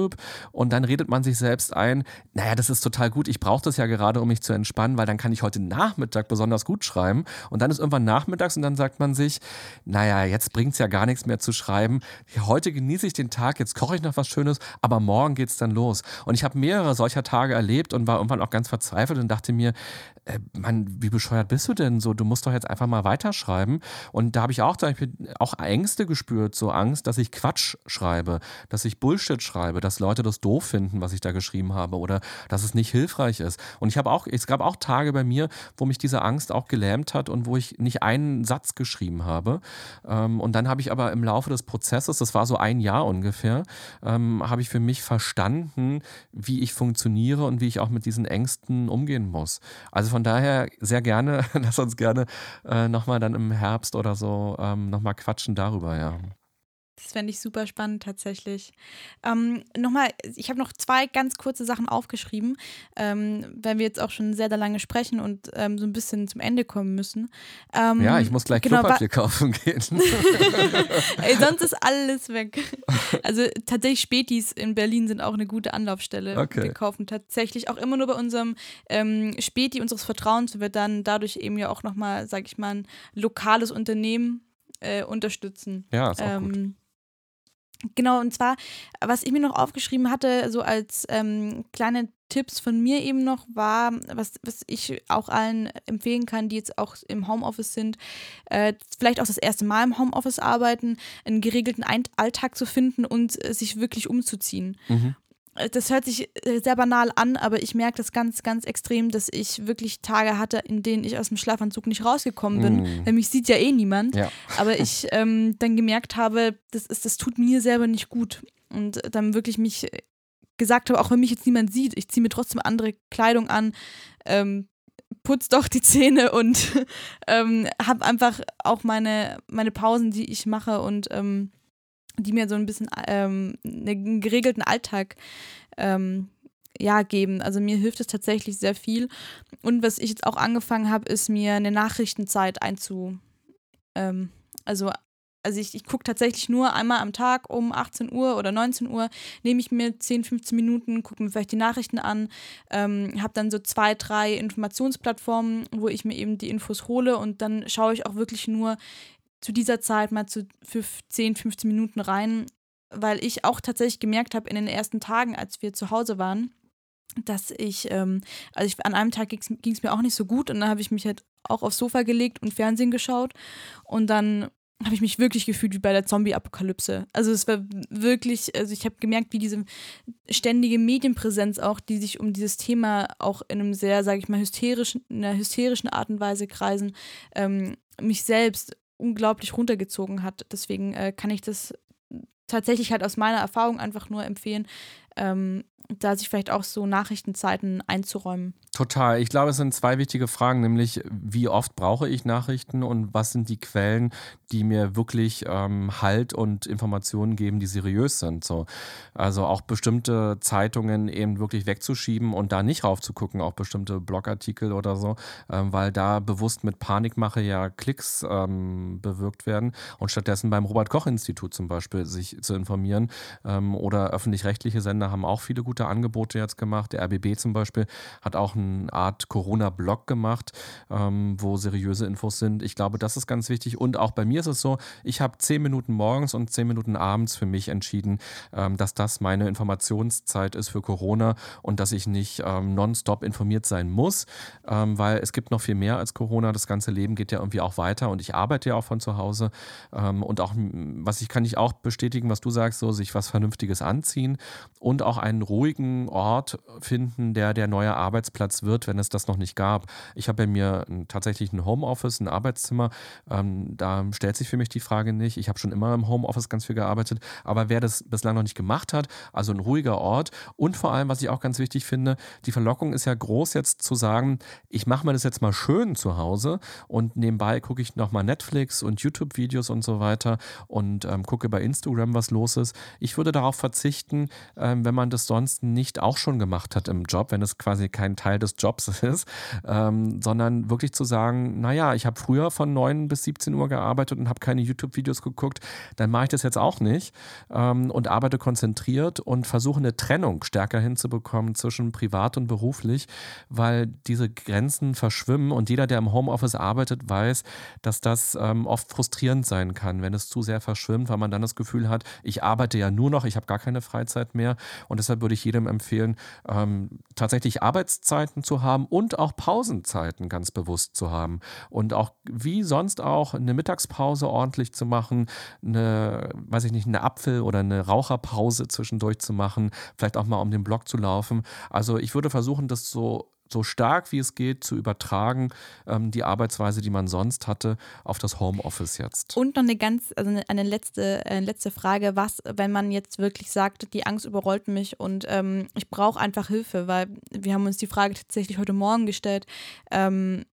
und dann redet man sich selbst ein, naja, das ist total gut, ich brauche das ja gerade, um mich zu entspannen, weil dann kann ich heute Nachmittag besonders gut schreiben. Und dann ist irgendwann nachmittags und dann sagt man sich, naja, jetzt bringt es ja gar nichts mehr zu schreiben. Heute genieße ich den Tag, jetzt koche ich noch was Schönes, aber morgen geht es dann los. Und ich habe mehrere solcher Tage erlebt und war irgendwann auch ganz verzweifelt und dachte mir, äh, Mann, wie bescheuert bist du denn so? Du musst doch jetzt einfach mal weiterschreiben. Und da habe ich auch, auch Ängste gespürt, so Angst, dass ich Quatsch schreibe, dass ich Bullshit schreibe, dass Leute das doof finden, was ich da geschrieben habe oder dass es nicht hilfreich ist. Und ich habe auch, es gab auch Tage bei mir, wo mich diese Angst auch gelähmt hat und wo ich nicht einen Satz geschrieben habe. Ähm, und dann habe ich aber im Laufe des Prozesses, das war so ein Jahr ungefähr, ähm, habe ich für mich verstanden, wie ich funktioniere und wie ich auch mit diesen Ängsten umgehen muss. Also von daher sehr gerne, lass uns gerne äh, nochmal dann im Herbst oder so ähm, nochmal quatschen darüber, ja.
Das fände ich super spannend tatsächlich. Ähm, Nochmal, ich habe noch zwei ganz kurze Sachen aufgeschrieben, ähm, weil wir jetzt auch schon sehr, sehr lange sprechen und ähm, so ein bisschen zum Ende kommen müssen. Ähm,
ja, ich muss gleich genau, Klopapier kaufen gehen.
Ey, sonst ist alles weg. Also tatsächlich Spätis in Berlin sind auch eine gute Anlaufstelle. Okay. Wir kaufen tatsächlich auch immer nur bei unserem ähm, Späti unseres Vertrauens, wird dann dadurch eben ja auch nochmal, sag ich mal, ein lokales Unternehmen äh, unterstützen.
Ja, ist auch gut.
Genau, und zwar, was ich mir noch aufgeschrieben hatte, so als ähm, kleine Tipps von mir eben noch, war, was, was ich auch allen empfehlen kann, die jetzt auch im Homeoffice sind, äh, vielleicht auch das erste Mal im Homeoffice arbeiten, einen geregelten Alltag zu finden und äh, sich wirklich umzuziehen. Mhm das hört sich äh, sehr banal an, aber ich merke das ganz, ganz extrem, dass ich wirklich Tage hatte, in denen ich aus dem Schlafanzug nicht rausgekommen bin. Mm. Weil mich sieht ja eh niemand. Ja. Aber ich ähm, dann gemerkt habe, das, ist, das tut mir selber nicht gut. Und dann wirklich mich gesagt habe, auch wenn mich jetzt niemand sieht, ich ziehe mir trotzdem andere Kleidung an, ähm, putz doch die Zähne und ähm, habe einfach auch meine, meine Pausen, die ich mache und ähm, die mir so ein bisschen ähm, einen geregelten Alltag ähm, ja, geben. Also mir hilft es tatsächlich sehr viel. Und was ich jetzt auch angefangen habe, ist mir eine Nachrichtenzeit einzu. Ähm, also also ich, ich gucke tatsächlich nur einmal am Tag um 18 Uhr oder 19 Uhr, nehme ich mir 10, 15 Minuten, gucke mir vielleicht die Nachrichten an, ähm, habe dann so zwei, drei Informationsplattformen, wo ich mir eben die Infos hole und dann schaue ich auch wirklich nur, zu dieser Zeit mal zu, für 10, 15 Minuten rein, weil ich auch tatsächlich gemerkt habe in den ersten Tagen, als wir zu Hause waren, dass ich, ähm, also ich, an einem Tag ging es mir auch nicht so gut und dann habe ich mich halt auch aufs Sofa gelegt und Fernsehen geschaut und dann habe ich mich wirklich gefühlt wie bei der Zombie-Apokalypse. Also es war wirklich, also ich habe gemerkt, wie diese ständige Medienpräsenz auch, die sich um dieses Thema auch in einem sehr, sage ich mal, hysterischen, in einer hysterischen Art und Weise kreisen, ähm, mich selbst unglaublich runtergezogen hat. Deswegen äh, kann ich das tatsächlich halt aus meiner Erfahrung einfach nur empfehlen, ähm, da sich vielleicht auch so Nachrichtenzeiten einzuräumen.
Total. Ich glaube, es sind zwei wichtige Fragen, nämlich wie oft brauche ich Nachrichten und was sind die Quellen, die mir wirklich ähm, Halt und Informationen geben, die seriös sind. So. Also auch bestimmte Zeitungen eben wirklich wegzuschieben und da nicht raufzugucken, auch bestimmte Blogartikel oder so, ähm, weil da bewusst mit Panikmache ja Klicks ähm, bewirkt werden und stattdessen beim Robert-Koch-Institut zum Beispiel sich zu informieren ähm, oder öffentlich-rechtliche Sender haben auch viele gute Angebote jetzt gemacht. Der RBB zum Beispiel hat auch eine Art Corona-Blog gemacht, ähm, wo seriöse Infos sind. Ich glaube, das ist ganz wichtig. Und auch bei mir ist es so, ich habe zehn Minuten morgens und zehn Minuten abends für mich entschieden, ähm, dass das meine Informationszeit ist für Corona und dass ich nicht ähm, nonstop informiert sein muss, ähm, weil es gibt noch viel mehr als Corona. Das ganze Leben geht ja irgendwie auch weiter und ich arbeite ja auch von zu Hause. Ähm, und auch, was ich kann ich auch bestätigen, was du sagst, so sich was Vernünftiges anziehen und auch einen ruhigen Ort finden, der der neue Arbeitsplatz wird, wenn es das noch nicht gab. Ich habe bei mir tatsächlich ein Homeoffice, ein Arbeitszimmer. Ähm, da stellt sich für mich die Frage nicht. Ich habe schon immer im Homeoffice ganz viel gearbeitet, aber wer das bislang noch nicht gemacht hat, also ein ruhiger Ort und vor allem, was ich auch ganz wichtig finde, die Verlockung ist ja groß jetzt zu sagen, ich mache mir das jetzt mal schön zu Hause und nebenbei gucke ich nochmal Netflix und YouTube-Videos und so weiter und ähm, gucke bei Instagram, was los ist. Ich würde darauf verzichten, ähm, wenn man das sonst nicht auch schon gemacht hat im Job, wenn es quasi kein Teil des Jobs ist, ähm, sondern wirklich zu sagen, naja, ich habe früher von 9 bis 17 Uhr gearbeitet und habe keine YouTube-Videos geguckt, dann mache ich das jetzt auch nicht ähm, und arbeite konzentriert und versuche eine Trennung stärker hinzubekommen zwischen privat und beruflich, weil diese Grenzen verschwimmen und jeder, der im Homeoffice arbeitet, weiß, dass das ähm, oft frustrierend sein kann, wenn es zu sehr verschwimmt, weil man dann das Gefühl hat, ich arbeite ja nur noch, ich habe gar keine Freizeit mehr und deshalb würde ich jedem empfehlen, ähm, tatsächlich Arbeitszeiten zu haben und auch Pausenzeiten ganz bewusst zu haben. Und auch wie sonst auch eine Mittagspause ordentlich zu machen, eine, weiß ich nicht, eine Apfel- oder eine Raucherpause zwischendurch zu machen, vielleicht auch mal um den Block zu laufen. Also ich würde versuchen, das so so stark wie es geht zu übertragen, ähm, die Arbeitsweise, die man sonst hatte, auf das Homeoffice jetzt.
Und noch eine ganz, also eine letzte, eine äh, letzte Frage, was, wenn man jetzt wirklich sagt, die Angst überrollt mich und ähm, ich brauche einfach Hilfe, weil wir haben uns die Frage tatsächlich heute Morgen gestellt, ähm,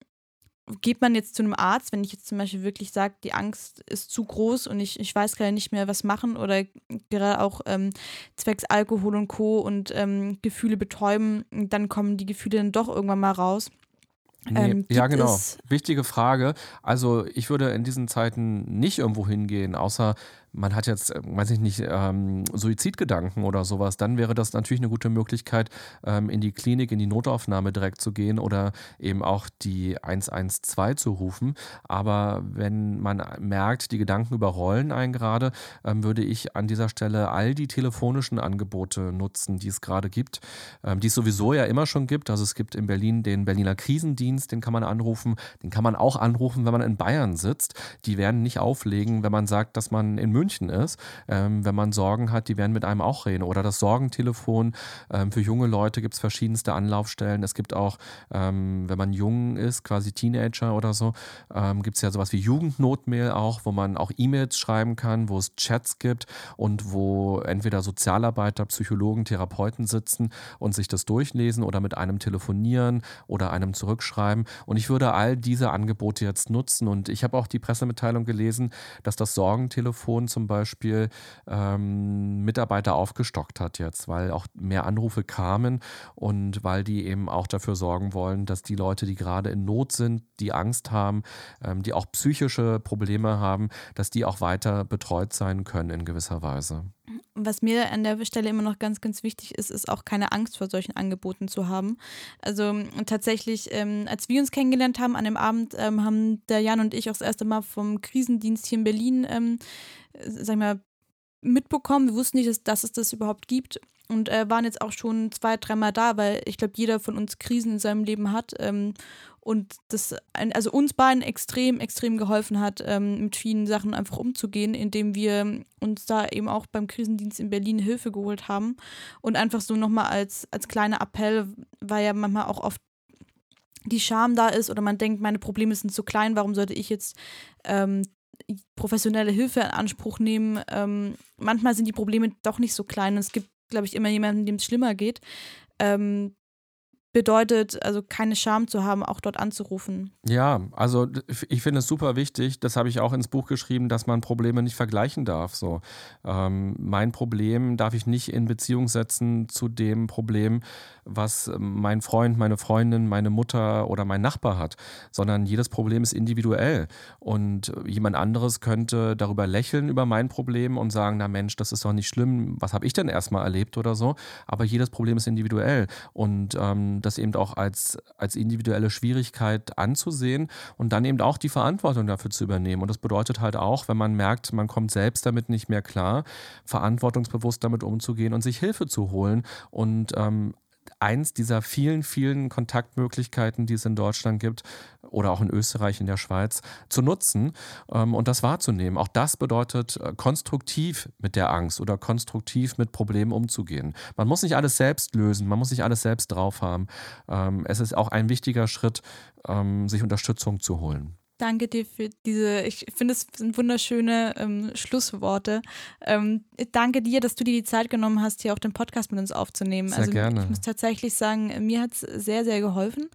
geht man jetzt zu einem Arzt, wenn ich jetzt zum Beispiel wirklich sage, die Angst ist zu groß und ich, ich weiß gerade nicht mehr, was machen oder gerade auch ähm, zwecks Alkohol und Co. und ähm, Gefühle betäuben, dann kommen die Gefühle dann doch irgendwann mal raus.
Nee, ähm, ja, genau. Wichtige Frage. Also ich würde in diesen Zeiten nicht irgendwo hingehen, außer man hat jetzt, äh, weiß ich nicht, ähm, Suizidgedanken oder sowas, dann wäre das natürlich eine gute Möglichkeit, ähm, in die Klinik, in die Notaufnahme direkt zu gehen oder eben auch die 112 zu rufen. Aber wenn man merkt, die Gedanken überrollen einen gerade, ähm, würde ich an dieser Stelle all die telefonischen Angebote nutzen, die es gerade gibt, ähm, die es sowieso ja immer schon gibt. Also es gibt in Berlin den Berliner Krisendienst, den kann man anrufen, den kann man auch anrufen, wenn man in Bayern sitzt. Die werden nicht auflegen, wenn man sagt, dass man in München München ist. Ähm, wenn man Sorgen hat, die werden mit einem auch reden. Oder das Sorgentelefon. Ähm, für junge Leute gibt es verschiedenste Anlaufstellen. Es gibt auch, ähm, wenn man jung ist, quasi Teenager oder so, ähm, gibt es ja sowas wie Jugendnotmail auch, wo man auch E-Mails schreiben kann, wo es Chats gibt und wo entweder Sozialarbeiter, Psychologen, Therapeuten sitzen und sich das durchlesen oder mit einem telefonieren oder einem zurückschreiben. Und ich würde all diese Angebote jetzt nutzen. Und ich habe auch die Pressemitteilung gelesen, dass das Sorgentelefon zum Beispiel ähm, Mitarbeiter aufgestockt hat jetzt, weil auch mehr Anrufe kamen und weil die eben auch dafür sorgen wollen, dass die Leute, die gerade in Not sind, die Angst haben, ähm, die auch psychische Probleme haben, dass die auch weiter betreut sein können in gewisser Weise.
Was mir an der Stelle immer noch ganz, ganz wichtig ist, ist auch keine Angst vor solchen Angeboten zu haben. Also tatsächlich, ähm, als wir uns kennengelernt haben an dem Abend, ähm, haben der Jan und ich auch das erste Mal vom Krisendienst hier in Berlin ähm, sag ich mal, mitbekommen. Wir wussten nicht, dass, dass es das überhaupt gibt und äh, waren jetzt auch schon zwei, dreimal da, weil ich glaube, jeder von uns Krisen in seinem Leben hat ähm, und das also uns beiden extrem, extrem geholfen hat, ähm, mit vielen Sachen einfach umzugehen, indem wir uns da eben auch beim Krisendienst in Berlin Hilfe geholt haben und einfach so nochmal als, als kleiner Appell, weil ja manchmal auch oft die Scham da ist oder man denkt, meine Probleme sind zu klein, warum sollte ich jetzt ähm, professionelle Hilfe in Anspruch nehmen. Ähm, manchmal sind die Probleme doch nicht so klein. Es gibt, glaube ich, immer jemanden, dem es schlimmer geht. Ähm, bedeutet, also keine Scham zu haben, auch dort anzurufen.
Ja, also ich finde es super wichtig, das habe ich auch ins Buch geschrieben, dass man Probleme nicht vergleichen darf. So. Ähm, mein Problem darf ich nicht in Beziehung setzen zu dem Problem, was mein Freund, meine Freundin, meine Mutter oder mein Nachbar hat, sondern jedes Problem ist individuell. Und jemand anderes könnte darüber lächeln über mein Problem und sagen, na Mensch, das ist doch nicht schlimm, was habe ich denn erstmal erlebt oder so. Aber jedes Problem ist individuell. Und ähm, das eben auch als, als individuelle Schwierigkeit anzusehen und dann eben auch die Verantwortung dafür zu übernehmen. Und das bedeutet halt auch, wenn man merkt, man kommt selbst damit nicht mehr klar, verantwortungsbewusst damit umzugehen und sich Hilfe zu holen und ähm, eins dieser vielen, vielen Kontaktmöglichkeiten, die es in Deutschland gibt oder auch in Österreich, in der Schweiz, zu nutzen ähm, und das wahrzunehmen. Auch das bedeutet, äh, konstruktiv mit der Angst oder konstruktiv mit Problemen umzugehen. Man muss nicht alles selbst lösen, man muss nicht alles selbst drauf haben. Ähm, es ist auch ein wichtiger Schritt, ähm, sich Unterstützung zu holen.
Danke dir für diese, ich finde es sind wunderschöne ähm, Schlussworte. Ähm, danke dir, dass du dir die Zeit genommen hast, hier auch den Podcast mit uns aufzunehmen.
Sehr also gerne.
ich muss tatsächlich sagen, mir hat es sehr, sehr geholfen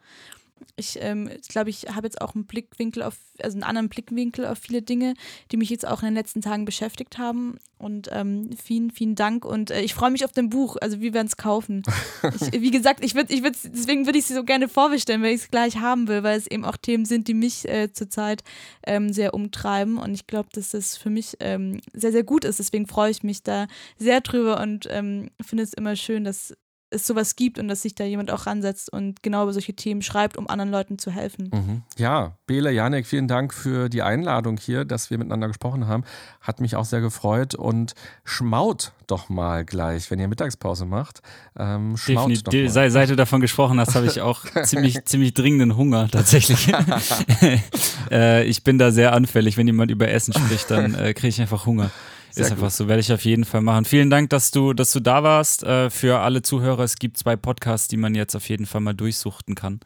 ich ähm, glaube, ich habe jetzt auch einen Blickwinkel auf, also einen anderen Blickwinkel auf viele Dinge, die mich jetzt auch in den letzten Tagen beschäftigt haben. Und ähm, vielen, vielen Dank. Und äh, ich freue mich auf dein Buch. Also wir werden es kaufen. ich, wie gesagt, ich würde, ich würd, deswegen würde ich sie so gerne vorbestellen, weil ich es gleich haben will, weil es eben auch Themen sind, die mich äh, zurzeit ähm, sehr umtreiben. Und ich glaube, dass das für mich ähm, sehr, sehr gut ist. Deswegen freue ich mich da sehr drüber und ähm, finde es immer schön, dass es sowas gibt und dass sich da jemand auch ransetzt und genau über solche Themen schreibt, um anderen Leuten zu helfen.
Mhm. Ja, Bele, Janek, vielen Dank für die Einladung hier, dass wir miteinander gesprochen haben. Hat mich auch sehr gefreut und schmaut doch mal gleich, wenn ihr Mittagspause macht. Ähm, schmaut
Definitiv. doch mal. Seit, seit du davon gesprochen hast, habe ich auch ziemlich, ziemlich dringenden Hunger tatsächlich. äh, ich bin da sehr anfällig. Wenn jemand über Essen spricht, dann äh, kriege ich einfach Hunger. Sehr ist einfach so, werde ich auf jeden Fall machen. Vielen Dank, dass du, dass du da warst. Äh, für alle Zuhörer, es gibt zwei Podcasts, die man jetzt auf jeden Fall mal durchsuchten kann.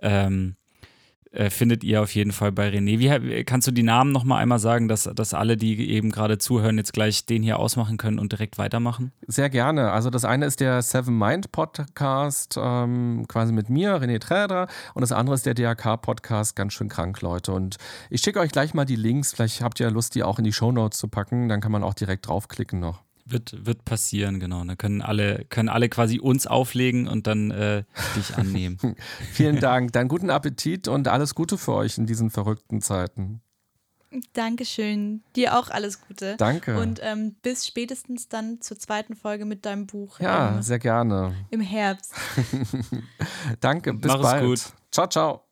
Ähm, äh, findet ihr auf jeden Fall bei René. Wie, kannst du die Namen nochmal einmal sagen, dass, dass alle, die eben gerade zuhören, jetzt gleich den hier ausmachen können und direkt weitermachen?
Sehr gerne. Also das eine ist der Seven Mind Podcast, ähm, quasi mit mir, René Träder, und das andere ist der DRK Podcast, ganz schön krank, Leute. Und ich schicke euch gleich mal die Links. Vielleicht habt ihr Lust, die auch in die Show Notes zu packen. Dann kann man auch direkt draufklicken noch.
Wird, wird passieren, genau. Dann können alle, können alle quasi uns auflegen und dann äh, dich annehmen.
Vielen Dank. Dann guten Appetit und alles Gute für euch in diesen verrückten Zeiten.
Dankeschön. Dir auch alles Gute.
Danke.
Und ähm, bis spätestens dann zur zweiten Folge mit deinem Buch.
Ja, ähm, sehr gerne.
Im Herbst.
Danke, bis Mach bald. Gut. Ciao, ciao.